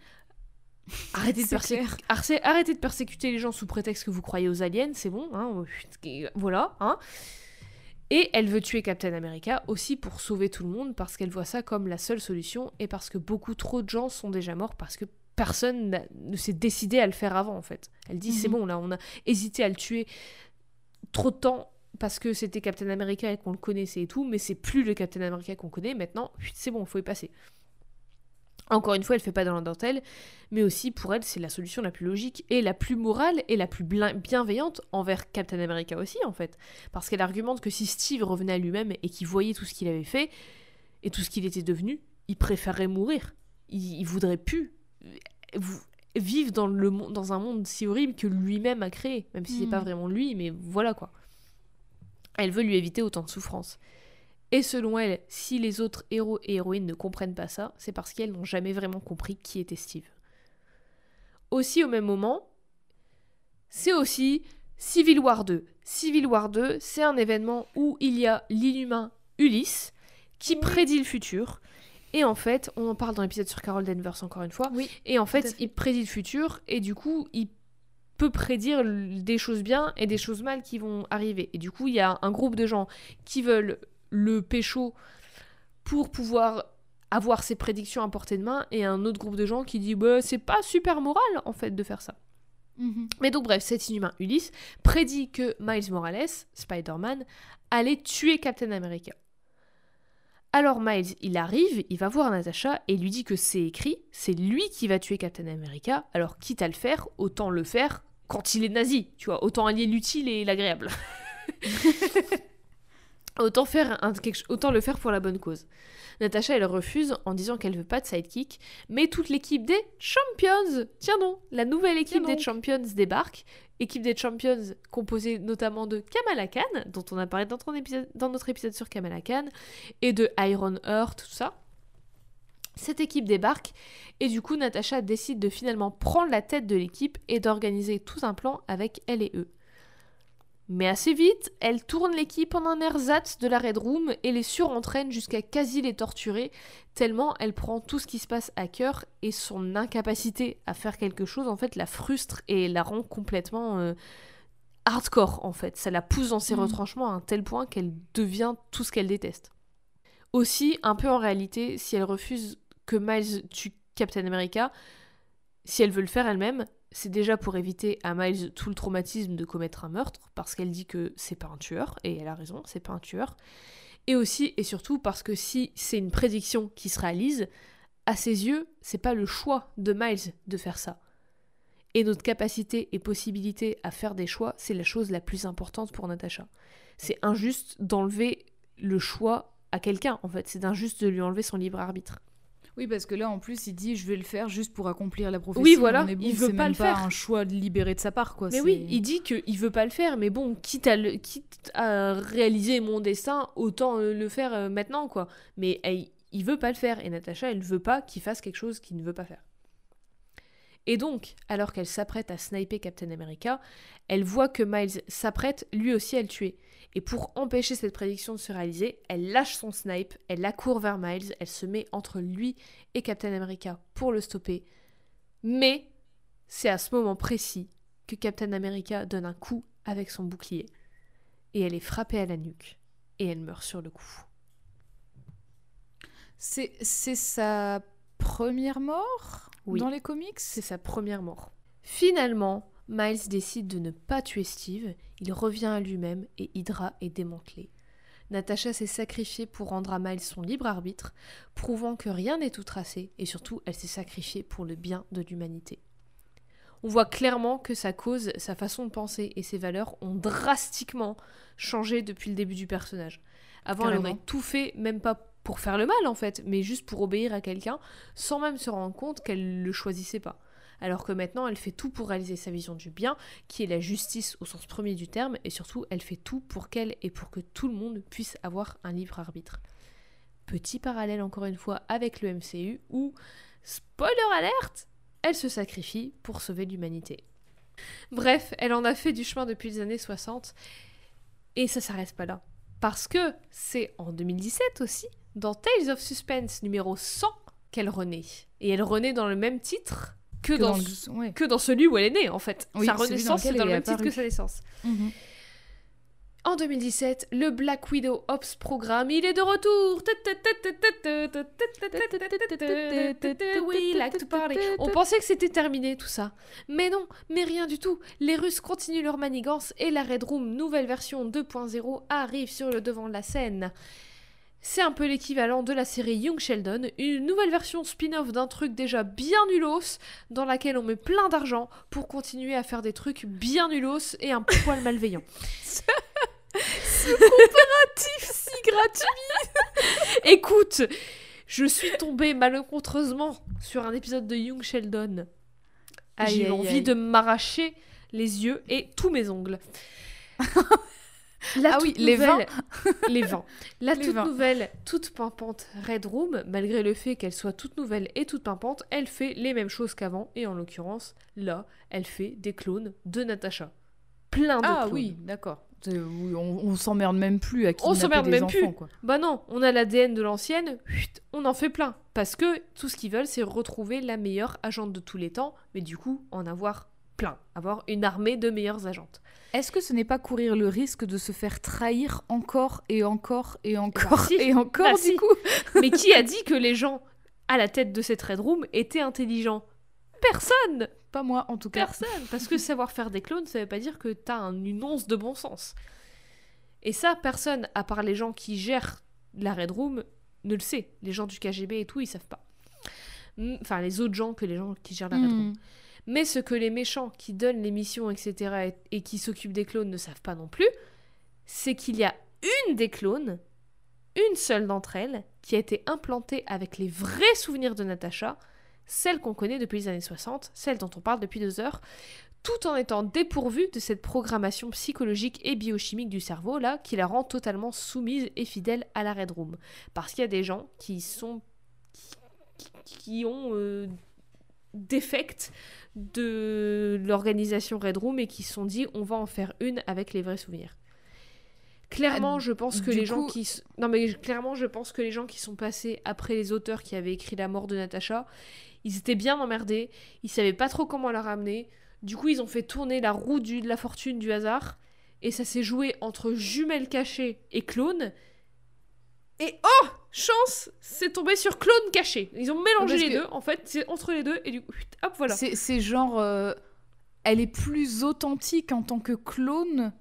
Arrêtez de, C'est persé- clair. Arrêtez- de persécuter les gens sous prétexte que vous croyez aux aliens, c'est bon, hein, voilà. Hein. Et elle veut tuer Captain America aussi pour sauver tout le monde, parce qu'elle voit ça comme la seule solution, et parce que beaucoup trop de gens sont déjà morts, parce que personne ne s'est décidé à le faire avant, en fait. Elle dit, c'est Mhm. bon, là, on a hésité à le tuer trop de temps parce que c'était Captain America et qu'on le connaissait et tout, mais c'est plus le Captain America qu'on connaît, maintenant, c'est bon, il faut y passer. Encore une fois, elle fait pas dans la dentelle, mais aussi pour elle, c'est la solution la plus logique et la plus morale et la plus bienveillante envers Captain America aussi, en fait. Parce qu'elle argumente que si Steve revenait à lui-même et qu'il voyait tout ce qu'il avait fait et tout ce qu'il était devenu, il préférerait mourir. Il, il voudrait plus euh, vivre dans, le, dans un monde si horrible que lui-même a créé, même si c'est Mhm. pas vraiment lui, mais voilà quoi. Elle veut lui éviter autant de souffrance. Et selon elle, si les autres héros et héroïnes ne comprennent pas ça, c'est parce qu'elles n'ont jamais vraiment compris qui était Steve. Aussi au même moment, c'est aussi Civil War 2. Civil War 2, c'est un événement où il y a l'inhumain Ulysse qui prédit le futur. Et en fait, on en parle dans l'épisode sur Carol Danvers encore une fois. Oui. Et en fait, fait. il prédit le futur et du coup, il peut prédire des choses bien et des choses mal qui vont arriver. Et du coup, il y a un groupe de gens qui veulent le pécho pour pouvoir avoir ses prédictions à portée de main et un autre groupe de gens qui dit bah, c'est pas super moral en fait de faire ça. Mhm. Mais donc bref, cet inhumain Ulysse prédit que Miles Morales, Spider-Man, allait tuer Captain America. Alors Miles, il arrive, il va voir Natasha et lui dit que c'est écrit, c'est lui qui va tuer Captain America, alors quitte à le faire, autant le faire quand il est nazi, tu vois, autant allier l'utile et l'agréable. autant, faire un, quelque ch- autant le faire pour la bonne cause. Natasha, elle refuse en disant qu'elle veut pas de sidekick, mais toute l'équipe des Champions, tiens non, la nouvelle équipe des. Champions débarque, équipe des Champions composée notamment de Kamala Khan, dont on a parlé dans, ton épisode- dans notre épisode sur Kamala Khan, et de Iron Heart, tout ça. Cette équipe débarque et du coup Natasha décide de finalement prendre la tête de l'équipe et d'organiser tout un plan avec elle et eux. Mais assez vite, elle tourne l'équipe en un ersatz de la Red Room et les surentraîne jusqu'à quasi les torturer, tellement elle prend tout ce qui se passe à cœur et son incapacité à faire quelque chose en fait la frustre et la rend complètement euh, hardcore en fait. Ça la pousse dans ses Mhm. retranchements à un tel point qu'elle devient tout ce qu'elle déteste. Aussi, un peu en réalité, si elle refuse que Miles tue Captain America, si elle veut le faire elle-même, c'est déjà pour éviter à Miles tout le traumatisme de commettre un meurtre, parce qu'elle dit que c'est pas un tueur, et elle a raison, c'est pas un tueur. Et aussi et surtout parce que si c'est une prédiction qui se réalise, à ses yeux, c'est pas le choix de Miles de faire ça. Et notre capacité et possibilité à faire des choix, c'est la chose la plus importante pour Natacha. C'est injuste d'enlever le choix à quelqu'un, en fait. C'est injuste de lui enlever son libre arbitre. Oui, parce que là, en plus, il dit je vais le faire juste pour accomplir la prophétie. Oui, voilà, bon, il veut pas le faire. un choix libéré de sa part, quoi. Mais oui, il dit qu'il veut pas le faire, mais bon, quitte à, le, quitte à réaliser mon destin, autant euh, le faire euh, maintenant, quoi. Mais elle- il veut pas le faire, et Natacha, elle veut pas qu'il fasse quelque chose qu'il ne veut pas faire. Et donc, alors qu'elle s'apprête à sniper Captain America, elle voit que Miles s'apprête lui aussi à le tuer. Et pour empêcher cette prédiction de se réaliser, elle lâche son snipe, elle accourt vers Miles, elle se met entre lui et Captain America pour le stopper. Mais c'est à ce moment précis que Captain America donne un coup avec son bouclier. Et elle est frappée à la nuque. Et elle meurt sur le coup. C'est c'est sa première mort Oui. dans les comics? C'est sa première mort. Finalement, Miles décide de ne pas tuer Steve, il revient à lui-même et Hydra est démantelée. Natasha s'est sacrifiée pour rendre à Miles son libre arbitre, prouvant que rien n'est tout tracé, et surtout elle s'est sacrifiée pour le bien de l'humanité. On voit clairement que sa cause, sa façon de penser et ses valeurs ont drastiquement changé depuis le début du personnage. Avant, elle aurait tout fait, même pas pour faire le mal en fait, mais juste pour obéir à quelqu'un, sans même se rendre compte qu'elle le choisissait pas. Alors que maintenant, elle fait tout pour réaliser sa vision du bien, qui est la justice au sens premier du terme, et surtout, elle fait tout pour qu'elle et pour que tout le monde puisse avoir un libre arbitre. Petit parallèle encore une fois avec le MCU, où, spoiler alerte, elle se sacrifie pour sauver l'humanité. Bref, elle en a fait du chemin depuis les années 60, et ça s'arrête pas là. Parce que c'est en 2017 aussi, dans Tales of Suspense numéro 100, qu'elle renaît. Et elle renaît dans le même titre que, Que dans, dans le- ouais. que dans celui où elle est née, en fait. Oui, sa renaissance, c'est dans le même titre que sa naissance. Mhm. En 2017, le Black Widow Ops programme, il est de retour. We like to party. On pensait que c'était terminé tout ça. Mais non, mais rien du tout. Les Russes continuent leur manigance et la Red Room nouvelle version 2.0 arrive sur le devant de la scène. C'est un peu l'équivalent de la série Young Sheldon, une nouvelle version spin-off d'un truc déjà bien nulos, dans laquelle on met plein d'argent pour continuer à faire des trucs bien nulos et un poil malveillants. si gratuit Écoute, je suis tombée malencontreusement sur un épisode de Young Sheldon. J'ai eu envie aïe. de m'arracher les yeux et tous mes ongles. La Ah oui, toute les nouvelle- les vins. La Les toute vins. nouvelle, toute pimpante Red Room, malgré le fait qu'elle soit toute nouvelle et toute pimpante, elle fait les mêmes choses qu'avant. Et en l'occurrence, là, elle fait des clones de Natasha. Plein de Ah clones. oui, d'accord. On on s'emmerde même plus à qui On s'emmerde même plus. Quoi. Bah non, on a l'ADN de l'ancienne, on en fait plein. Parce que tout ce qu'ils veulent, c'est retrouver la meilleure agente de tous les temps, mais du coup, en avoir plein. Avoir une armée de meilleures agentes. Est-ce que ce n'est pas courir le risque de se faire trahir encore et encore et encore si. et encore Bah du si. coup? Mais qui a dit que les gens à la tête de cette Red Room étaient intelligents? Personne Pas moi en tout cas. Personne Parce que savoir faire des clones, ça veut pas dire que t'as un- une once de bon sens. Et ça, personne, à part les gens qui gèrent la Red Room, ne le sait. Les gens du KGB et tout, ils savent pas. Enfin, les autres gens que les gens qui gèrent la Red Room. Hmm. Mais ce que les méchants qui donnent les missions, etc., et, qui s'occupent des clones ne savent pas non plus, c'est qu'il y a une des clones, une seule d'entre elles, qui a été implantée avec les vrais souvenirs de Natasha, celle qu'on connaît depuis les années 60, celle dont on parle depuis deux heures, tout en étant dépourvue de cette programmation psychologique et biochimique du cerveau, là, qui la rend totalement soumise et fidèle à la Red Room. Parce qu'il y a des gens qui sont... qui, qui ont... euh, défects de l'organisation Red Room et qui se sont dit on va en faire une avec les vrais souvenirs. Clairement, Ah, je pense que les gens qui non mais clairement, je pense que les gens qui sont passés après les auteurs qui avaient écrit la mort de Natacha, ils étaient bien emmerdés, ils savaient pas trop comment la ramener. Du coup, ils ont fait tourner la roue du, de la fortune du hasard et ça s'est joué entre jumelles cachées et clones. Et oh, chance, c'est tombé sur clone caché. Ils ont mélangé Parce les que- deux, en fait, c'est entre les deux et du coup, hop, voilà. C'est genre. euh, elle est plus authentique en tant que clone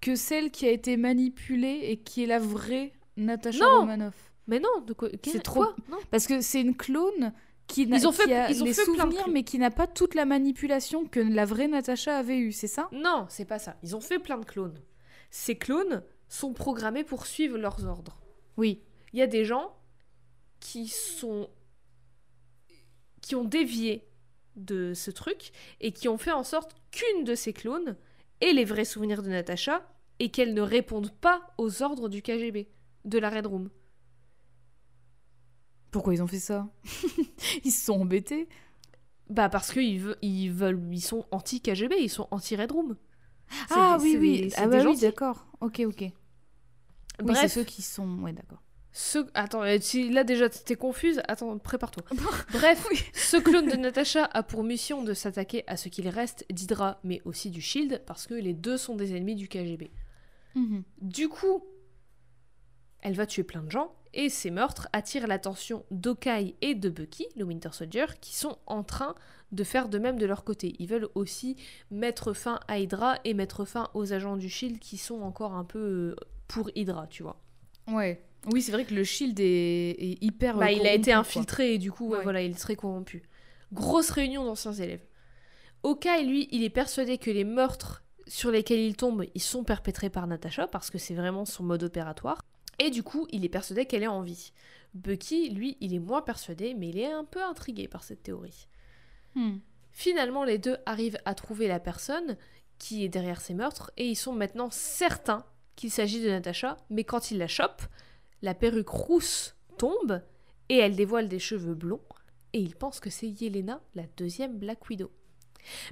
que celle qui a été manipulée et qui est la vraie Natasha Non. Romanoff. Mais non, de quoi C'est trop- quoi Non. Parce que c'est une clone qui n'a Ils ont fait- qui a ils ont les fait souvenirs, mais qui n'a pas toute la manipulation que la vraie Natacha avait eue, c'est ça? Non, c'est pas ça. Ils ont fait plein de clones. Ces clones sont programmés pour suivre leurs ordres. Oui. Il y a des gens qui sont qui ont dévié de ce truc et qui ont fait en sorte qu'une de ces clones ait les vrais souvenirs de Natacha et qu'elle ne réponde pas aux ordres du KGB, de la Red Room. Pourquoi ils ont fait ça? Ils se sont embêtés. Bah parce qu'ils veulent, ils veulent, ils sont anti-KGB, ils sont anti-Red Room. C'est Ah des- oui, oui. ah bah oui, d'accord. Ok, ok. Oui, c'est ceux qui sont... Ouais, d'accord. Ce... Attends, là déjà t'es confuse. Attends, prépare-toi. Bref, ce clone de Natasha a pour mission de s'attaquer à ce qu'il reste d'Hydra, mais aussi du Shield, parce que les deux sont des ennemis du KGB. Mhm. Du coup, elle va tuer plein de gens, et ces meurtres attirent l'attention d'Okai et de Bucky, le Winter Soldier, qui sont en train de faire de même de leur côté. Ils veulent aussi mettre fin à Hydra et mettre fin aux agents du Shield qui sont encore un peu euh, pour Hydra, tu vois. Ouais. Oui, c'est vrai que le shield est, est hyper. Bah, euh, il a été quoi. infiltré et du coup, ouais, Ouais. voilà, il est très corrompu. Grosse réunion d'anciens élèves. Okai, lui, il est persuadé que les meurtres sur lesquels il tombe, ils sont perpétrés par Natasha parce que c'est vraiment son mode opératoire. Et du coup, il est persuadé qu'elle est en vie. Bucky, lui, il est moins persuadé, mais il est un peu intrigué par cette théorie. Hmm. Finalement, les deux arrivent à trouver la personne qui est derrière ces meurtres et ils sont maintenant certains qu'il s'agit de Natasha, mais quand ils la chopent, la perruque rousse tombe et elle dévoile des cheveux blonds et ils pensent que c'est Yelena, la deuxième Black Widow.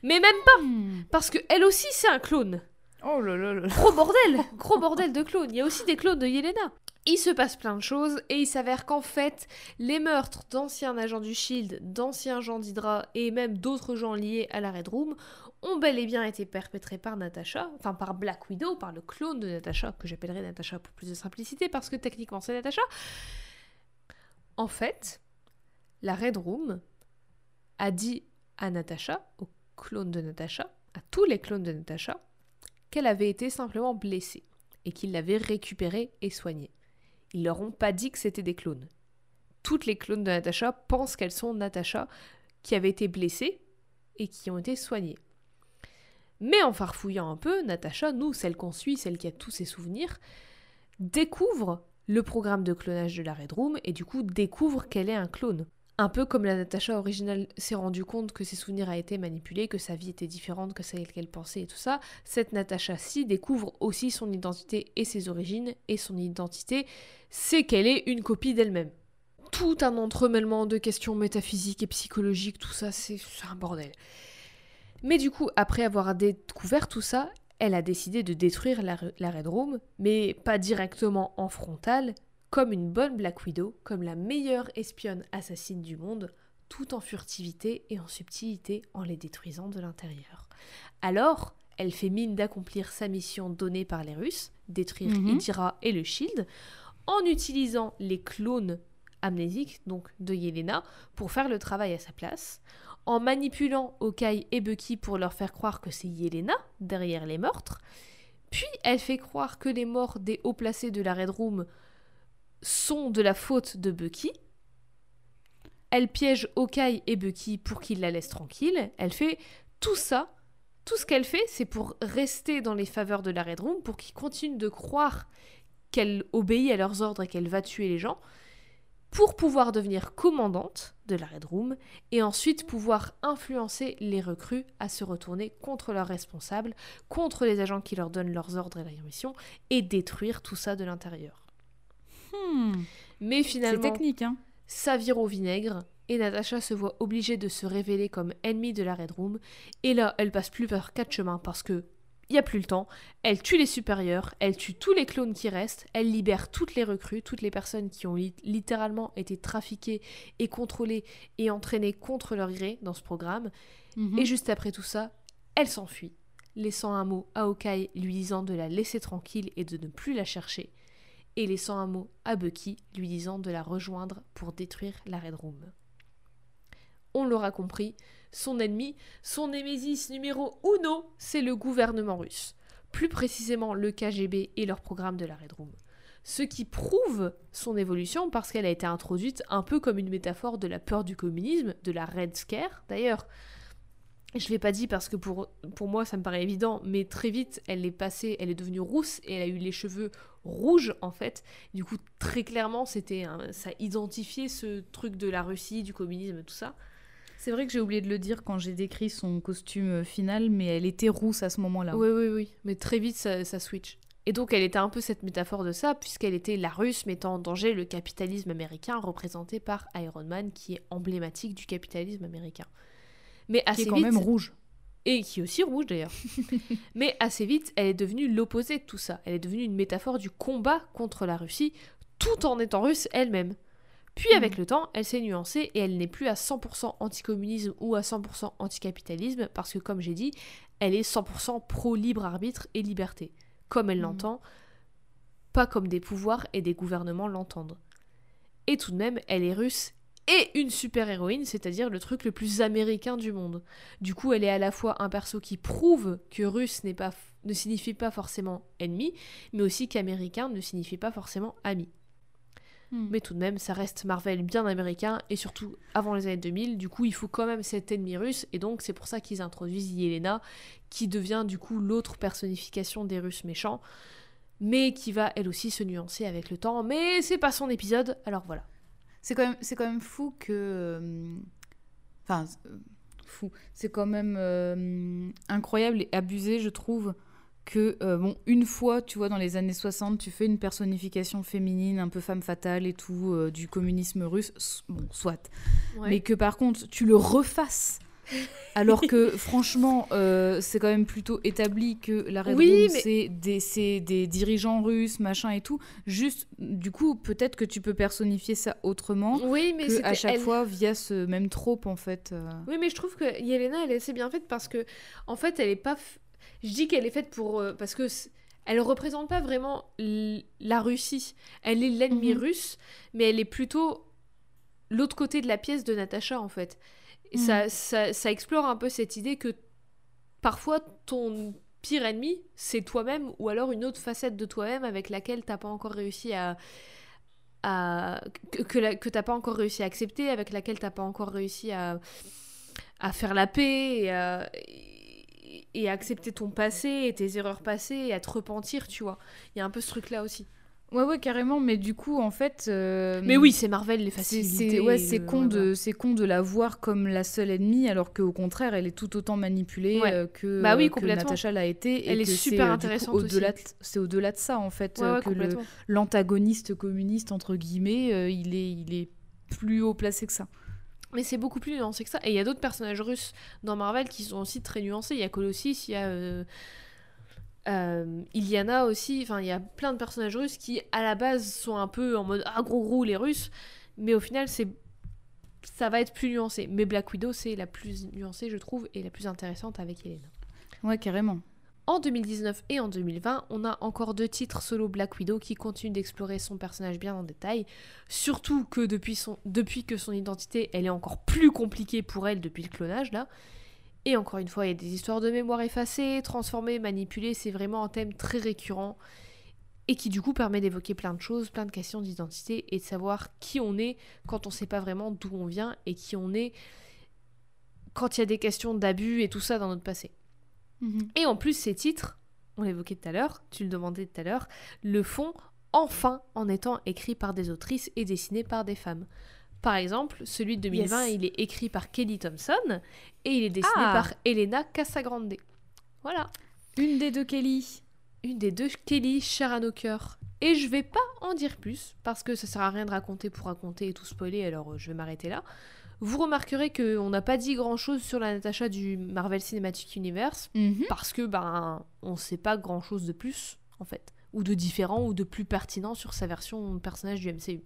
Mais même pas, parce que elle aussi c'est un clone. Oh là là là. Gros bordel, gros bordel de clones. Il y a aussi des clones de Yelena. Il se passe plein de choses et il s'avère qu'en fait, les meurtres d'anciens agents du Shield, d'anciens agents d'Hydra et même d'autres gens liés à la Red Room ont bel et bien été perpétrés par Natasha, enfin par Black Widow, par le clone de Natasha, que j'appellerai Natasha pour plus de simplicité parce que techniquement c'est Natasha. En fait, la Red Room a dit à Natasha, au clone de Natasha, à tous les clones de Natasha, qu'elle avait été simplement blessée et qu'ils l'avaient récupérée et soignée. Ils leur ont pas dit que c'était des clones. Toutes les clones de Natasha pensent qu'elles sont Natasha qui avait été blessée et qui ont été soignées. Mais en farfouillant un peu, Natasha, nous, celle qu'on suit, celle qui a tous ses souvenirs, découvre le programme de clonage de la Red Room et du coup découvre qu'elle est un clone. Un peu comme la Natasha originale s'est rendu compte que ses souvenirs a été manipulés, que sa vie était différente que celle qu'elle pensait et tout ça, cette Natasha-ci découvre aussi son identité et ses origines, et son identité, c'est qu'elle est une copie d'elle-même. Tout un entremêlement de questions métaphysiques et psychologiques, tout ça, c'est un bordel. Mais du coup, après avoir découvert tout ça, elle a décidé de détruire la, la Red Room, mais pas directement en frontal, comme une bonne Black Widow, comme la meilleure espionne assassine du monde, tout en furtivité et en subtilité en les détruisant de l'intérieur. Alors, elle fait mine d'accomplir sa mission donnée par les Russes, détruire. Hydra et le Shield, en utilisant les clones amnésiques, donc de Yelena, pour faire le travail à sa place, en manipulant Okai et Bucky pour leur faire croire que c'est Yelena derrière les meurtres, puis elle fait croire que les morts des hauts placés de la Red Room sont de la faute de Bucky. Elle piège Okai et Bucky pour qu'ils la laissent tranquille. Elle fait tout ça. Tout ce qu'elle fait, c'est pour rester dans les faveurs de la Red Room, pour qu'ils continuent de croire qu'elle obéit à leurs ordres et qu'elle va tuer les gens, pour pouvoir devenir commandante de la Red Room et ensuite pouvoir influencer les recrues à se retourner contre leurs responsables, contre les agents qui leur donnent leurs ordres et leurs missions, et détruire tout ça de l'intérieur. Hmm. Mais C'est finalement, technique, hein. ça vire au vinaigre et Natasha se voit obligée de se révéler comme ennemie de la Red Room. Et là, elle passe plus par quatre chemins parce que il y a plus le temps. Elle tue les supérieurs, elle tue tous les clones qui restent, elle libère toutes les recrues, toutes les personnes qui ont li- littéralement été trafiquées et contrôlées et entraînées contre leur gré dans ce programme. Mhm. Et juste après tout ça, elle s'enfuit, laissant un mot à Okai lui disant de la laisser tranquille et de ne plus la chercher, et laissant un mot à Bucky lui disant de la rejoindre pour détruire la Red Room. On l'aura compris, son ennemi, son némésis numéro uno, c'est le gouvernement russe. Plus précisément le KGB et leur programme de la Red Room. Ce qui prouve son évolution parce qu'elle a été introduite un peu comme une métaphore de la peur du communisme, de la Red Scare. D'ailleurs, je ne l'ai pas dit parce que pour, pour moi ça me paraît évident, mais très vite elle est passée, elle est devenue rousse et elle a eu les cheveux rouges en fait. Du coup, très clairement, c'était ça identifiait ce truc de la Russie, du communisme, tout ça. C'est vrai que j'ai oublié de le dire quand j'ai décrit son costume final, mais elle était rousse à ce moment-là. Oui, oui, oui. Mais très vite, ça, ça switch. Et donc, elle était un peu cette métaphore de ça, puisqu'elle était la russe mettant en danger le capitalisme américain, représenté par Iron Man, qui est emblématique du capitalisme américain. Mais assez qui est quand même rouge. Et qui est aussi rouge d'ailleurs. Mais assez vite, elle est devenue l'opposé de tout ça. Elle est devenue une métaphore du combat contre la Russie, tout en étant russe elle-même. Puis avec le temps, elle s'est nuancée et elle n'est plus à 100% anticommunisme ou à 100% anticapitalisme parce que comme j'ai dit, elle est 100% pro-libre arbitre et liberté, comme elle mm. l'entend, pas comme des pouvoirs et des gouvernements l'entendent. Et tout de même, elle est russe et une super-héroïne, c'est-à-dire le truc le plus américain du monde. Du coup, elle est à la fois un perso qui prouve que russe pas, ne signifie pas forcément ennemi, mais aussi qu'américain ne signifie pas forcément ami. Hmm. Mais tout de même, ça reste Marvel bien américain, et surtout avant les années 2000, du coup, il faut quand même cet ennemi russe, et donc c'est pour ça qu'ils introduisent Yelena, qui devient du coup l'autre personnification des Russes méchants, mais qui va elle aussi se nuancer avec le temps, mais c'est pas son épisode, alors voilà. C'est quand, même, quand même fou que... Euh, enfin, euh, fou. C'est quand même euh, incroyable et abusé, je trouve, que, euh, bon, une fois, tu vois, dans les années 60, tu fais une personnification féminine, un peu femme fatale et tout, euh, du communisme russe, bon, soit. Mais que par contre, tu le refasses. Alors que franchement, euh, c'est quand même plutôt établi que la Red oui, c'est des, des, dirigeants russes, machin et tout. Juste, du coup, peut-être que tu peux personnifier ça autrement oui, mais que à chaque fois via ce même trope en fait. Oui, mais je trouve que Yelena, elle est assez bien faite parce que en fait, elle est pas je dis qu'elle est faite pour. Euh, parce que elle représente pas vraiment la Russie. Elle est l'ennemi mhm. russe, mais elle est plutôt l'autre côté de la pièce de Natacha, en fait. Et ça, mhm. ça, ça, explore un peu cette idée que parfois ton pire ennemi, c'est toi-même, ou alors une autre facette de toi-même avec laquelle t'as pas encore réussi à. à que, que, que t'as pas encore réussi à accepter, avec laquelle t'as pas encore réussi à, à faire la paix, et à, et accepter ton passé et tes erreurs passées et à te repentir, tu vois. Il y a un peu ce truc-là aussi. Ouais, ouais, carrément, mais du coup, en fait. Euh, mais oui, c'est Marvel, les facilités. C'est ouais, c'est con, de, con de la voir comme la seule ennemie, alors qu'au contraire, elle est tout autant manipulée euh, que, bah oui, que Natasha l'a été. Elle est super intéressante au-delà C'est au-delà de ça, en fait, euh, que l'antagoniste communiste, entre guillemets, il, est, il est plus haut placé que ça. Mais c'est beaucoup plus nuancé que ça. Et il y a d'autres personnages russes dans Marvel qui sont aussi très nuancés. Il y a Colossus, il y a euh, euh, Iliana aussi. Enfin, il y a plein de personnages russes qui, à la base, sont un peu en mode ah gros les Russes. Mais au final, c'est ça va être plus nuancé. Mais Black Widow, c'est la plus nuancée, je trouve, et la plus intéressante avec Helena. Ouais, carrément. En 2019 et en 2020, on a encore deux titres solo Black Widow qui continuent d'explorer son personnage bien en détail. Surtout que depuis, que son identité, elle est encore plus compliquée pour elle depuis le clonage là. Et encore une fois, il y a des histoires de mémoire effacées, transformées, manipulées, c'est vraiment un thème très récurrent et qui du coup permet d'évoquer plein de choses, plein de questions d'identité et de savoir qui on est quand on ne sait pas vraiment d'où on vient et qui on est quand il y a des questions d'abus et tout ça dans notre passé. Mhm. Et en plus, ces titres, on l'évoquait tout à l'heure, tu le demandais tout à l'heure, le font enfin en étant écrits par des autrices et dessinés par des femmes. Par exemple, celui de 2020, il est écrit par Kelly Thompson et il est dessiné ah. par Elena Casagrande. Voilà. Une des deux Kelly. Une des deux Kelly, chère à nos cœurs. Et je vais pas en dire plus parce que ça sert à rien de raconter pour raconter et tout spoiler, alors euh, je vais m'arrêter là. Vous remarquerez qu'on n'a pas dit grand chose sur la Natasha du Marvel Cinematic Universe mhm. parce que ben on sait pas grand chose de plus en fait, ou de différent ou de plus pertinent sur sa version de personnage du MCU.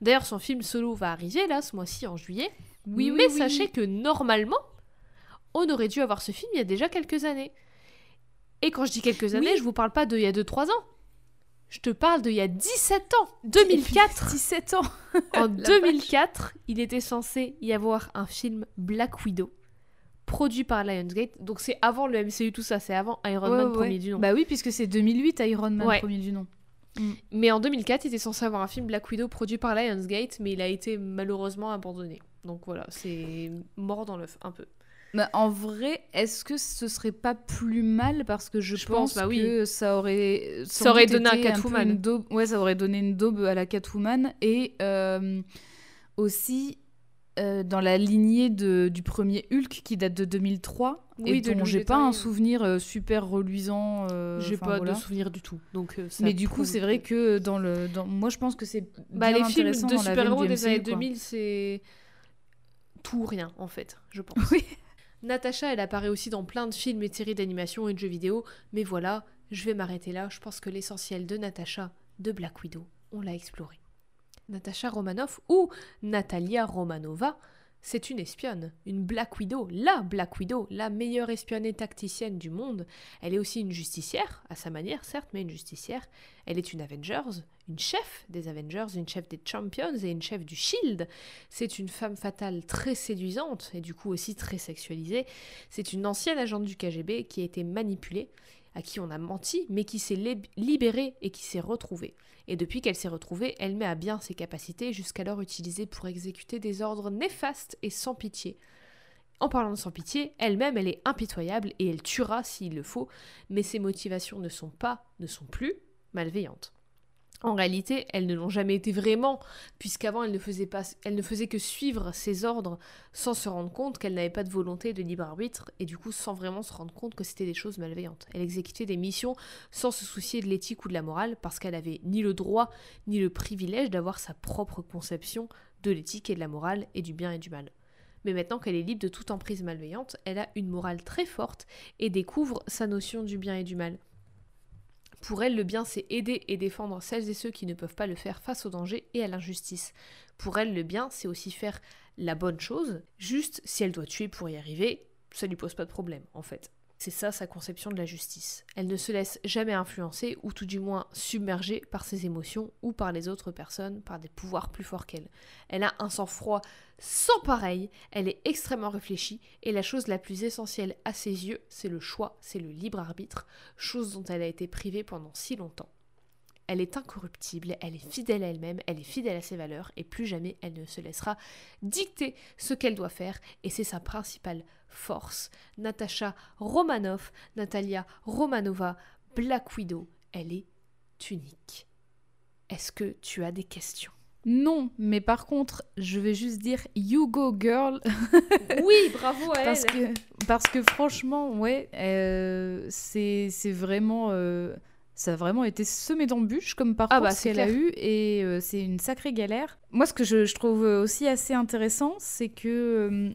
D'ailleurs, son film solo va arriver là ce mois-ci en juillet. Oui, mais sachez que normalement, on aurait dû avoir ce film il y a déjà quelques années. Et quand je dis quelques années, je vous parle pas de il y a 2-3 ans. Je te parle d'il y a 17 ans, 2004. 17 ans. en 2004, il était censé y avoir un film Black Widow produit par Lionsgate. Donc c'est avant le MCU tout ça, c'est avant Iron Man premier du nom. Bah oui, puisque c'est 2008 Iron Man premier du nom. Mm. Mais en 2004, il était censé avoir un film Black Widow produit par Lionsgate, mais il a été malheureusement abandonné. Donc voilà, c'est mort dans l'œuf, un peu. Bah, en vrai, est-ce que ce serait pas plus mal parce que je, Je pense, pense, bah oui. que ça aurait Ça aurait donné un Catwoman. une daube- Ouais, ça aurait donné une daube à la Catwoman et euh, aussi euh, dans la lignée de, du premier Hulk qui date de 2003 Oui, et de dont j'ai pas un souvenir euh, super reluisant. euh, J'ai pas voilà. de souvenir du tout. Donc, ça Mais du coup, c'est vrai que dans le, dans... moi, je pense que c'est Bah, les films de super-héros des années quoi. 2000, c'est tout ou rien, en fait, je pense. Oui. Natasha, elle apparaît aussi dans plein de films et séries d'animation et de jeux vidéo, mais voilà, je vais m'arrêter là. Je pense que l'essentiel de Natasha, de Black Widow, on l'a exploré. Natasha Romanoff ou Natalia Romanova, c'est une espionne, une Black Widow, la Black Widow, la meilleure espionne tacticienne du monde. Elle est aussi une justicière, à sa manière certes, mais une justicière. Elle est une Avengers, une chef des Avengers, une chef des Champions et une chef du Shield. C'est une femme fatale très séduisante et du coup aussi très sexualisée. C'est une ancienne agente du KGB qui a été manipulée, à qui on a menti, mais qui s'est lib- libérée et qui s'est retrouvée. Et depuis qu'elle s'est retrouvée, elle met à bien ses capacités jusqu'alors utilisées pour exécuter des ordres néfastes et sans pitié. En parlant de sans pitié, elle-même, elle est impitoyable et elle tuera s'il le faut, mais ses motivations ne sont pas, ne sont plus malveillantes. En réalité, elles ne l'ont jamais été vraiment, puisqu'avant elle ne faisait que suivre ses ordres sans se rendre compte qu'elle n'avait pas de volonté de libre arbitre et du coup sans vraiment se rendre compte que c'était des choses malveillantes. Elle exécutait des missions sans se soucier de l'éthique ou de la morale parce qu'elle avait ni le droit ni le privilège d'avoir sa propre conception de l'éthique et de la morale et du bien et du mal. Mais maintenant qu'elle est libre de toute emprise malveillante, elle a une morale très forte et découvre sa notion du bien et du mal. Pour elle, le bien, c'est aider et défendre celles et ceux qui ne peuvent pas le faire face au danger et à l'injustice. Pour elle, le bien, c'est aussi faire la bonne chose, juste si elle doit tuer pour y arriver, ça lui pose pas de problème, en fait. C'est ça sa conception de la justice. Elle ne se laisse jamais influencer, ou tout du moins submerger par ses émotions ou par les autres personnes, par des pouvoirs plus forts qu'elle. Elle a un sang-froid sans pareil, elle est extrêmement réfléchie, et la chose la plus essentielle à ses yeux, c'est le choix, c'est le libre arbitre, chose dont elle a été privée pendant si longtemps. Elle est incorruptible, elle est fidèle à elle-même, elle est fidèle à ses valeurs, et plus jamais elle ne se laissera dicter ce qu'elle doit faire, et c'est sa principale force. Natasha Romanoff, Natalia Romanova, Black Widow, elle est unique. Est-ce que tu as des questions? Non, mais par contre, je vais juste dire You go girl Oui, bravo à parce que parce que franchement, ouais, euh, c'est c'est vraiment euh, ça a vraiment été semé d'embûches comme parcours Ah bah, qu'elle a eu et euh, c'est une sacrée galère. Moi, ce que je, je trouve aussi assez intéressant, c'est que euh,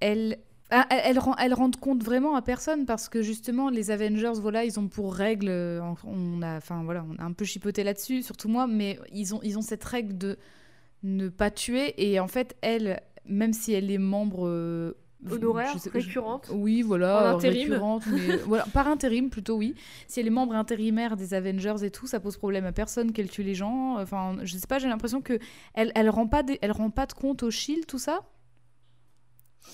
elle ah, elle, elle rend, elle compte vraiment à personne parce que justement les Avengers voilà ils ont pour règle euh, on a enfin voilà on a un peu chipoté là-dessus surtout moi mais ils ont ils ont cette règle de ne pas tuer et en fait elle même si elle est membre euh, Honoraire, sais- je- récurrente. oui voilà En intérim. récurrente mais voilà par intérim plutôt oui si elle est membre intérimaire des Avengers et tout ça pose problème à personne qu'elle tue les gens enfin je sais pas j'ai l'impression que elle elle rend pas des- elle rend pas de compte au Shield tout ça?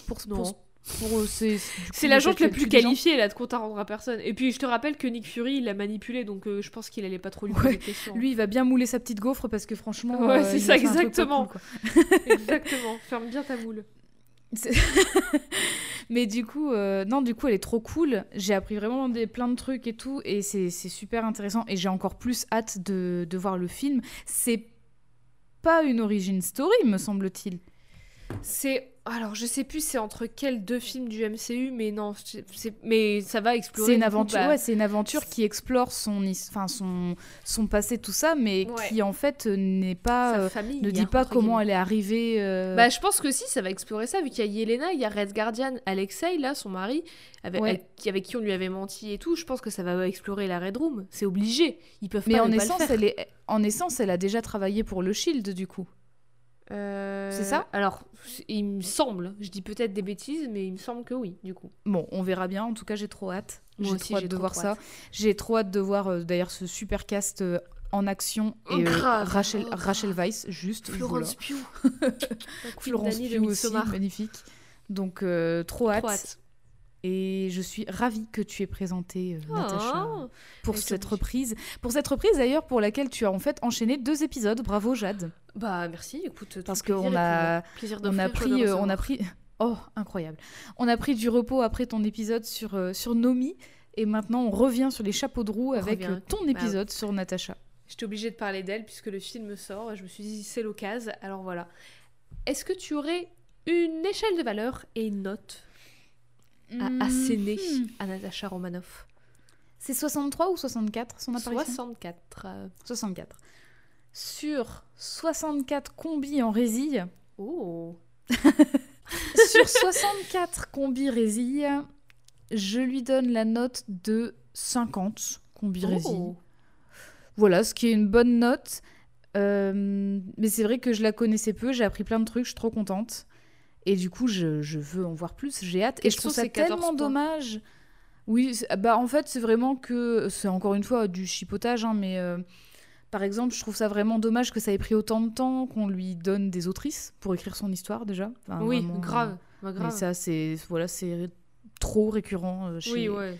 Pour Non. pour, euh, c'est fait la plus qualifiée, elle a de compte à rendre à personne. Et puis je te rappelle que Nick Fury, il l'a manipulé, donc euh, je pense qu'il allait pas trop lui poser Ouais, de questions. Lui, il va bien mouler sa petite gaufre parce que franchement. Ouais, euh, c'est il ça, exactement. cool. Exactement, ferme bien ta moule. Mais du coup, euh, non, du coup, elle est trop cool. J'ai appris vraiment des, plein de trucs et tout, et c'est c'est super intéressant. Et j'ai encore plus hâte de, de voir le film. C'est pas une origin story, me semble-t-il. C'est. Alors, je sais plus c'est entre quels deux films du MCU, mais non, c'est- mais ça va explorer. C'est une coup, aventure, bah, ouais, c'est une aventure qui explore son, enfin son, son passé, tout ça, mais Ouais. qui en fait n'est pas, sa euh, famille. ne dit pas comment guillemets. elle est arrivée. euh, Bah, je pense que si, ça va explorer ça, vu qu'il y a Yelena, il y a Red Guardian, Alexei, là, son mari, avec, Ouais. avec, avec qui on lui avait menti et tout. Je pense que ça va explorer la Red Room. C'est obligé. Ils peuvent mais pas en ne pas le essence, faire. elle est, en essence, elle a déjà travaillé pour le Shield, du coup. Euh, C'est ça Alors, il me semble, je dis peut-être des bêtises, mais il me semble que oui, du coup. Bon, on verra bien. En tout cas, j'ai trop hâte. Moi J'ai trop hâte de voir ça. J'ai trop hâte de voir euh, d'ailleurs ce super cast euh, en action et euh. Rachel, Oh. Rachel Weisz, juste. Florence Pugh. Florence Pugh aussi, magnifique. Donc, trop hâte. Trop hâte. Et je suis ravie que tu aies présenté euh, Natacha Oh. pour cette reprise. Pour cette reprise d'ailleurs pour laquelle tu as en fait enchaîné deux épisodes. Bravo Jade. Bah merci, écoute. Parce qu'on a- puis, plaisir On a pris, euh, on a pris, oh incroyable. On a pris du repos après ton épisode sur euh, sur Nomi et maintenant on revient sur les chapeaux de roue avec revient. euh, ton Bah, épisode sur Natacha. J'étais obligée de parler d'elle puisque le film sort. Je me suis dit, c'est l'occasion. Alors voilà. Est-ce que tu aurais une échelle de valeur et une note à asséner Mhm. à Natasha Romanoff C'est 63 ou 64 son apparition? 64. euh, 64. Sur 64 combis en résille, Oh sur 64 combis résille, je lui donne la note de 50 combis résille. Oh. Voilà, ce qui est une bonne note. Euh, mais c'est vrai que je la connaissais peu, j'ai appris plein de trucs, je suis trop contente. Et du coup, je, je veux en voir plus, j'ai hâte. Quels et je trouve ça ces 14 tellement dommage. Oui, c'est- bah en fait, c'est vraiment que. C'est encore une fois du chipotage, hein, mais euh, par exemple, je trouve ça vraiment dommage que ça ait pris autant de temps qu'on lui donne des autrices pour écrire son histoire déjà. Enfin, oui, vraiment, grave. bah, Mais ça, c'est voilà, c'est trop récurrent euh, chez, Oui, ouais.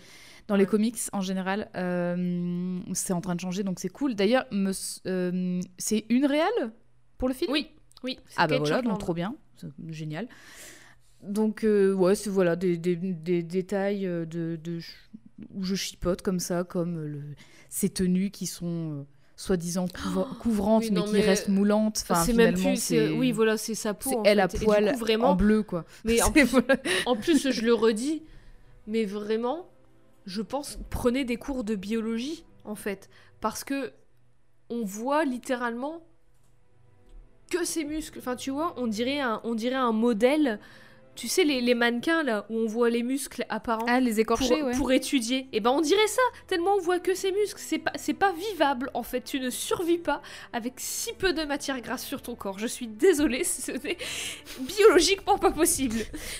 dans les comics en général. Euh, c'est en train de changer, donc c'est cool. D'ailleurs, euh, c'est une réelle pour le film? Oui, oui. c'est Ah bah voilà, donc trop bien, C'est génial. Donc euh, ouais, c'est voilà des, des- des détails euh, de, de où je chipote comme ça, comme le, ces tenues qui sont euh, soi-disant couv- couvrantes oui, mais qui mais restent moulantes. Enfin, c'est même plus. Oui, voilà, c'est sa peau. en elle à. Et poil coup, vraiment. en bleu quoi. Mais en plus, en plus, je le redis, mais vraiment, je pense, prenez des cours de biologie, en fait. Parce que on voit littéralement que ses muscles. Enfin, tu vois, on dirait un, on dirait un modèle. Tu sais, les, les mannequins, là, où on voit les muscles apparents. Ah les Pour, écorchés ouais. pour étudier. Et ben on dirait ça, tellement on voit que ses muscles. C'est pas, c'est pas vivable en fait. Tu ne survis pas avec si peu de matière grasse sur ton corps. Je suis désolée, ce n'est biologiquement pas possible.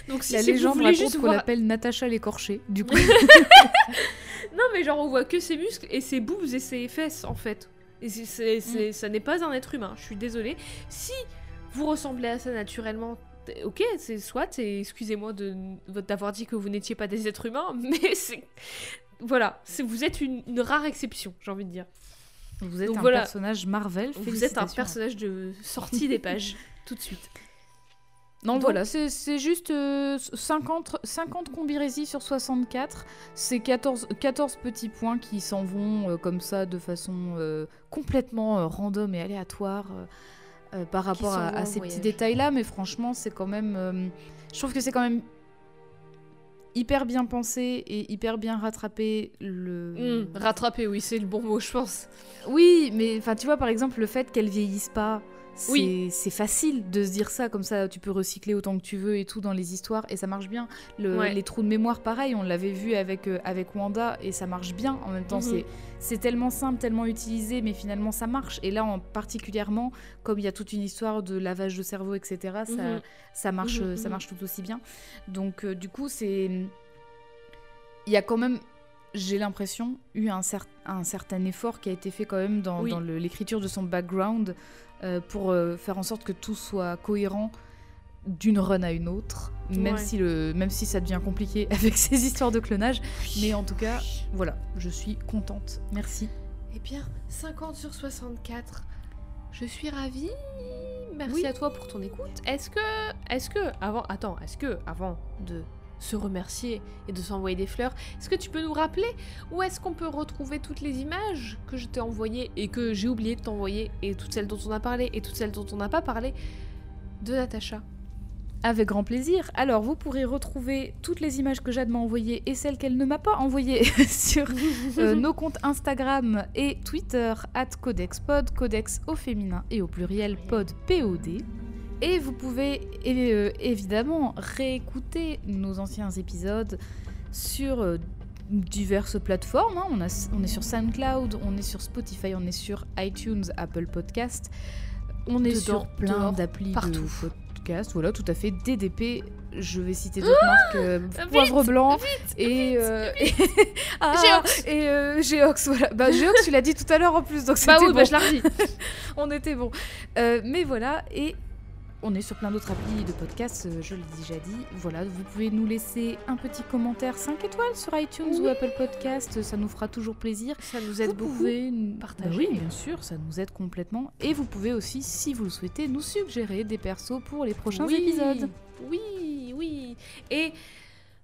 Donc si, La si vous légende voulez raconte juste qu'on voir... l'appelle Natacha l'écorché. Du coup, Non mais genre on voit que ses muscles et ses boobs et ses fesses en fait. Et c'est, c'est- ça n'est pas un être humain, je suis désolée. Si vous ressemblez à ça naturellement, ok, c'est soit, et excusez-moi de, d'avoir dit que vous n'étiez pas des êtres humains, mais c'est... Voilà, c'est, vous êtes une, une rare exception, j'ai envie de dire. vous êtes Donc un voilà. personnage Marvel. Vous êtes un personnage de sortie des pages, tout de suite. Non, Donc- voilà, c'est juste euh, 50, 50 combirésies sur 64. C'est 14, 14 petits points qui s'en vont euh, comme ça de façon euh, complètement euh, random et aléatoire euh, euh, par rapport à, ces petits détails-là. Mais franchement, c'est quand même. euh, je trouve que c'est quand même hyper bien pensé et hyper bien rattrapé. Le... rattraper, oui, c'est le bon mot, je pense. Oui, mais enfin, tu vois, par exemple, le fait qu'elle vieillisse pas, Oui. c'est facile de se dire ça, comme ça, tu peux recycler autant que tu veux et tout dans les histoires, et ça marche bien. Le- Ouais. Les trous de mémoire, pareil, on l'avait vu avec, euh, avec Wanda, et ça marche bien. En même temps, Mhm. c'est c'est tellement simple, tellement utilisé, mais finalement, ça marche. Et là, en particulièrement, comme il y a toute une histoire de lavage de cerveau, etc., ça, Mhm. ça, marche, Mhm, ça marche tout aussi bien. Donc, euh, du coup, c'est... Il y a quand même j'ai l'impression, eu un, cer- un certain effort qui a été fait quand même dans, Oui. dans le- l'écriture de son background euh, pour euh, faire en sorte que tout soit cohérent d'une run à une autre, même, Ouais. si le, même si ça devient compliqué avec ces histoires de clonage. Mais en tout cas, voilà, je suis contente. Merci. Eh bien, 50 sur 64. Je suis ravie. Merci Oui. à toi pour ton écoute. Est-ce que, est-ce que, avant, attends, est-ce que, avant de se remercier et de s'envoyer des fleurs, est-ce que tu peux nous rappeler où est-ce qu'on peut retrouver toutes les images que je t'ai envoyées et que j'ai oublié de t'envoyer et toutes celles dont on a parlé et toutes celles dont on n'a pas parlé de Natacha? Avec grand plaisir. Alors, vous pourrez retrouver toutes les images que Jade m'a envoyées et celles qu'elle ne m'a pas envoyées sur euh, nos comptes Instagram et Twitter, at CodexPod, Codex au féminin et au pluriel pod POD. Et vous pouvez euh, évidemment réécouter nos anciens épisodes sur euh, diverses plateformes. hein. On, a- on est sur SoundCloud, on est sur Spotify, on est sur iTunes, Apple Podcast. On est Dedans, sur plein d'applis de partout. podcast. Voilà, tout à fait. DDP, je vais citer d'autres marques. euh, vite, Poivre Blanc et... euh, et- Ah, Géox. Et Géox, voilà. Bah, Géox, tu l'as dit tout à l'heure en plus, donc c'était Bah oui, bon. bah je la redis. On était bon. Mais voilà, et on est sur plein d'autres applis de podcasts, euh, je l'ai déjà dit. Voilà, vous pouvez nous laisser un petit commentaire 5 étoiles sur iTunes ou. Apple Podcast, ça nous fera toujours plaisir. Ça nous aide vous beaucoup. pouvez n- partager. Bah oui, bien sûr, ça nous aide complètement. Et vous pouvez aussi, si vous le souhaitez, nous suggérer des persos pour les prochains Oui, épisodes. Oui, oui. Et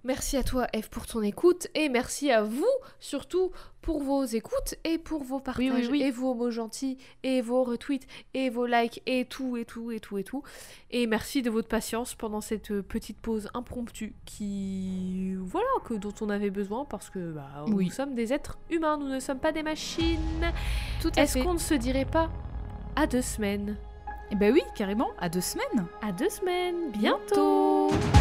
merci à toi, Eve, pour ton écoute. Et merci à vous, surtout, pour vos écoutes et pour vos partages. oui, oui. Et vos mots gentils, et vos retweets, et vos likes, et tout, et tout, et tout, et tout. Et merci de votre patience pendant cette petite pause impromptue qui. Voilà, que, dont on avait besoin parce que bah, nous sommes des êtres humains, nous ne sommes pas des machines. Tout à Est-ce qu'on ne se dirait pas à deux semaines? Eh ben oui, carrément, à deux semaines. À deux semaines, Bientôt. bientôt.